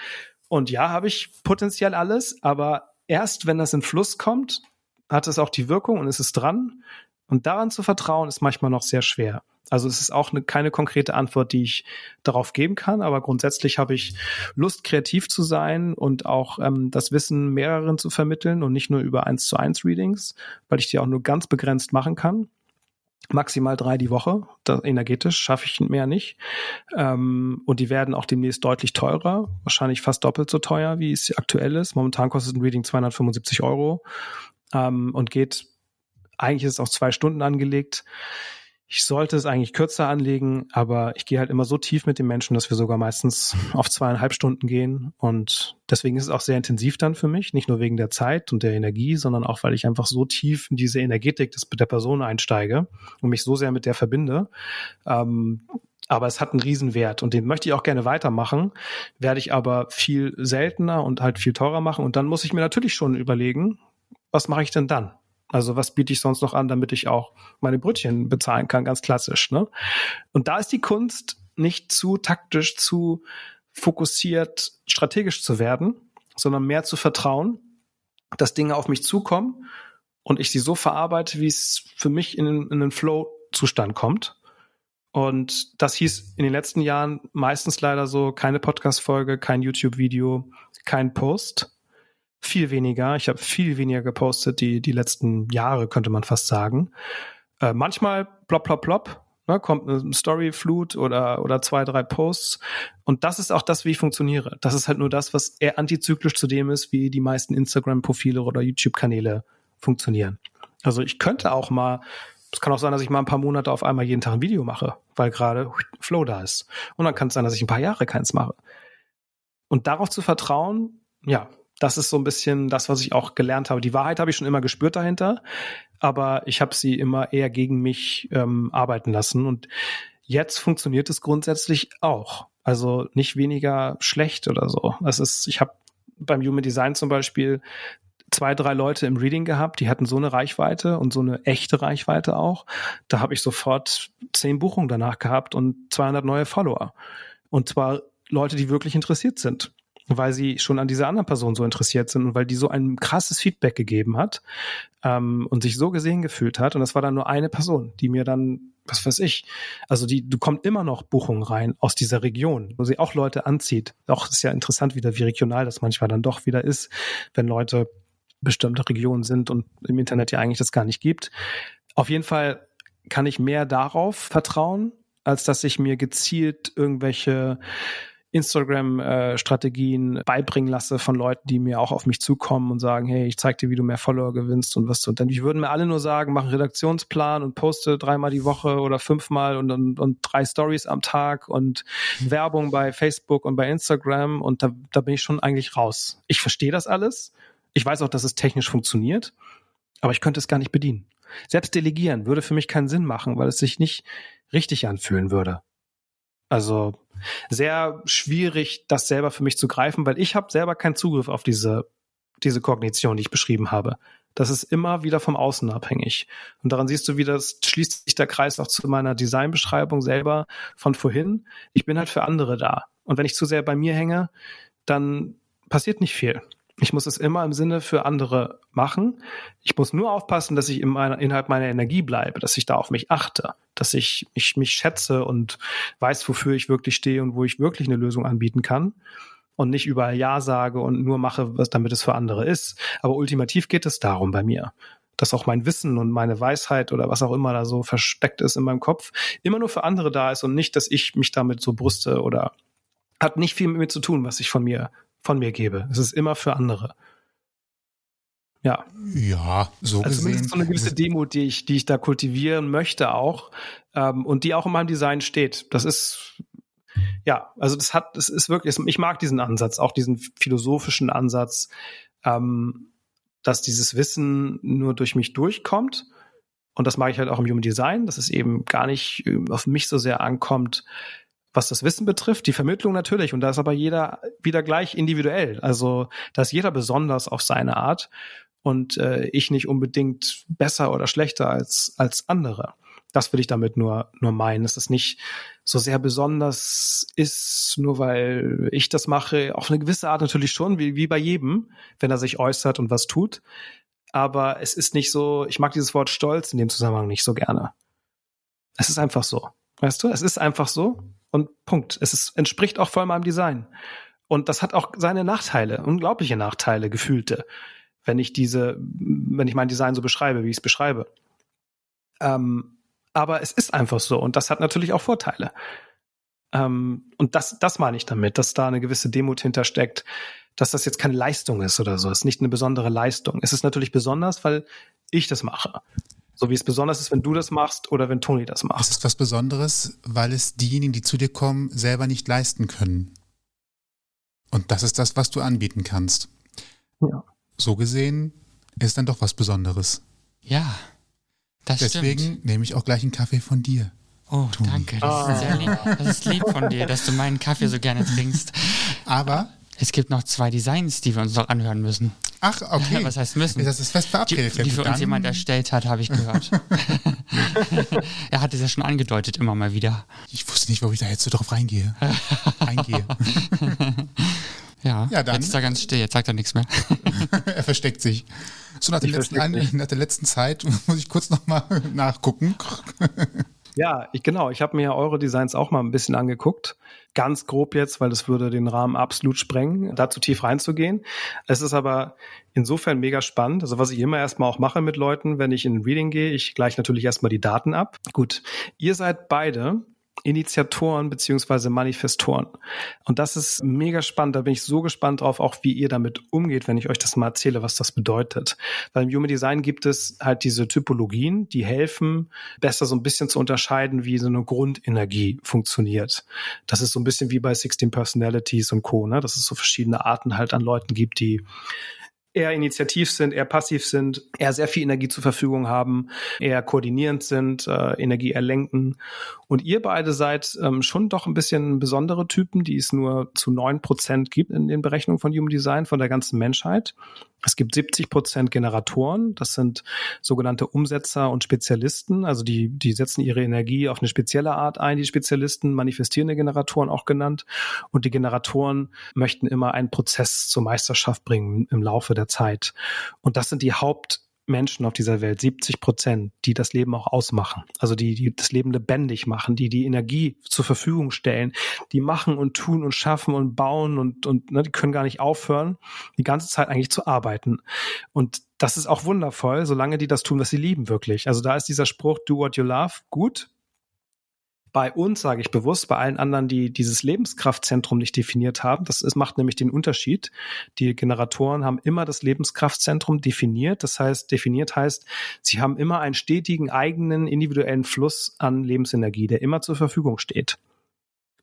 Und ja, habe ich potenziell alles, aber erst wenn das in Fluss kommt, hat es auch die Wirkung und ist es dran. Und daran zu vertrauen, ist manchmal noch sehr schwer. Also es ist auch eine, keine konkrete Antwort, die ich darauf geben kann, aber grundsätzlich habe ich Lust, kreativ zu sein und auch ähm, das Wissen mehreren zu vermitteln und nicht nur über eins zu eins Readings, weil ich die auch nur ganz begrenzt machen kann. Maximal drei die Woche, das, energetisch schaffe ich mehr nicht. Ähm, und die werden auch demnächst deutlich teurer, wahrscheinlich fast doppelt so teuer, wie es aktuell ist. Momentan kostet ein Reading 275 Euro ähm, und geht eigentlich ist es auf zwei Stunden angelegt. Ich sollte es eigentlich kürzer anlegen, aber ich gehe halt immer so tief mit den Menschen, dass wir sogar meistens auf zweieinhalb Stunden gehen. Und deswegen ist es auch sehr intensiv dann für mich, nicht nur wegen der Zeit und der Energie, sondern auch, weil ich einfach so tief in diese Energetik des, der Person einsteige und mich so sehr mit der verbinde. Ähm, aber es hat einen Riesenwert und den möchte ich auch gerne weitermachen, werde ich aber viel seltener und halt viel teurer machen. Und dann muss ich mir natürlich schon überlegen, was mache ich denn dann? Also was biete ich sonst noch an, damit ich auch meine Brötchen bezahlen kann, ganz klassisch. Ne? Und da ist die Kunst nicht zu taktisch, zu fokussiert, strategisch zu werden, sondern mehr zu vertrauen, dass Dinge auf mich zukommen und ich sie so verarbeite, wie es für mich in, in einen Flow-Zustand kommt. Und das hieß in den letzten Jahren meistens leider so keine Podcast-Folge, kein YouTube-Video, kein Post, viel weniger. Ich habe viel weniger gepostet, die, die letzten Jahre, könnte man fast sagen. Äh, manchmal plopp, plopp, plopp. Ne, kommt eine Storyflut oder, oder zwei, drei Posts. Und das ist auch das, wie ich funktioniere. Das ist halt nur das, was eher antizyklisch zu dem ist, wie die meisten Instagram-Profile oder YouTube-Kanäle funktionieren. Also ich könnte auch mal, es kann auch sein, dass ich mal ein paar Monate auf einmal jeden Tag ein Video mache, weil gerade Flow da ist. Und dann kann es sein, dass ich ein paar Jahre keins mache. Und darauf zu vertrauen, ja, das ist so ein bisschen das, was ich auch gelernt habe. Die Wahrheit habe ich schon immer gespürt dahinter, aber ich habe sie immer eher gegen mich ähm, arbeiten lassen. Und jetzt funktioniert es grundsätzlich auch. Also nicht weniger schlecht oder so. Das ist, ich habe beim Human Design zum Beispiel zwei, drei Leute im Reading gehabt, die hatten so eine Reichweite und so eine echte Reichweite auch. Da habe ich sofort zehn Buchungen danach gehabt und 200 neue Follower. Und zwar Leute, die wirklich interessiert sind weil sie schon an dieser anderen Person so interessiert sind und weil die so ein krasses Feedback gegeben hat ähm, und sich so gesehen gefühlt hat. Und das war dann nur eine Person, die mir dann, was weiß ich, also die, du kommt immer noch Buchungen rein aus dieser Region, wo sie auch Leute anzieht. Auch ist ja interessant wieder, wie regional das manchmal dann doch wieder ist, wenn Leute bestimmte Regionen sind und im Internet ja eigentlich das gar nicht gibt. Auf jeden Fall kann ich mehr darauf vertrauen, als dass ich mir gezielt irgendwelche Instagram-Strategien beibringen lasse von Leuten, die mir auch auf mich zukommen und sagen, hey, ich zeig dir, wie du mehr Follower gewinnst und was du. Und dann, die würden mir alle nur sagen, mach einen Redaktionsplan und poste dreimal die Woche oder fünfmal und, und, und drei Stories am Tag und Werbung bei Facebook und bei Instagram und da, da bin ich schon eigentlich raus. Ich verstehe das alles. Ich weiß auch, dass es technisch funktioniert, aber ich könnte es gar nicht bedienen. Selbst delegieren würde für mich keinen Sinn machen, weil es sich nicht richtig anfühlen würde. Also sehr schwierig, das selber für mich zu greifen, weil ich habe selber keinen Zugriff auf diese, diese Kognition, die ich beschrieben habe. Das ist immer wieder vom Außen abhängig. Und daran siehst du, wie das schließt sich der Kreis auch zu meiner Designbeschreibung selber von vorhin. Ich bin halt für andere da. Und wenn ich zu sehr bei mir hänge, dann passiert nicht viel. Ich muss es immer im Sinne für andere machen. Ich muss nur aufpassen, dass ich in meiner, innerhalb meiner Energie bleibe, dass ich da auf mich achte, dass ich, ich mich schätze und weiß, wofür ich wirklich stehe und wo ich wirklich eine Lösung anbieten kann und nicht überall Ja sage und nur mache, was damit es für andere ist. Aber ultimativ geht es darum bei mir, dass auch mein Wissen und meine Weisheit oder was auch immer da so versteckt ist in meinem Kopf, immer nur für andere da ist und nicht, dass ich mich damit so brüste oder hat nicht viel mit mir zu tun, was ich von mir von mir gebe. Es ist immer für andere. Ja. Ja, so also gesehen. so eine gewisse Demo, die ich, die ich da kultivieren möchte auch ähm, und die auch in meinem Design steht. Das ist ja, also das hat, es ist wirklich, ich mag diesen Ansatz, auch diesen philosophischen Ansatz, ähm, dass dieses Wissen nur durch mich durchkommt. Und das mag ich halt auch im Human Design, dass es eben gar nicht äh, auf mich so sehr ankommt, was das Wissen betrifft, die Vermittlung natürlich. Und da ist aber jeder wieder gleich individuell. Also da ist jeder besonders auf seine Art und äh, ich nicht unbedingt besser oder schlechter als, als andere. Das will ich damit nur, nur meinen, dass es nicht so sehr besonders ist, nur weil ich das mache. Auf eine gewisse Art natürlich schon, wie, wie bei jedem, wenn er sich äußert und was tut. Aber es ist nicht so, ich mag dieses Wort Stolz in dem Zusammenhang nicht so gerne. Es ist einfach so. Weißt du, es ist einfach so. Und Punkt. Es ist, entspricht auch voll meinem Design. Und das hat auch seine Nachteile, unglaubliche Nachteile, gefühlte, wenn ich diese, wenn ich mein Design so beschreibe, wie ich es beschreibe. Ähm, aber es ist einfach so und das hat natürlich auch Vorteile. Ähm, und das, das meine ich damit, dass da eine gewisse Demut hintersteckt, dass das jetzt keine Leistung ist oder so. Es ist nicht eine besondere Leistung. Es ist natürlich besonders, weil ich das mache. So wie es besonders ist, wenn du das machst oder wenn Toni das macht. Es ist was Besonderes, weil es diejenigen, die zu dir kommen, selber nicht leisten können. Und das ist das, was du anbieten kannst. Ja. So gesehen ist dann doch was Besonderes. Ja, das Deswegen stimmt. nehme ich auch gleich einen Kaffee von dir. Oh, Toni. danke. Das ist, sehr lieb. das ist lieb von dir, dass du meinen Kaffee so gerne trinkst. Aber es gibt noch zwei Designs, die wir uns noch anhören müssen. Ach, okay. Was heißt müssen? Das ist fest verabredet. Die, die für uns jemand erstellt hat, habe ich gehört. er hat es ja schon angedeutet, immer mal wieder. Ich wusste nicht, wo ich da jetzt so drauf reingehe. Reingehe. ja, ja dann. jetzt ist er ganz still, jetzt sagt er nichts mehr. er versteckt sich. So nach, letzten, nach der letzten Zeit muss ich kurz nochmal nachgucken. Ja, ich, genau. Ich habe mir eure Designs auch mal ein bisschen angeguckt. Ganz grob jetzt, weil das würde den Rahmen absolut sprengen, da zu tief reinzugehen. Es ist aber insofern mega spannend. Also was ich immer erstmal auch mache mit Leuten, wenn ich in ein Reading gehe, ich gleiche natürlich erstmal die Daten ab. Gut, ihr seid beide Initiatoren beziehungsweise Manifestoren. Und das ist mega spannend. Da bin ich so gespannt drauf, auch wie ihr damit umgeht, wenn ich euch das mal erzähle, was das bedeutet. Weil im Human Design gibt es halt diese Typologien, die helfen, besser so ein bisschen zu unterscheiden, wie so eine Grundenergie funktioniert. Das ist so ein bisschen wie bei 16 Personalities und Co., ne? dass es so verschiedene Arten halt an Leuten gibt, die eher initiativ sind, eher passiv sind, eher sehr viel Energie zur Verfügung haben, eher koordinierend sind, äh, Energie erlenken. Und ihr beide seid ähm, schon doch ein bisschen besondere Typen, die es nur zu neun Prozent gibt in den Berechnungen von Human Design von der ganzen Menschheit. Es gibt 70 Prozent Generatoren, das sind sogenannte Umsetzer und Spezialisten, also die, die setzen ihre Energie auf eine spezielle Art ein, die Spezialisten, manifestierende Generatoren auch genannt. Und die Generatoren möchten immer einen Prozess zur Meisterschaft bringen im Laufe der Zeit. Und das sind die Haupt Menschen auf dieser Welt, 70 Prozent, die das Leben auch ausmachen. Also die, die das Leben lebendig machen, die die Energie zur Verfügung stellen, die machen und tun und schaffen und bauen und, und ne, die können gar nicht aufhören, die ganze Zeit eigentlich zu arbeiten. Und das ist auch wundervoll, solange die das tun, was sie lieben, wirklich. Also da ist dieser Spruch, do what you love, gut. Bei uns sage ich bewusst, bei allen anderen, die dieses Lebenskraftzentrum nicht definiert haben, das ist, macht nämlich den Unterschied. Die Generatoren haben immer das Lebenskraftzentrum definiert. Das heißt, definiert heißt, sie haben immer einen stetigen eigenen individuellen Fluss an Lebensenergie, der immer zur Verfügung steht.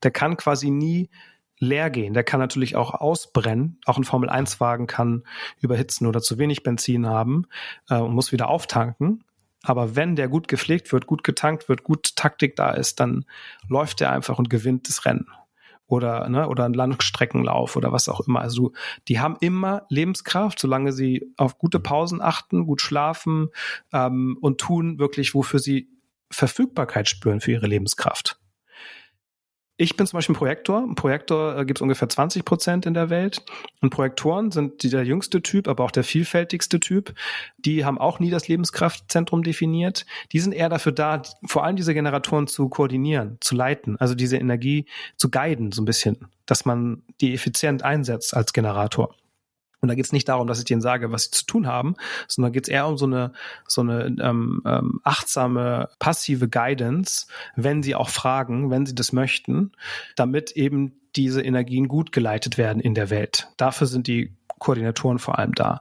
Der kann quasi nie leer gehen. Der kann natürlich auch ausbrennen. Auch ein Formel-1-Wagen kann überhitzen oder zu wenig Benzin haben äh, und muss wieder auftanken. Aber wenn der gut gepflegt wird, gut getankt wird, gut Taktik da ist, dann läuft er einfach und gewinnt das Rennen. Oder, ne, oder ein Langstreckenlauf oder was auch immer. Also die haben immer Lebenskraft, solange sie auf gute Pausen achten, gut schlafen ähm, und tun wirklich, wofür sie Verfügbarkeit spüren für ihre Lebenskraft. Ich bin zum Beispiel ein Projektor. Ein Projektor äh, gibt es ungefähr 20 Prozent in der Welt. Und Projektoren sind die, der jüngste Typ, aber auch der vielfältigste Typ. Die haben auch nie das Lebenskraftzentrum definiert. Die sind eher dafür da, vor allem diese Generatoren zu koordinieren, zu leiten, also diese Energie zu guiden, so ein bisschen, dass man die effizient einsetzt als Generator. Und da geht es nicht darum, dass ich denen sage, was sie zu tun haben, sondern geht es eher um so eine, so eine ähm, ähm, achtsame, passive Guidance, wenn sie auch fragen, wenn sie das möchten, damit eben diese Energien gut geleitet werden in der Welt. Dafür sind die Koordinatoren vor allem da.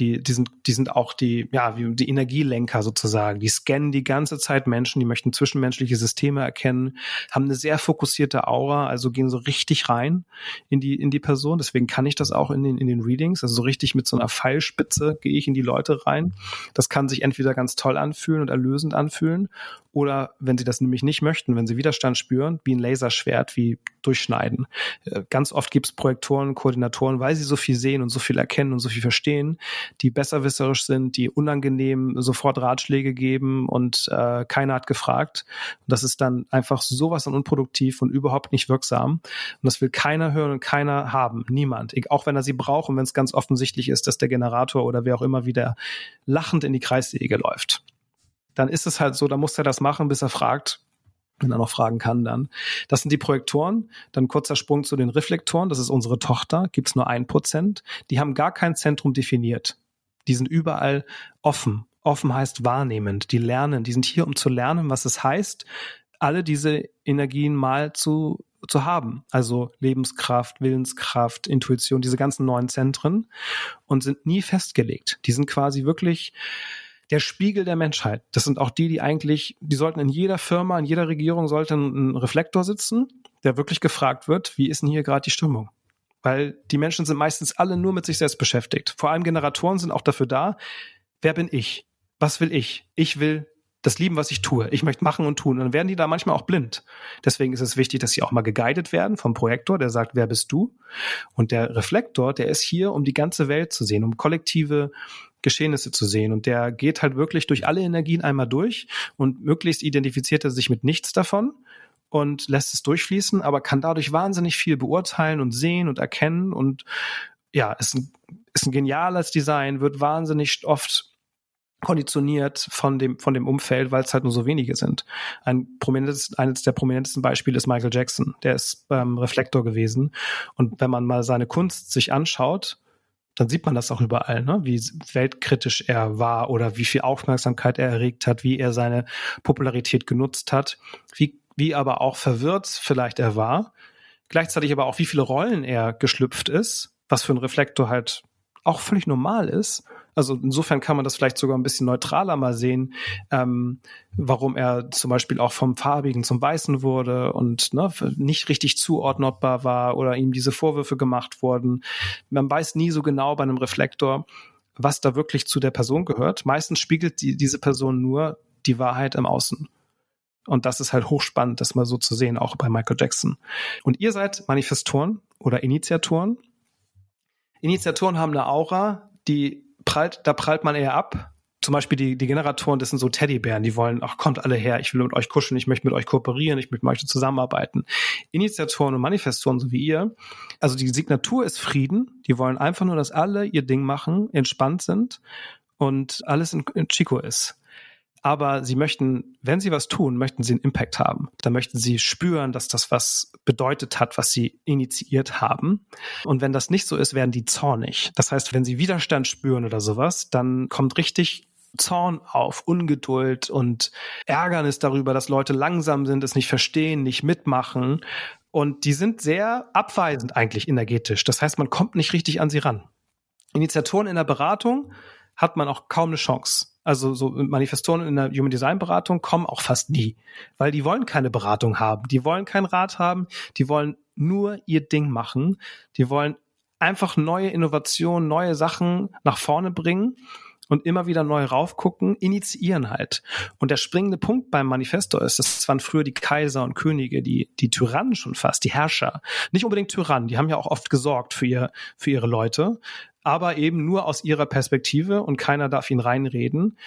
Die, die, sind, die sind auch die, ja, wie die Energielenker sozusagen. Die scannen die ganze Zeit Menschen, die möchten zwischenmenschliche Systeme erkennen, haben eine sehr fokussierte Aura, also gehen so richtig rein in die, in die Person. Deswegen kann ich das auch in den, in den Readings. Also so richtig mit so einer Pfeilspitze gehe ich in die Leute rein. Das kann sich entweder ganz toll anfühlen und erlösend anfühlen oder wenn sie das nämlich nicht möchten, wenn sie Widerstand spüren, wie ein Laserschwert, wie durchschneiden. Äh, ganz oft gibt es Projektoren, Koordinatoren, weil sie so viel sehen und so viel erkennen und so viel verstehen, die besserwisserisch sind, die unangenehm sofort Ratschläge geben und äh, keiner hat gefragt. Und das ist dann einfach sowas an unproduktiv und überhaupt nicht wirksam. Und das will keiner hören und keiner haben. Niemand. Auch wenn er sie braucht und wenn es ganz offensichtlich ist, dass der Generator oder wer auch immer wieder lachend in die Kreissäge läuft dann ist es halt so, da muss er das machen, bis er fragt, wenn er noch fragen kann dann. Das sind die Projektoren. Dann kurzer Sprung zu den Reflektoren. Das ist unsere Tochter. Gibt's nur ein Prozent. Die haben gar kein Zentrum definiert. Die sind überall offen. Offen heißt wahrnehmend. Die lernen. Die sind hier, um zu lernen, was es heißt, alle diese Energien mal zu zu haben. Also Lebenskraft, Willenskraft, Intuition, diese ganzen neuen Zentren und sind nie festgelegt. Die sind quasi wirklich der Spiegel der Menschheit. Das sind auch die, die eigentlich, die sollten in jeder Firma, in jeder Regierung sollte ein Reflektor sitzen, der wirklich gefragt wird, wie ist denn hier gerade die Stimmung? Weil die Menschen sind meistens alle nur mit sich selbst beschäftigt. Vor allem Generatoren sind auch dafür da, wer bin ich? Was will ich? Ich will das lieben, was ich tue. Ich möchte machen und tun. Und dann werden die da manchmal auch blind. Deswegen ist es wichtig, dass sie auch mal geguidet werden vom Projektor, der sagt, wer bist du? Und der Reflektor, der ist hier, um die ganze Welt zu sehen, um kollektive Geschehnisse zu sehen. Und der geht halt wirklich durch alle Energien einmal durch und möglichst identifiziert er sich mit nichts davon und lässt es durchfließen, aber kann dadurch wahnsinnig viel beurteilen und sehen und erkennen und ja, ist ein, ist ein geniales Design, wird wahnsinnig oft konditioniert von dem, von dem Umfeld, weil es halt nur so wenige sind. Ein prominentes, eines der prominentesten Beispiele ist Michael Jackson. Der ist ähm, Reflektor gewesen. Und wenn man mal seine Kunst sich anschaut, dann sieht man das auch überall, ne? wie weltkritisch er war oder wie viel Aufmerksamkeit er erregt hat, wie er seine Popularität genutzt hat, wie, wie aber auch verwirrt vielleicht er war, gleichzeitig aber auch wie viele Rollen er geschlüpft ist, was für ein Reflektor halt auch völlig normal ist also insofern kann man das vielleicht sogar ein bisschen neutraler mal sehen, ähm, warum er zum Beispiel auch vom Farbigen zum Weißen wurde und ne, nicht richtig zuordnbar war oder ihm diese Vorwürfe gemacht wurden. Man weiß nie so genau bei einem Reflektor, was da wirklich zu der Person gehört. Meistens spiegelt die, diese Person nur die Wahrheit im Außen. Und das ist halt hochspannend, das mal so zu sehen, auch bei Michael Jackson. Und ihr seid Manifestoren oder Initiatoren. Initiatoren haben eine Aura, die prallt, da prallt man eher ab. Zum Beispiel die, die Generatoren, das sind so Teddybären, die wollen, ach, kommt alle her, ich will mit euch kuscheln, ich möchte mit euch kooperieren, ich möchte mit euch zusammenarbeiten. Initiatoren und Manifestoren, so wie ihr, also die Signatur ist Frieden, die wollen einfach nur, dass alle ihr Ding machen, entspannt sind und alles in, in Chico ist aber sie möchten, wenn sie was tun, möchten sie einen Impact haben. Da möchten sie spüren, dass das was bedeutet hat, was sie initiiert haben. Und wenn das nicht so ist, werden die zornig. Das heißt, wenn sie Widerstand spüren oder sowas, dann kommt richtig Zorn auf, Ungeduld und Ärgernis darüber, dass Leute langsam sind, es nicht verstehen, nicht mitmachen. Und die sind sehr abweisend eigentlich energetisch. Das heißt, man kommt nicht richtig an sie ran. Initiatoren in der Beratung hat man auch kaum eine Chance. Also so Manifestoren in der Human Design Beratung kommen auch fast nie, weil die wollen keine Beratung haben, die wollen keinen Rat haben, die wollen nur ihr Ding machen, die wollen einfach neue Innovationen, neue Sachen nach vorne bringen und immer wieder neu raufgucken, initiieren halt. Und der springende Punkt beim Manifesto ist, das waren früher die Kaiser und Könige, die, die Tyrannen schon fast, die Herrscher. Nicht unbedingt Tyrannen, die haben ja auch oft gesorgt für, ihr, für ihre Leute, aber eben nur aus ihrer Perspektive und keiner darf ihn reinreden.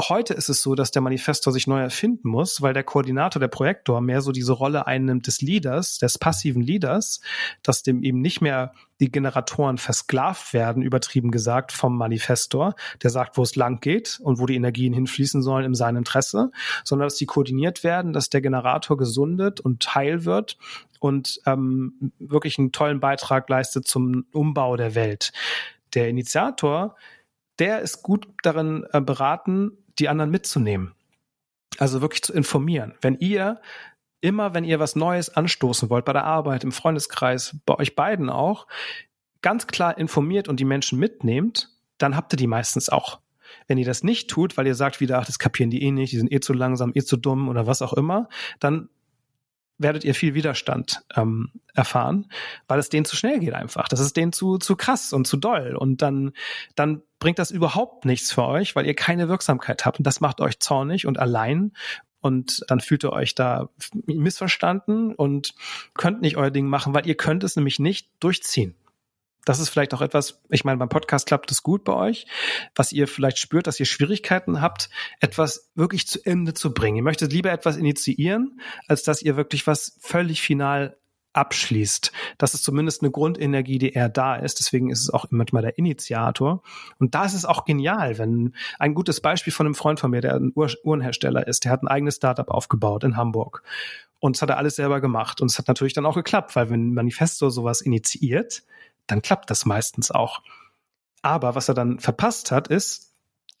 Heute ist es so, dass der Manifestor sich neu erfinden muss, weil der Koordinator, der Projektor mehr so diese Rolle einnimmt des Leaders, des passiven Leaders, dass dem eben nicht mehr die Generatoren versklavt werden, übertrieben gesagt, vom Manifestor, der sagt, wo es lang geht und wo die Energien hinfließen sollen in seinem Interesse, sondern dass die koordiniert werden, dass der Generator gesundet und heil wird und ähm, wirklich einen tollen Beitrag leistet zum Umbau der Welt. Der Initiator, der ist gut darin äh, beraten, die anderen mitzunehmen. Also wirklich zu informieren. Wenn ihr immer, wenn ihr was Neues anstoßen wollt, bei der Arbeit, im Freundeskreis, bei euch beiden auch, ganz klar informiert und die Menschen mitnehmt, dann habt ihr die meistens auch. Wenn ihr das nicht tut, weil ihr sagt wieder, ach, das kapieren die eh nicht, die sind eh zu langsam, eh zu dumm oder was auch immer, dann werdet ihr viel Widerstand ähm, erfahren, weil es denen zu schnell geht einfach. Das ist denen zu, zu krass und zu doll. Und dann, dann bringt das überhaupt nichts für euch, weil ihr keine Wirksamkeit habt. Und das macht euch zornig und allein. Und dann fühlt ihr euch da missverstanden und könnt nicht euer Ding machen, weil ihr könnt es nämlich nicht durchziehen das ist vielleicht auch etwas, ich meine, beim Podcast klappt es gut bei euch, was ihr vielleicht spürt, dass ihr Schwierigkeiten habt, etwas wirklich zu Ende zu bringen. Ihr möchtet lieber etwas initiieren, als dass ihr wirklich was völlig final abschließt. Das ist zumindest eine Grundenergie, die eher da ist. Deswegen ist es auch manchmal der Initiator. Und da ist es auch genial, wenn ein gutes Beispiel von einem Freund von mir, der ein Uhrenhersteller ist, der hat ein eigenes Startup aufgebaut in Hamburg. Und das hat er alles selber gemacht. Und es hat natürlich dann auch geklappt, weil wenn Manifesto sowas initiiert, dann klappt das meistens auch. Aber was er dann verpasst hat, ist,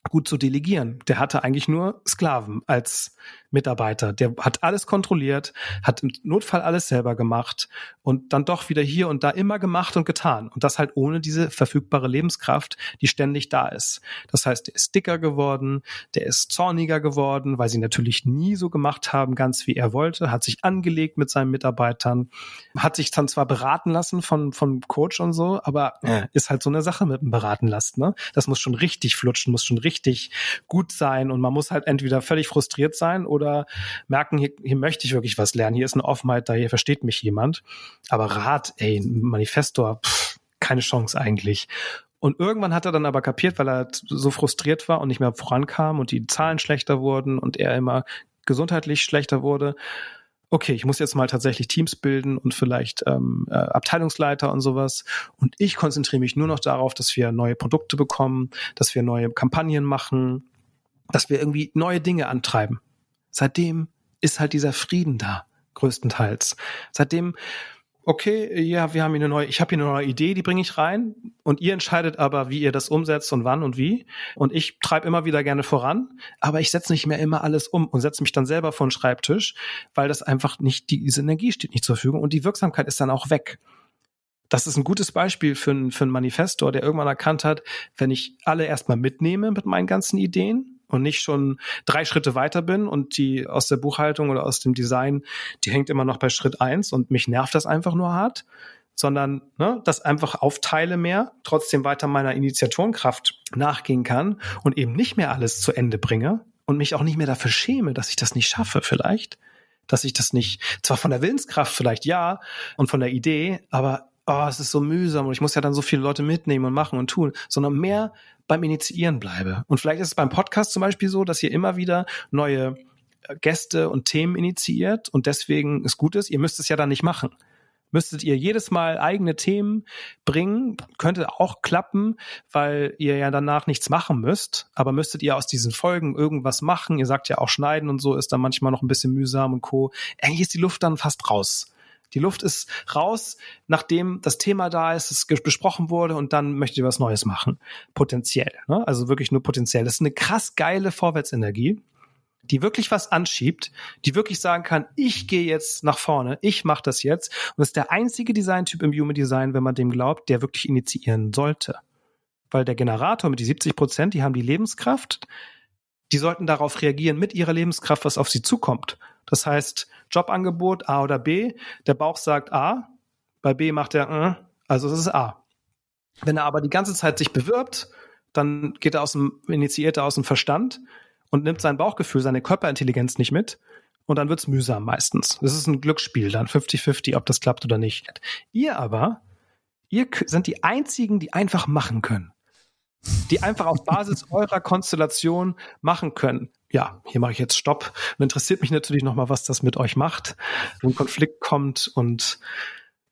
gut zu delegieren. Der hatte eigentlich nur Sklaven als Mitarbeiter. Der hat alles kontrolliert, hat im Notfall alles selber gemacht und dann doch wieder hier und da immer gemacht und getan. Und das halt ohne diese verfügbare Lebenskraft, die ständig da ist. Das heißt, der ist dicker geworden, der ist zorniger geworden, weil sie natürlich nie so gemacht haben, ganz wie er wollte, hat sich angelegt mit seinen Mitarbeitern, hat sich dann zwar beraten lassen von, von Coach und so, aber äh, ist halt so eine Sache mit dem Beraten lassen. Ne? Das muss schon richtig flutschen, muss schon richtig gut sein und man muss halt entweder völlig frustriert sein oder oder merken, hier, hier möchte ich wirklich was lernen, hier ist eine Offenheit da, hier versteht mich jemand. Aber Rat, ey, Manifestor, pff, keine Chance eigentlich. Und irgendwann hat er dann aber kapiert, weil er so frustriert war und nicht mehr vorankam und die Zahlen schlechter wurden und er immer gesundheitlich schlechter wurde. Okay, ich muss jetzt mal tatsächlich Teams bilden und vielleicht ähm, äh, Abteilungsleiter und sowas. Und ich konzentriere mich nur noch darauf, dass wir neue Produkte bekommen, dass wir neue Kampagnen machen, dass wir irgendwie neue Dinge antreiben. Seitdem ist halt dieser Frieden da, größtenteils. Seitdem, okay, ja, wir haben hier eine neue, ich habe hier eine neue Idee, die bringe ich rein und ihr entscheidet aber, wie ihr das umsetzt und wann und wie. Und ich treibe immer wieder gerne voran, aber ich setze nicht mehr immer alles um und setze mich dann selber vor den Schreibtisch, weil das einfach nicht, diese Energie steht nicht zur Verfügung und die Wirksamkeit ist dann auch weg das ist ein gutes Beispiel für, ein, für einen Manifestor, der irgendwann erkannt hat, wenn ich alle erstmal mitnehme mit meinen ganzen Ideen und nicht schon drei Schritte weiter bin und die aus der Buchhaltung oder aus dem Design, die hängt immer noch bei Schritt eins und mich nervt das einfach nur hart, sondern ne, das einfach aufteile mehr, trotzdem weiter meiner Initiatorenkraft nachgehen kann und eben nicht mehr alles zu Ende bringe und mich auch nicht mehr dafür schäme, dass ich das nicht schaffe vielleicht, dass ich das nicht, zwar von der Willenskraft vielleicht ja und von der Idee, aber oh, es ist so mühsam und ich muss ja dann so viele Leute mitnehmen und machen und tun, sondern mehr beim Initiieren bleibe. Und vielleicht ist es beim Podcast zum Beispiel so, dass ihr immer wieder neue äh, Gäste und Themen initiiert und deswegen ist gut ist, ihr müsst es ja dann nicht machen. Müsstet ihr jedes Mal eigene Themen bringen, könnte auch klappen, weil ihr ja danach nichts machen müsst. Aber müsstet ihr aus diesen Folgen irgendwas machen, ihr sagt ja auch schneiden und so ist dann manchmal noch ein bisschen mühsam und co. Eigentlich ist die Luft dann fast raus Die Luft ist raus, nachdem das Thema da ist, es besprochen wurde und dann möchtet ihr was Neues machen. Potenziell. Ne? Also wirklich nur potenziell. Das ist eine krass geile Vorwärtsenergie, die wirklich was anschiebt, die wirklich sagen kann, ich gehe jetzt nach vorne, ich mache das jetzt. Und das ist der einzige Designtyp im Human Design, wenn man dem glaubt, der wirklich initiieren sollte. Weil der Generator mit die 70 Prozent, die haben die Lebenskraft, die sollten darauf reagieren mit ihrer Lebenskraft, was auf sie zukommt. Das heißt, Jobangebot A oder B, der Bauch sagt A, bei B macht er, äh, also es ist A. Wenn er aber die ganze Zeit sich bewirbt, dann geht er aus dem, initiiert er aus dem Verstand und nimmt sein Bauchgefühl, seine Körperintelligenz nicht mit. Und dann wird's mühsam meistens. Das ist ein Glücksspiel dann, 50-50, ob das klappt oder nicht. Ihr aber, ihr sind die einzigen, die einfach machen können die einfach auf Basis eurer Konstellation machen können. Ja, hier mache ich jetzt Stopp. Und interessiert mich natürlich nochmal, was das mit euch macht, wenn ein Konflikt kommt und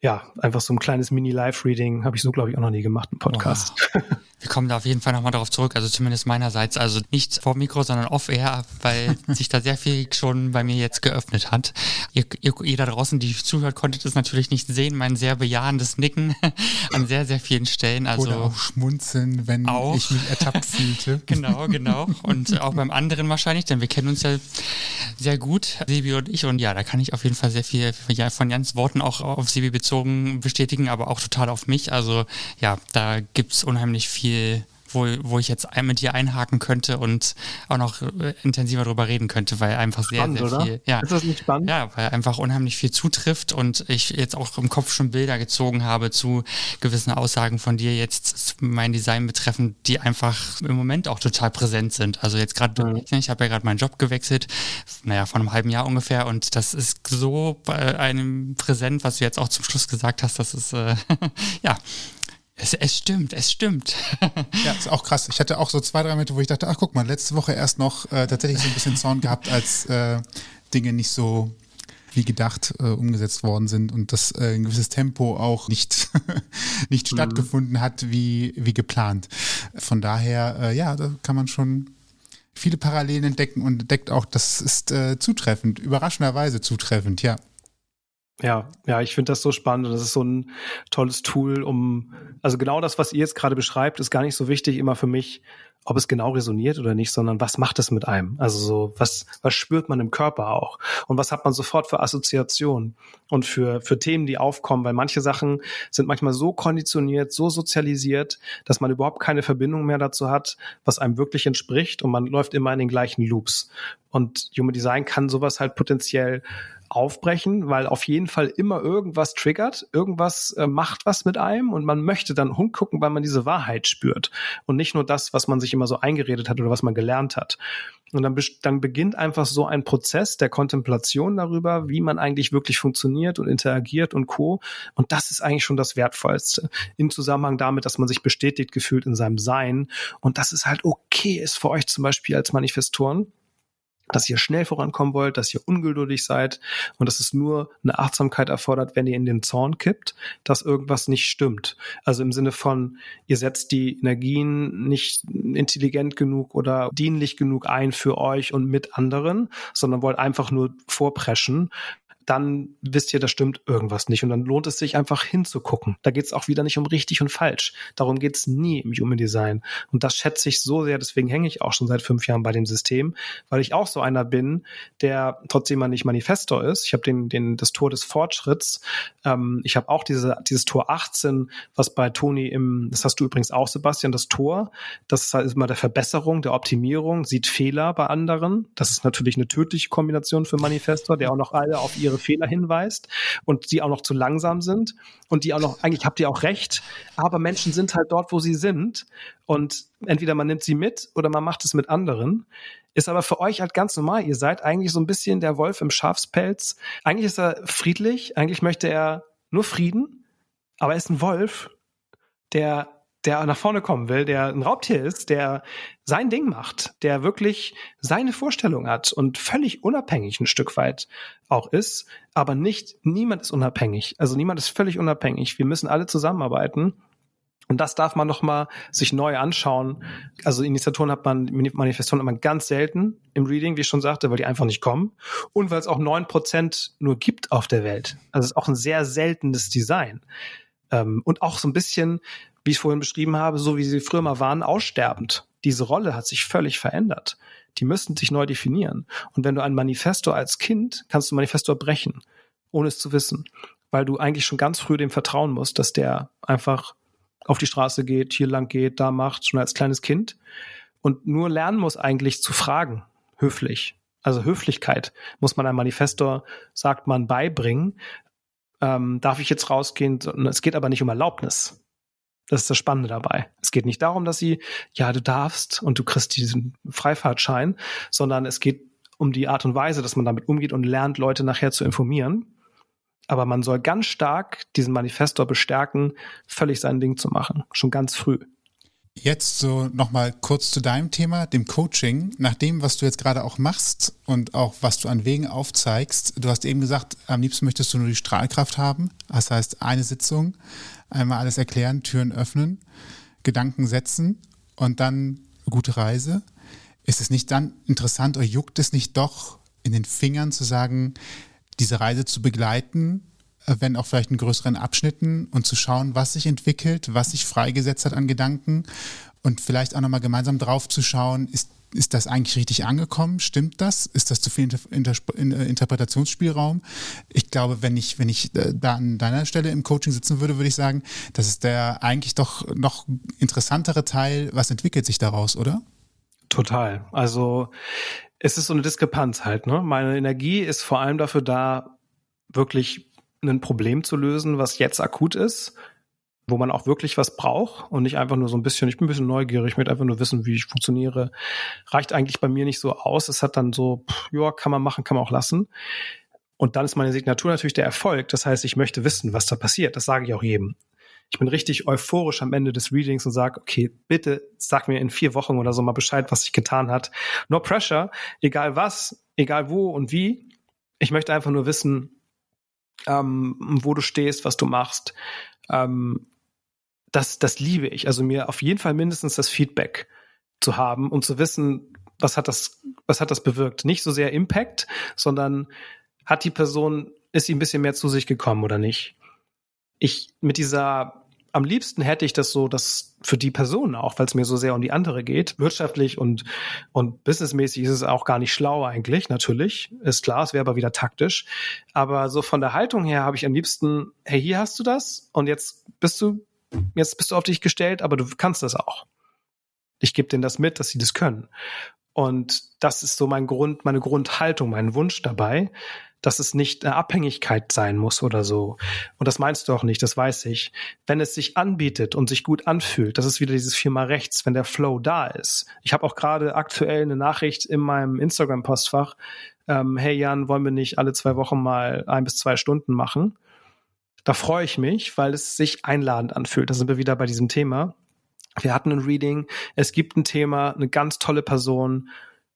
ja, einfach so ein kleines Mini-Live-Reading habe ich so, glaube ich, auch noch nie gemacht, ein Podcast. Oh. Wir kommen da auf jeden Fall nochmal darauf zurück, also zumindest meinerseits, also nicht vor Mikro, sondern off-air, weil sich da sehr viel schon bei mir jetzt geöffnet hat. Ihr, ihr, ihr da draußen, die zuhört, konntet es natürlich nicht sehen, mein sehr bejahendes Nicken an sehr, sehr vielen Stellen. Also Oder auch schmunzeln, wenn auch. ich mich ertappt fühlte. genau, genau. Und auch beim anderen wahrscheinlich, denn wir kennen uns ja sehr gut, Sebi und ich. Und ja, da kann ich auf jeden Fall sehr viel von Jans Worten auch auf Sebi bezogen bestätigen, aber auch total auf mich. Also ja, da gibt's unheimlich viel viel, wo, wo ich jetzt mit dir einhaken könnte und auch noch äh, intensiver darüber reden könnte, weil einfach sehr, spannend, sehr viel. Oder? Ja, ist das nicht spannend? Ja, weil einfach unheimlich viel zutrifft und ich jetzt auch im Kopf schon Bilder gezogen habe zu gewissen Aussagen von dir jetzt mein Design betreffend, die einfach im Moment auch total präsent sind. Also jetzt gerade, mhm. ich habe ja gerade meinen Job gewechselt, naja, vor einem halben Jahr ungefähr und das ist so bei einem präsent, was du jetzt auch zum Schluss gesagt hast, das ist äh, ja es, es stimmt, es stimmt. ja, ist auch krass. Ich hatte auch so zwei, drei Momente, wo ich dachte, ach guck mal, letzte Woche erst noch äh, tatsächlich so ein bisschen Zorn gehabt, als äh, Dinge nicht so wie gedacht äh, umgesetzt worden sind und dass äh, ein gewisses Tempo auch nicht, nicht mhm. stattgefunden hat wie, wie geplant. Von daher, äh, ja, da kann man schon viele Parallelen entdecken und entdeckt auch, das ist äh, zutreffend, überraschenderweise zutreffend, ja. Ja, ja, ich finde das so spannend und das ist so ein tolles Tool, um, also genau das, was ihr jetzt gerade beschreibt, ist gar nicht so wichtig immer für mich, ob es genau resoniert oder nicht, sondern was macht es mit einem? Also so, was, was spürt man im Körper auch? Und was hat man sofort für Assoziationen und für, für Themen, die aufkommen? Weil manche Sachen sind manchmal so konditioniert, so sozialisiert, dass man überhaupt keine Verbindung mehr dazu hat, was einem wirklich entspricht und man läuft immer in den gleichen Loops. Und Human Design kann sowas halt potenziell aufbrechen, weil auf jeden Fall immer irgendwas triggert, irgendwas äh, macht was mit einem und man möchte dann hingucken, weil man diese Wahrheit spürt und nicht nur das, was man sich immer so eingeredet hat oder was man gelernt hat. Und dann, dann beginnt einfach so ein Prozess der Kontemplation darüber, wie man eigentlich wirklich funktioniert und interagiert und co. Und das ist eigentlich schon das Wertvollste im Zusammenhang damit, dass man sich bestätigt gefühlt in seinem Sein und dass es halt okay ist für euch zum Beispiel als Manifestoren dass ihr schnell vorankommen wollt, dass ihr ungeduldig seid und dass es nur eine Achtsamkeit erfordert, wenn ihr in den Zorn kippt, dass irgendwas nicht stimmt. Also im Sinne von, ihr setzt die Energien nicht intelligent genug oder dienlich genug ein für euch und mit anderen, sondern wollt einfach nur vorpreschen dann wisst ihr, da stimmt irgendwas nicht. Und dann lohnt es sich einfach hinzugucken. Da geht es auch wieder nicht um richtig und falsch. Darum geht es nie im Human Design. Und das schätze ich so sehr, deswegen hänge ich auch schon seit fünf Jahren bei dem System, weil ich auch so einer bin, der trotzdem mal nicht Manifestor ist. Ich habe den, den, das Tor des Fortschritts. Ähm, ich habe auch diese, dieses Tor 18, was bei Toni im, das hast du übrigens auch, Sebastian, das Tor, das ist halt immer der Verbesserung, der Optimierung, sieht Fehler bei anderen. Das ist natürlich eine tödliche Kombination für Manifestor, der auch noch alle auf ihre Fehler hinweist und die auch noch zu langsam sind und die auch noch, eigentlich habt ihr auch recht, aber Menschen sind halt dort, wo sie sind und entweder man nimmt sie mit oder man macht es mit anderen. Ist aber für euch halt ganz normal. Ihr seid eigentlich so ein bisschen der Wolf im Schafspelz. Eigentlich ist er friedlich, eigentlich möchte er nur Frieden, aber er ist ein Wolf, der der nach vorne kommen will, der ein Raubtier ist, der sein Ding macht, der wirklich seine Vorstellung hat und völlig unabhängig ein Stück weit auch ist, aber nicht, niemand ist unabhängig. Also niemand ist völlig unabhängig. Wir müssen alle zusammenarbeiten. Und das darf man noch mal sich neu anschauen. Also Initiatoren hat man, Manifestoren immer ganz selten im Reading, wie ich schon sagte, weil die einfach nicht kommen. Und weil es auch neun Prozent nur gibt auf der Welt. Also es ist auch ein sehr seltenes Design. Ähm, und auch so ein bisschen, wie ich vorhin beschrieben habe, so wie sie früher mal waren, aussterbend. Diese Rolle hat sich völlig verändert. Die müssten sich neu definieren. Und wenn du ein Manifesto als Kind, kannst du Manifesto brechen, ohne es zu wissen. Weil du eigentlich schon ganz früh dem vertrauen musst, dass der einfach auf die Straße geht, hier lang geht, da macht, schon als kleines Kind. Und nur lernen muss eigentlich zu fragen, höflich. Also Höflichkeit muss man einem Manifestor, sagt man, beibringen. Ähm, darf ich jetzt rausgehen? Es geht aber nicht um Erlaubnis. Das ist das Spannende dabei. Es geht nicht darum, dass sie, ja, du darfst und du kriegst diesen Freifahrtschein, sondern es geht um die Art und Weise, dass man damit umgeht und lernt, Leute nachher zu informieren aber man soll ganz stark diesen Manifestor bestärken, völlig sein Ding zu machen, schon ganz früh. Jetzt so nochmal kurz zu deinem Thema, dem Coaching. Nach dem, was du jetzt gerade auch machst und auch was du an Wegen aufzeigst, du hast eben gesagt, am liebsten möchtest du nur die Strahlkraft haben. Das heißt, eine Sitzung, einmal alles erklären, Türen öffnen, Gedanken setzen und dann gute Reise. Ist es nicht dann interessant oder juckt es nicht doch in den Fingern zu sagen, diese Reise zu begleiten, wenn auch vielleicht in größeren Abschnitten und zu schauen, was sich entwickelt, was sich freigesetzt hat an Gedanken und vielleicht auch nochmal gemeinsam drauf zu schauen, ist, ist das eigentlich richtig angekommen? Stimmt das? Ist das zu viel Inter Inter Interpretationsspielraum? Ich glaube, wenn ich, wenn ich äh, da an deiner Stelle im Coaching sitzen würde, würde ich sagen, das ist der eigentlich doch noch interessantere Teil. Was entwickelt sich daraus, oder? Total. Also es ist so eine Diskrepanz halt. Ne? Meine Energie ist vor allem dafür da, wirklich ein Problem zu lösen, was jetzt akut ist, wo man auch wirklich was braucht und nicht einfach nur so ein bisschen, ich bin ein bisschen neugierig, ich möchte einfach nur wissen, wie ich funktioniere. Reicht eigentlich bei mir nicht so aus. Es hat dann so, pff, ja, kann man machen, kann man auch lassen. Und dann ist meine Signatur natürlich der Erfolg. Das heißt, ich möchte wissen, was da passiert. Das sage ich auch jedem ich bin richtig euphorisch am Ende des Readings und sage, okay, bitte sag mir in vier Wochen oder so mal Bescheid, was sich getan hat. No pressure, egal was, egal wo und wie. Ich möchte einfach nur wissen, ähm, wo du stehst, was du machst. Ähm, das, das liebe ich. Also mir auf jeden Fall mindestens das Feedback zu haben und zu wissen, was hat das, was hat das bewirkt? Nicht so sehr Impact, sondern hat die Person, ist sie ein bisschen mehr zu sich gekommen oder nicht? Ich mit dieser am liebsten hätte ich das so, dass für die Person auch, weil es mir so sehr um die andere geht, wirtschaftlich und, und businessmäßig ist es auch gar nicht schlau eigentlich, natürlich. Ist klar, es wäre aber wieder taktisch. Aber so von der Haltung her habe ich am liebsten, hey, hier hast du das und jetzt bist du, jetzt bist du auf dich gestellt, aber du kannst das auch. Ich gebe denen das mit, dass sie das können. Und das ist so mein Grund, meine Grundhaltung, mein Wunsch dabei, dass es nicht eine Abhängigkeit sein muss oder so. Und das meinst du auch nicht, das weiß ich. Wenn es sich anbietet und sich gut anfühlt, das ist wieder dieses viermal rechts, wenn der Flow da ist. Ich habe auch gerade aktuell eine Nachricht in meinem Instagram-Postfach. Ähm, hey Jan, wollen wir nicht alle zwei Wochen mal ein bis zwei Stunden machen? Da freue ich mich, weil es sich einladend anfühlt. Da sind wir wieder bei diesem Thema. Wir hatten ein Reading, es gibt ein Thema, eine ganz tolle Person,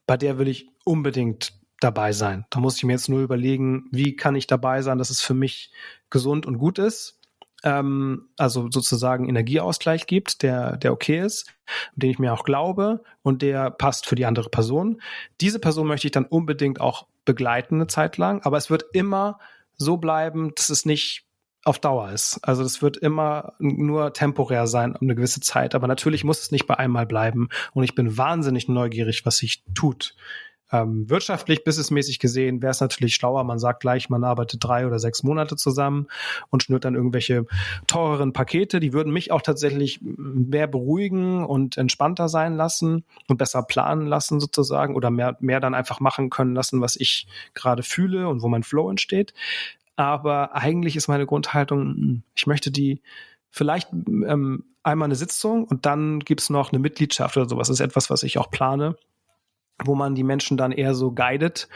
bei der will ich unbedingt dabei sein. Da muss ich mir jetzt nur überlegen, wie kann ich dabei sein, dass es für mich gesund und gut ist. Ähm, also sozusagen Energieausgleich gibt, der, der okay ist, den ich mir auch glaube und der passt für die andere Person. Diese Person möchte ich dann unbedingt auch begleiten eine Zeit lang, aber es wird immer so bleiben, dass es nicht auf Dauer ist. Also es wird immer nur temporär sein, um eine gewisse Zeit. Aber natürlich muss es nicht bei einmal bleiben. Und ich bin wahnsinnig neugierig, was sich tut. Ähm, wirtschaftlich, businessmäßig gesehen wäre es natürlich schlauer, man sagt gleich, man arbeitet drei oder sechs Monate zusammen und schnürt dann irgendwelche teureren Pakete. Die würden mich auch tatsächlich mehr beruhigen und entspannter sein lassen und besser planen lassen sozusagen oder mehr, mehr dann einfach machen können lassen, was ich gerade fühle und wo mein Flow entsteht. Aber eigentlich ist meine Grundhaltung, hm, ich möchte die vielleicht ähm, einmal eine Sitzung und dann gibt's noch eine Mitgliedschaft oder sowas. Das ist etwas, was ich auch plane wo man die Menschen dann eher so guidet,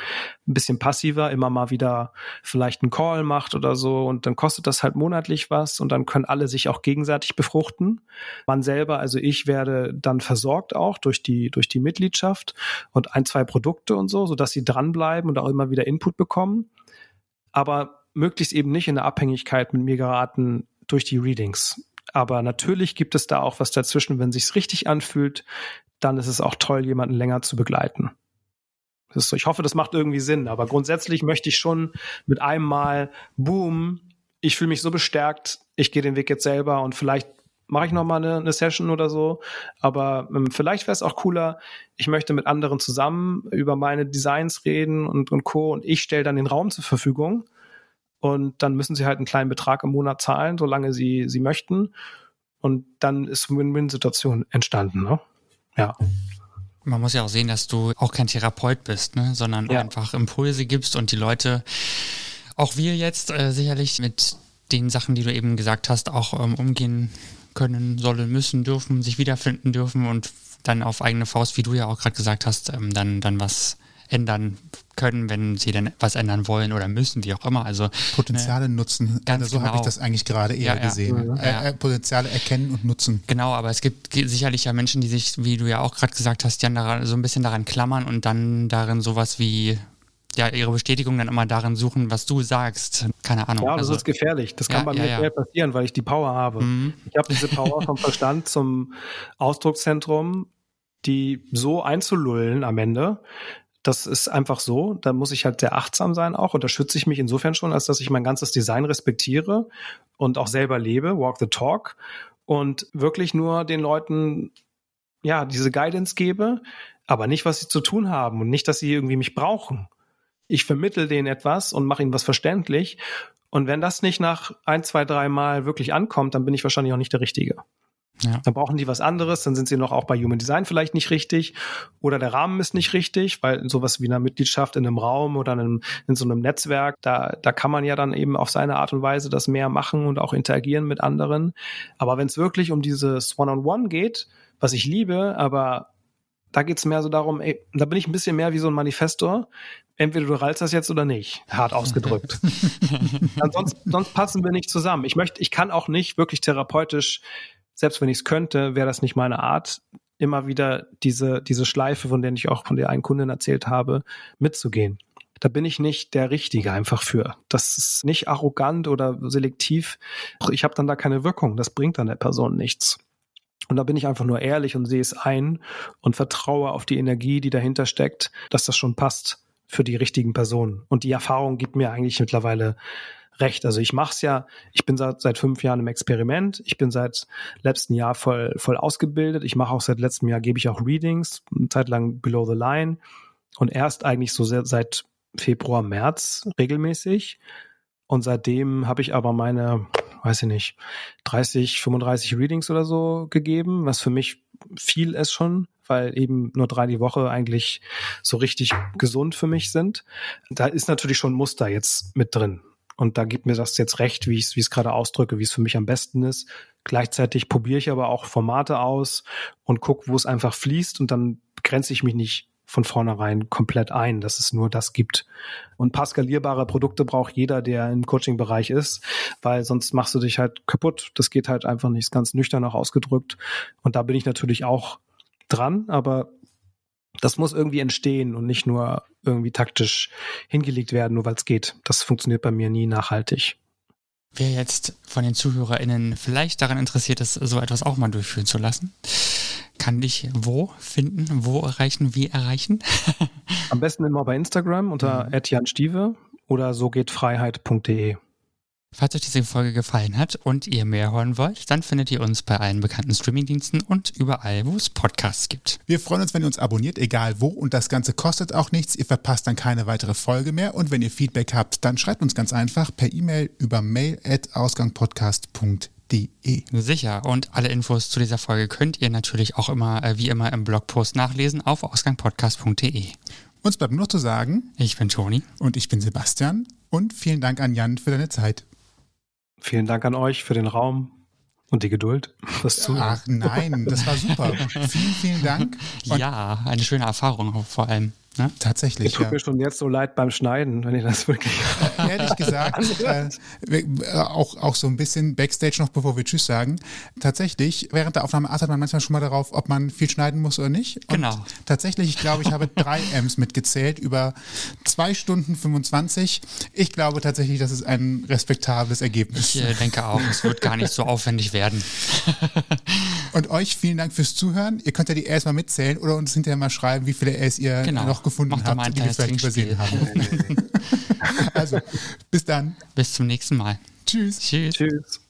ein bisschen passiver, immer mal wieder vielleicht einen Call macht oder so und dann kostet das halt monatlich was und dann können alle sich auch gegenseitig befruchten. Man selber, also ich werde dann versorgt auch durch die durch die Mitgliedschaft und ein, zwei Produkte und so, sodass sie dranbleiben und auch immer wieder Input bekommen, aber möglichst eben nicht in der Abhängigkeit mit mir geraten durch die Readings Aber natürlich gibt es da auch was dazwischen. Wenn sich's richtig anfühlt, dann ist es auch toll, jemanden länger zu begleiten. So, ich hoffe, das macht irgendwie Sinn. Aber grundsätzlich möchte ich schon mit einem Mal, boom, ich fühle mich so bestärkt, ich gehe den Weg jetzt selber und vielleicht mache ich noch mal eine, eine Session oder so. Aber ähm, vielleicht wäre es auch cooler, ich möchte mit anderen zusammen über meine Designs reden und, und Co. Und ich stelle dann den Raum zur Verfügung. Und dann müssen sie halt einen kleinen Betrag im Monat zahlen, solange sie, sie möchten. Und dann ist Win-Win-Situation entstanden. Ne? Ja. Man muss ja auch sehen, dass du auch kein Therapeut bist, ne? sondern ja. einfach Impulse gibst und die Leute, auch wir jetzt äh, sicherlich mit den Sachen, die du eben gesagt hast, auch ähm, umgehen können, sollen, müssen, dürfen, sich wiederfinden dürfen und dann auf eigene Faust, wie du ja auch gerade gesagt hast, ähm, dann, dann was ändern können, wenn sie dann was ändern wollen oder müssen, wie auch immer. Also Potenziale äh, nutzen. Ganz also so genau. habe ich das eigentlich gerade eher ja, gesehen. Ja. Äh, äh, Potenziale erkennen und nutzen. Genau, aber es gibt sicherlich ja Menschen, die sich, wie du ja auch gerade gesagt hast, Jan, so ein bisschen daran klammern und dann darin sowas wie ja ihre Bestätigung dann immer darin suchen, was du sagst. Keine Ahnung. Ja, das also, ist gefährlich. Das kann ja, bei mir ja, ja. passieren, weil ich die Power habe. Mhm. Ich habe diese Power vom Verstand zum Ausdruckszentrum, die so einzulullen am Ende, das ist einfach so. Da muss ich halt sehr achtsam sein auch. Und da schütze ich mich insofern schon, als dass ich mein ganzes Design respektiere und auch selber lebe, walk the talk und wirklich nur den Leuten ja diese Guidance gebe, aber nicht, was sie zu tun haben und nicht, dass sie irgendwie mich brauchen. Ich vermittel denen etwas und mache ihnen was verständlich. Und wenn das nicht nach ein, zwei, drei Mal wirklich ankommt, dann bin ich wahrscheinlich auch nicht der Richtige. Ja. Dann brauchen die was anderes, dann sind sie noch auch bei Human Design vielleicht nicht richtig oder der Rahmen ist nicht richtig, weil sowas wie eine Mitgliedschaft in einem Raum oder in, einem, in so einem Netzwerk, da, da kann man ja dann eben auf seine Art und Weise das mehr machen und auch interagieren mit anderen. Aber wenn es wirklich um dieses One-on-One -on -One geht, was ich liebe, aber da geht's mehr so darum, ey, da bin ich ein bisschen mehr wie so ein Manifestor. Entweder du rallst das jetzt oder nicht, hart ausgedrückt. sonst, sonst passen wir nicht zusammen. Ich möchte, ich kann auch nicht wirklich therapeutisch selbst wenn ich es könnte, wäre das nicht meine Art, immer wieder diese, diese Schleife, von der ich auch von der einen Kundin erzählt habe, mitzugehen. Da bin ich nicht der Richtige einfach für. Das ist nicht arrogant oder selektiv. Ich habe dann da keine Wirkung. Das bringt dann der Person nichts. Und da bin ich einfach nur ehrlich und sehe es ein und vertraue auf die Energie, die dahinter steckt, dass das schon passt für die richtigen Personen. Und die Erfahrung gibt mir eigentlich mittlerweile recht. Also ich mache es ja, ich bin seit, seit fünf Jahren im Experiment, ich bin seit letztem Jahr voll, voll ausgebildet, ich mache auch seit letztem Jahr, gebe ich auch Readings, eine Zeit lang Below the Line und erst eigentlich so seit Februar, März regelmäßig. Und seitdem habe ich aber meine, weiß ich nicht, 30, 35 Readings oder so gegeben, was für mich viel ist schon, weil eben nur drei die Woche eigentlich so richtig gesund für mich sind. Da ist natürlich schon Muster jetzt mit drin. Und da gibt mir das jetzt recht, wie ich es wie gerade ausdrücke, wie es für mich am besten ist. Gleichzeitig probiere ich aber auch Formate aus und gucke, wo es einfach fließt und dann grenze ich mich nicht von vornherein komplett ein, dass es nur das gibt. Und paar skalierbare Produkte braucht jeder, der im Coaching-Bereich ist, weil sonst machst du dich halt kaputt. Das geht halt einfach nicht, ganz nüchtern auch ausgedrückt. Und da bin ich natürlich auch dran, aber das muss irgendwie entstehen und nicht nur irgendwie taktisch hingelegt werden, nur weil es geht. Das funktioniert bei mir nie nachhaltig. Wer jetzt von den ZuhörerInnen vielleicht daran interessiert ist, so etwas auch mal durchführen zu lassen, kann dich wo finden, wo erreichen, wie erreichen? Am besten immer bei Instagram unter mhm. @janstieve oder so geht Freiheit.de. Falls euch diese Folge gefallen hat und ihr mehr hören wollt, dann findet ihr uns bei allen bekannten Streamingdiensten und überall, wo es Podcasts gibt. Wir freuen uns, wenn ihr uns abonniert, egal wo, und das Ganze kostet auch nichts. Ihr verpasst dann keine weitere Folge mehr. Und wenn ihr Feedback habt, dann schreibt uns ganz einfach per E-Mail über mail.ausgangpodcast.de. Sicher. Und alle Infos zu dieser Folge könnt ihr natürlich auch immer, äh, wie immer, im Blogpost nachlesen auf ausgangpodcast.de. Uns bleibt nur zu sagen, ich bin Toni und ich bin Sebastian und vielen Dank an Jan für deine Zeit. Vielen Dank an euch für den Raum und die Geduld. Das zu Ach nein, das war super. vielen, vielen Dank. Und ja, eine schöne Erfahrung vor allem. Ne? Tatsächlich. Es tut ja. mir schon jetzt so leid beim Schneiden, wenn ich das wirklich. Ehrlich gesagt, äh, auch, auch so ein bisschen Backstage noch, bevor wir Tschüss sagen. Tatsächlich, während der Aufnahme achtet man manchmal schon mal darauf, ob man viel schneiden muss oder nicht. Und genau. Tatsächlich, ich glaube, ich habe drei M's mitgezählt über zwei Stunden 25. Ich glaube tatsächlich, das ist ein respektables Ergebnis. Ich äh, denke auch, es wird gar nicht so aufwendig werden. Und euch vielen Dank fürs Zuhören. Ihr könnt ja die Rs mal mitzählen oder uns hinterher mal schreiben, wie viele Rs ihr genau. noch gefunden Macht habt, die wir vielleicht übersehen haben. also, bis dann. Bis zum nächsten Mal. Tschüss. Tschüss. Tschüss.